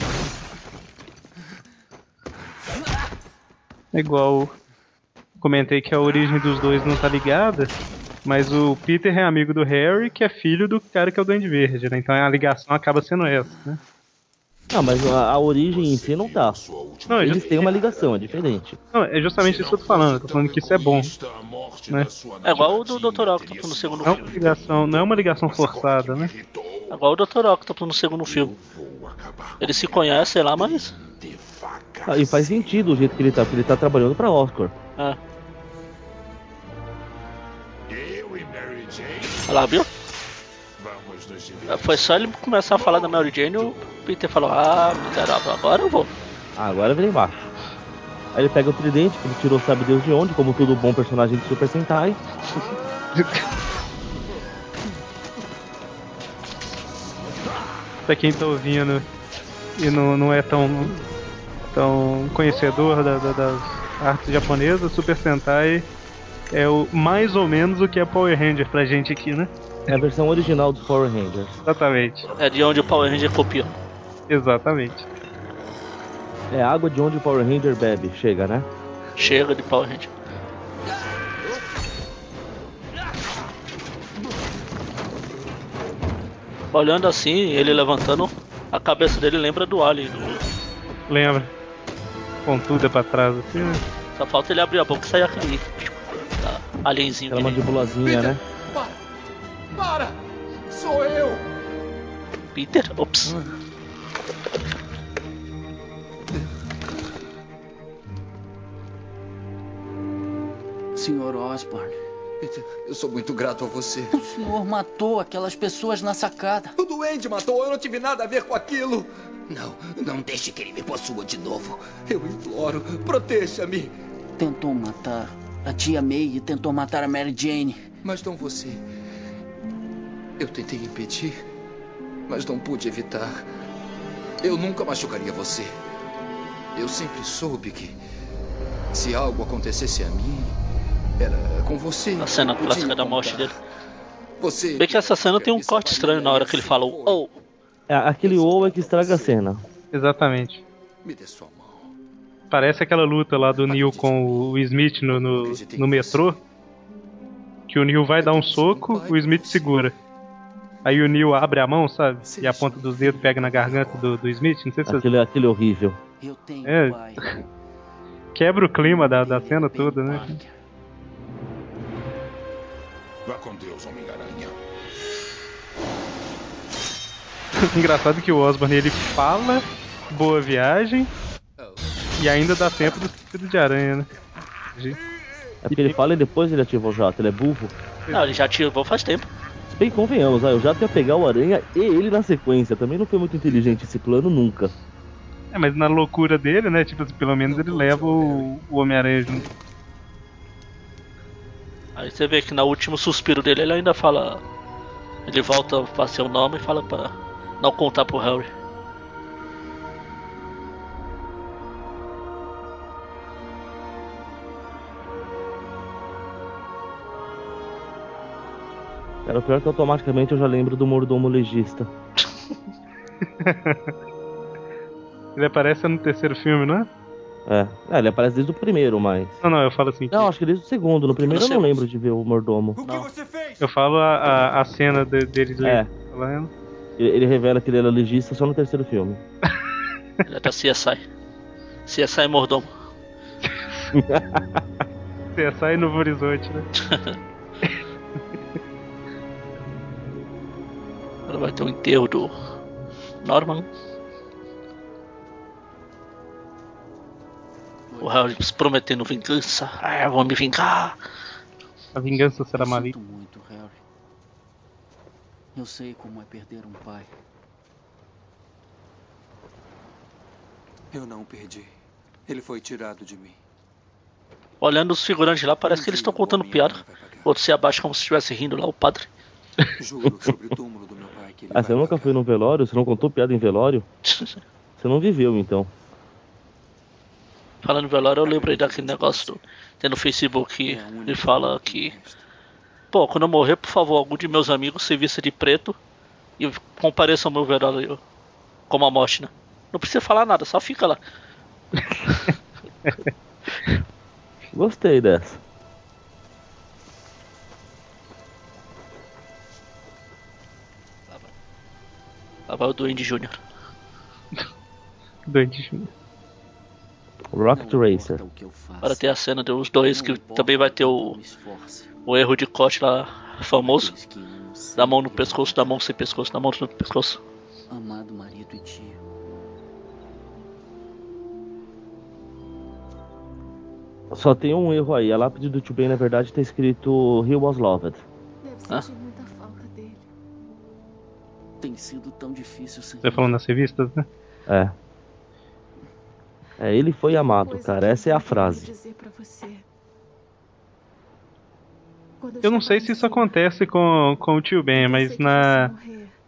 Igual. Comentei que a origem dos dois não tá ligada, mas o Peter é amigo do Harry, que é filho do cara que é o Duende Verde, né? Então a ligação acaba sendo essa, né? Não, mas a, a origem em si não tá. Não, é Eles just- têm uma ligação, é diferente. Não, é justamente isso que eu tô falando, eu tô falando que isso é bom. Né? É igual o do Dr. Octopus no segundo Não é filme. uma ligação, não é uma ligação forçada, né? Igual o Dr. Octopus no segundo filme. Eles se conhecem lá, mas. Ah, e faz sentido o jeito que ele tá, porque ele tá trabalhando pra Oscar. É. Olha lá, viu? Foi só ele começar a falar da Mary Jane e o Peter falou: Ah, miserável, agora eu vou. Ah, agora vem embaixo. Aí ele pega o tridente, que ele tirou sabe Deus de onde, como todo bom personagem de Super Sentai. <laughs> pra quem tá ouvindo e não, não é tão, tão conhecedor da, da, das artes japonesas, Super Sentai é o mais ou menos o que é Power Ranger pra gente aqui, né? É a versão original dos Power Rangers. Exatamente. É de onde o Power Ranger copiou. Exatamente. É água de onde o Power Ranger bebe, chega, né? Chega de Power Ranger. Olhando assim, ele levantando, a cabeça dele lembra do Alien. Do... Lembra. Pontuda pra trás assim, né? Só falta ele abrir a boca e sair aquele. Tá, alienzinho. Aquela mandibulazinha, né? Para! Para! Sou eu! Peter? Ops. Senhor Osborne. Eu sou muito grato a você. O senhor matou aquelas pessoas na sacada. O duende matou, eu não tive nada a ver com aquilo. Não, não deixe que ele me possua de novo. Eu imploro, proteja-me. Tentou matar a tia May e tentou matar a Mary Jane. Mas não você. Eu tentei impedir, mas não pude evitar. Eu nunca machucaria você. Eu sempre soube que se algo acontecesse a mim, era com você. A cena clássica da morte dele. Você. Bem que essa cena tem um corte estranho na hora que ele falou oh. É, aquele ou é que estraga a cena. Exatamente. Me dê sua mão. Parece aquela luta lá do Neil com o Smith no, no, no metrô. Que o Neil vai dar um soco, o Smith segura. Aí o Neil abre a mão, sabe? E a ponta dos dedos pega na garganta do, do Smith. Não sei se aquele, você... aquele é horrível. É. <laughs> Quebra o clima da, da cena toda, né? Vá com Deus, Homem-Aranha. <laughs> Engraçado que o Osborne ele fala boa viagem e ainda dá tempo do sentido de aranha, né? É porque ele fala e depois ele ativa o jato, ele é burro. Não, ele já ativou faz tempo. Se bem convenhamos, ah, o jato ia pegar o aranha e ele na sequência. Também não foi muito inteligente esse plano nunca. É, mas na loucura dele, né? Tipo assim, pelo menos ele leva o, o Homem-Aranha junto. Aí você vê que no último suspiro dele ele ainda fala. Ele volta pra seu nome e fala pra não contar pro Harry. Cara, o pior é que automaticamente eu já lembro do mordomo legista. <laughs> ele aparece no terceiro filme, não é? É. é, ele aparece desde o primeiro, mas. Não, não, eu falo assim. Não, acho que desde o segundo. No primeiro eu não lembro de ver o mordomo. O que você fez? Eu falo a, a, a cena de, deles É. falando. Ele, ele revela que ele era legista só no terceiro filme. Ele é da CSI. CSI Mordomo. <laughs> CSI Novo Horizonte, né? <laughs> Agora vai ter o enterro do Norman. O Harry se prometendo vingança. Ah, eu vou me vingar. A vingança será Sinto maligna. muito, Harry. Eu sei como é perder um pai. Eu não o perdi. Ele foi tirado de mim. Olhando os figurantes lá, parece que eles estão contando piada. Outro se abaixa como se estivesse rindo lá, o padre. Juro sobre o túmulo do meu pai que ele Ah, você nunca foi num velório? Você não contou piada em velório? <laughs> Você não viveu, então. Falando em velório, eu lembrei daquele negócio do, tem no Facebook que ele fala que. Pô, quando eu morrer, por favor, algum de meus amigos se vista de preto e compareça ao meu velório como a morte, né? Não precisa falar nada, só fica lá. <laughs> Gostei dessa. Lá vai o Duende Júnior. <laughs> Duende Júnior. Rocket Racer. Agora tem a cena dos dois que também vai ter o, o erro de corte lá Famoso. Da mão no pescoço, da mão sem pescoço, da mão no pescoço. Amado marido e tio. Só tem um erro aí. A lápide do Tio Ben, na verdade, tá escrito He was loved. Deve sentir muita falta dele. Tem sido tão difícil sem. Você falando nas revistas, né? É. É, ele foi amado, cara. Essa é a frase. Eu não sei se isso acontece com, com o tio Ben, mas na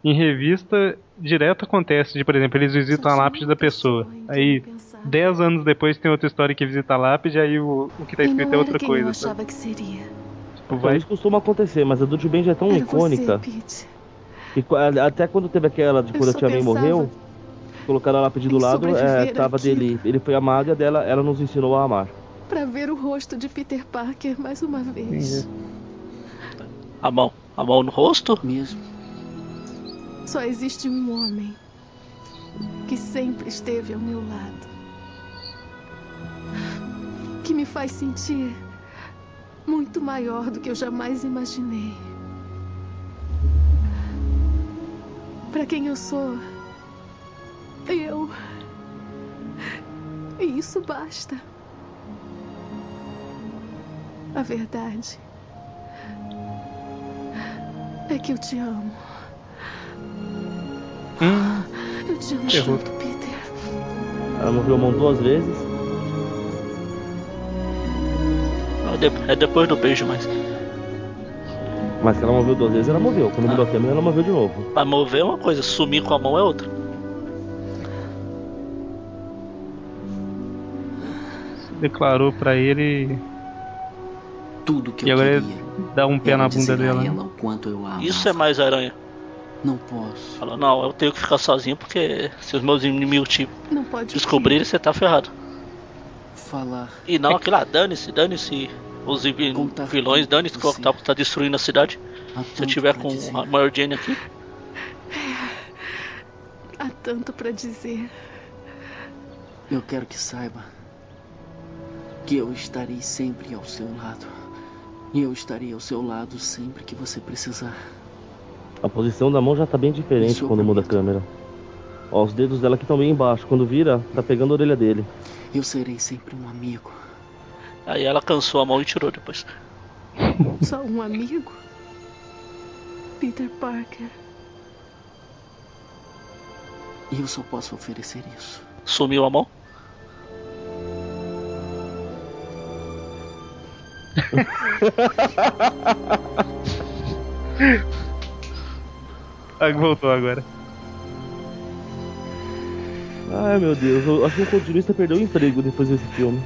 em revista direto acontece de, por exemplo, eles visitam a lápide da pessoa. Aí, dez anos depois tem outra história que visita a lápide, aí o, o que tá E escrito é outra coisa. eu sabe? achava que seria. Tipo, Então, vai isso costuma acontecer, mas a do Tio Ben já é tão Era icônica. você, qu- até quando teve aquela de quando a tia Ben morreu, colocaram a lápide do lado, é, tava àquilo. dele. Ele foi a dela, ela nos ensinou a amar. Pra ver o rosto de Peter Parker mais uma vez. A mão. A mão no rosto? Mesmo. Só existe um homem que sempre esteve ao meu lado. Que me faz sentir muito maior do que eu jamais imaginei. Pra quem eu sou, eu. E isso basta. A verdade é que eu te amo. Eu te amo Errou. tanto, Peter. Ela moveu a mão duas vezes. É É depois do beijo, mas. Mas que ela moveu duas vezes, ela moveu. Quando mudou a câmera, ela moveu de novo. Pra mover é uma coisa, sumir com a mão é outra. Declarou pra ele Tudo que e eu agora queria. ele dá um pé era na dizer bunda dela. ela o quanto eu a amava. Isso é mais aranha. Não posso. Fala, não, eu tenho que ficar sozinho porque se os meus inimigos te Não pode descobrirem, você tá ferrado. Falar. E não aquilo lá, dane-se, dane-se os vi- vilões, dane-se que o Octopus tá destruindo a cidade. Se eu tiver com a Mary Jane aqui, Há tanto pra dizer. Eu quero que saiba que eu estarei sempre ao seu lado. E eu estarei ao seu lado sempre que você precisar. A posição da mão já tá bem diferente quando muda a câmera. Ó, os dedos dela aqui estão bem embaixo. Quando vira, tá pegando a orelha dele. Eu serei sempre um amigo. aí ela cansou a mão e tirou depois. <laughs> Só um amigo? Peter Parker. E eu só posso oferecer isso. Sumiu a mão? <laughs> Ah, voltou agora. Ai meu Deus, eu acho que o continuista perdeu o emprego depois desse filme.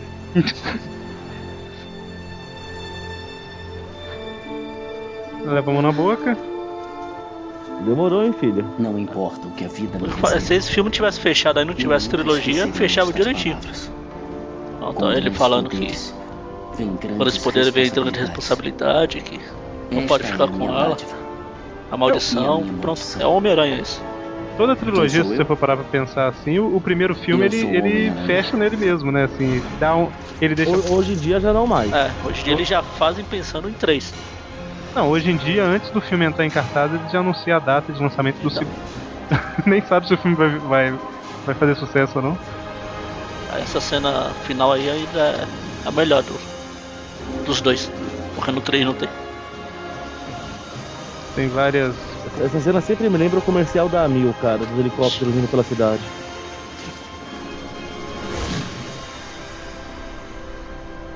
Leva a mão na boca. Demorou, hein, filha? Não importa o que a vida me Se esse filme tivesse fechado aí não tivesse trilogia, fechava direitinho. Então, ele falando que por esse poder vem grande responsabilidade, que não pode ficar com ela. A maldição, pronto, é o Homem-Aranha isso. Toda a trilogia, se você for parar pra pensar assim, o, o primeiro filme ele, ele fecha nele mesmo, né? Assim, dá um. Ele deixa. Hoje em dia já não mais. É, hoje em dia eles já fazem pensando em três. Não, hoje em dia, antes do filme entrar em cartaz, ele já anuncia a data de lançamento do segundo. <laughs> Nem sabe se o filme vai, vai, vai fazer sucesso ou não. Essa cena final aí ainda é a melhor do, dos dois. Porque no 3 não tem. Tem várias. Essa cena sempre me lembra o comercial da Amil, cara, dos helicópteros indo pela cidade.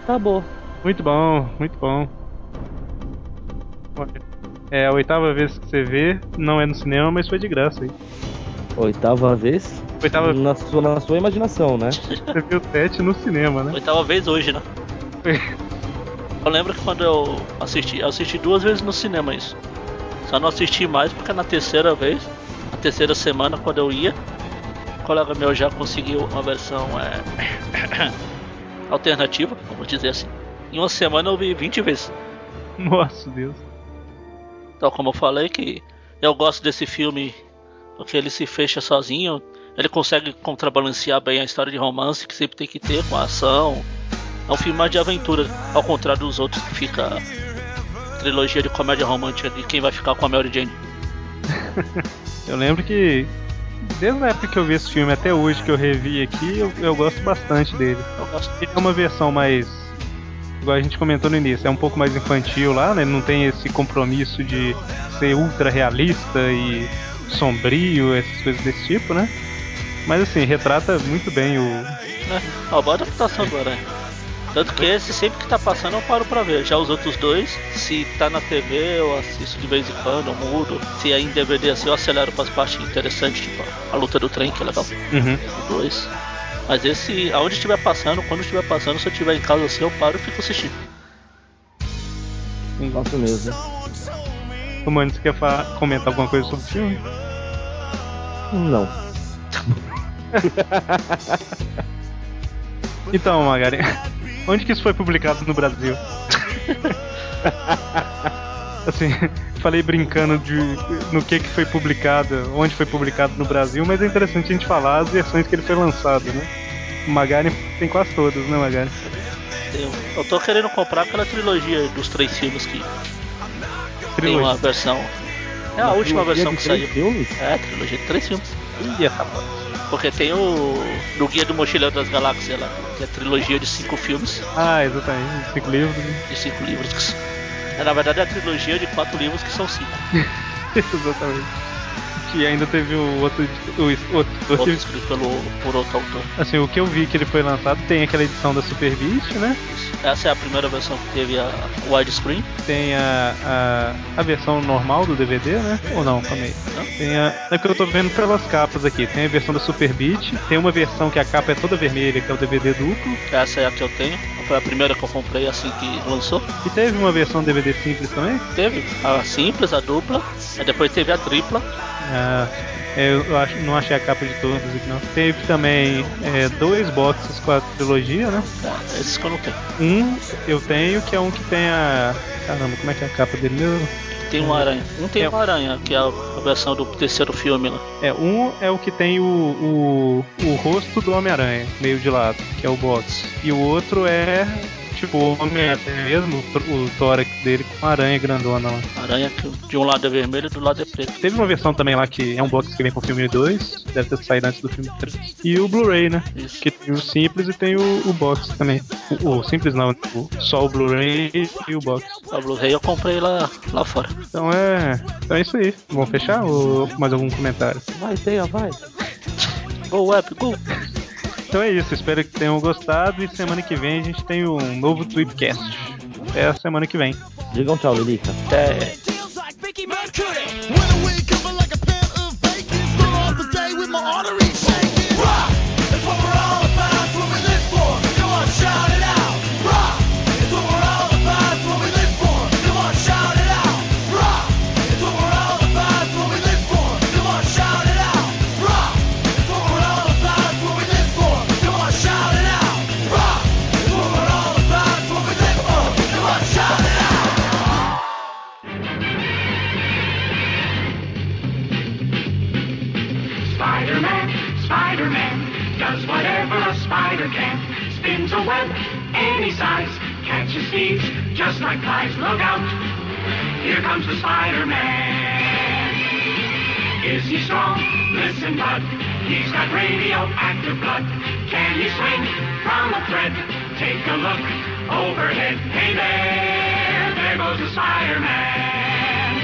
Tá bom. Muito bom, muito bom. É a oitava vez que você vê, não é no cinema, mas foi de graça aí. Oitava vez? Oitava na sua, na sua imaginação, né? Você viu o Tete no cinema, né? Oitava vez hoje, né? <laughs> Eu lembro que quando eu assisti, eu assisti duas vezes no cinema isso. Só não assisti mais porque na terceira vez, na terceira semana quando eu ia, um colega meu já conseguiu uma versão é, <coughs> alternativa, vamos dizer assim. Em uma semana eu vi 20 vezes. Nossa Deus. Então, como eu falei, que eu gosto desse filme porque ele se fecha sozinho, ele consegue contrabalancear bem a história de romance que sempre tem que ter com a ação. É um filme mais de aventura, ao contrário dos outros que fica trilogia de comédia romântica de quem vai ficar com a Mary Jane. <laughs> eu lembro que desde a época que eu vi esse filme até hoje que eu revi aqui, eu, eu gosto bastante dele. Eu gosto ele é uma versão mais igual a gente comentou no início, é um pouco mais infantil lá, né? Não tem esse compromisso de ser ultra realista e sombrio, essas coisas desse tipo, né? Mas assim, retrata muito bem o. É, uma boa adaptação do Aranha. Tanto que esse sempre que tá passando eu paro pra ver. Já os outros dois, se tá na TV eu assisto de vez em quando, eu mudo. Se é em DVD assim eu acelero pras partes interessantes, tipo a luta do trem, que é legal. Uhum. Dois. Mas esse, aonde estiver passando, quando estiver passando, se eu estiver em casa assim, eu paro e fico assistindo. Gosto mesmo. Ô, mano, você quer falar, comentar alguma coisa sobre o filme? Não. <laughs> então, Magari, <laughs> onde que isso foi publicado no Brasil? <laughs> assim, falei brincando de no que que foi publicado, onde foi publicado no Brasil, mas é interessante a gente falar as versões que ele foi lançado, né? O Magari tem quase todas, né, Magari? Eu, eu tô querendo comprar aquela trilogia dos três filmes que trilogia. tem uma versão. É a uma última versão que saiu. Filmes? É, trilogia de três filmes. Ih, essa porque tem o. No Guia do Mochileiro das Galáxias lá, que é a trilogia de cinco filmes. Ah, exatamente. Cinco livros. De cinco livros. É, na verdade é a trilogia de quatro livros que são cinco. <laughs> exatamente. E ainda teve o outro. O, outro, outro escrito pelo, por outro autor. Assim, o que eu vi que ele foi lançado tem aquela edição da Super Beast, né? Essa é a primeira versão que teve a widescreen. Tem a, a, a versão normal do DVD, né? Ou não, calma aí. Não? Tem a. É que eu tô vendo pelas capas aqui. Tem a versão da Super Beat, tem uma versão que a capa é toda vermelha, que é o DVD duplo. Essa é a que eu tenho. Foi a primeira que eu comprei assim que lançou. E teve uma versão DVD simples também? Teve. A simples, a dupla. Aí depois teve a tripla. Ah, eu acho, não achei a capa de todos aqui não. Teve também é, dois boxes com a trilogia, né? Esses que eu não tenho. Um eu tenho, que é um que tem a. Caramba, como é que é a capa dele mesmo? Tem uma aranha. Um tem é. uma aranha, que é a versão do terceiro filme lá. É, um é o que tem o, o, o rosto do Homem-Aranha, meio de lado, que é o box. E o outro é tipo o Homem-Aranha mesmo, o tórax dele com uma aranha grandona lá. Aranha que de um lado é vermelho e do lado é preto. Teve uma versão também lá que é um box que vem com o filme 2, deve ter saído antes do filme 3. E o Blu-ray, né? Isso. Que tem o simples e tem o, o box também. O, o simples não, o, só o Blu-ray e o box. O Blu-ray eu comprei lá, lá fora. Então é. Então é isso aí. Vamos fechar ou mais algum comentário? Vai, tenha, vai. Go up, go! Então é isso, espero que tenham gostado e semana que vem a gente tem um novo Tweepcast. Até a semana que vem. Digam tchau, Lilica. Até. Just like flies. Look out! Here comes the Spider-Man. Is he strong? Listen, bud. He's got radioactive blood. Can he swing from a thread? Take a look overhead. Hey there, there goes the Spider-Man.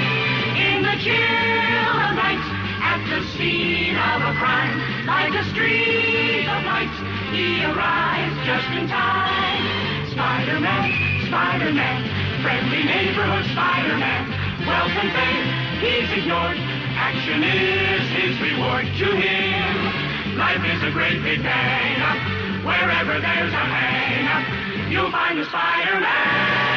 In the chill of night, at the scene of a crime, like a streak of light, he arrives just in time. Spider-Man. Spider-Man, friendly neighborhood Spider-Man. Wealth and fame, he's ignored. Action is his reward to him. Life is a great big bang. Wherever there's a hang you'll find the Spider-Man.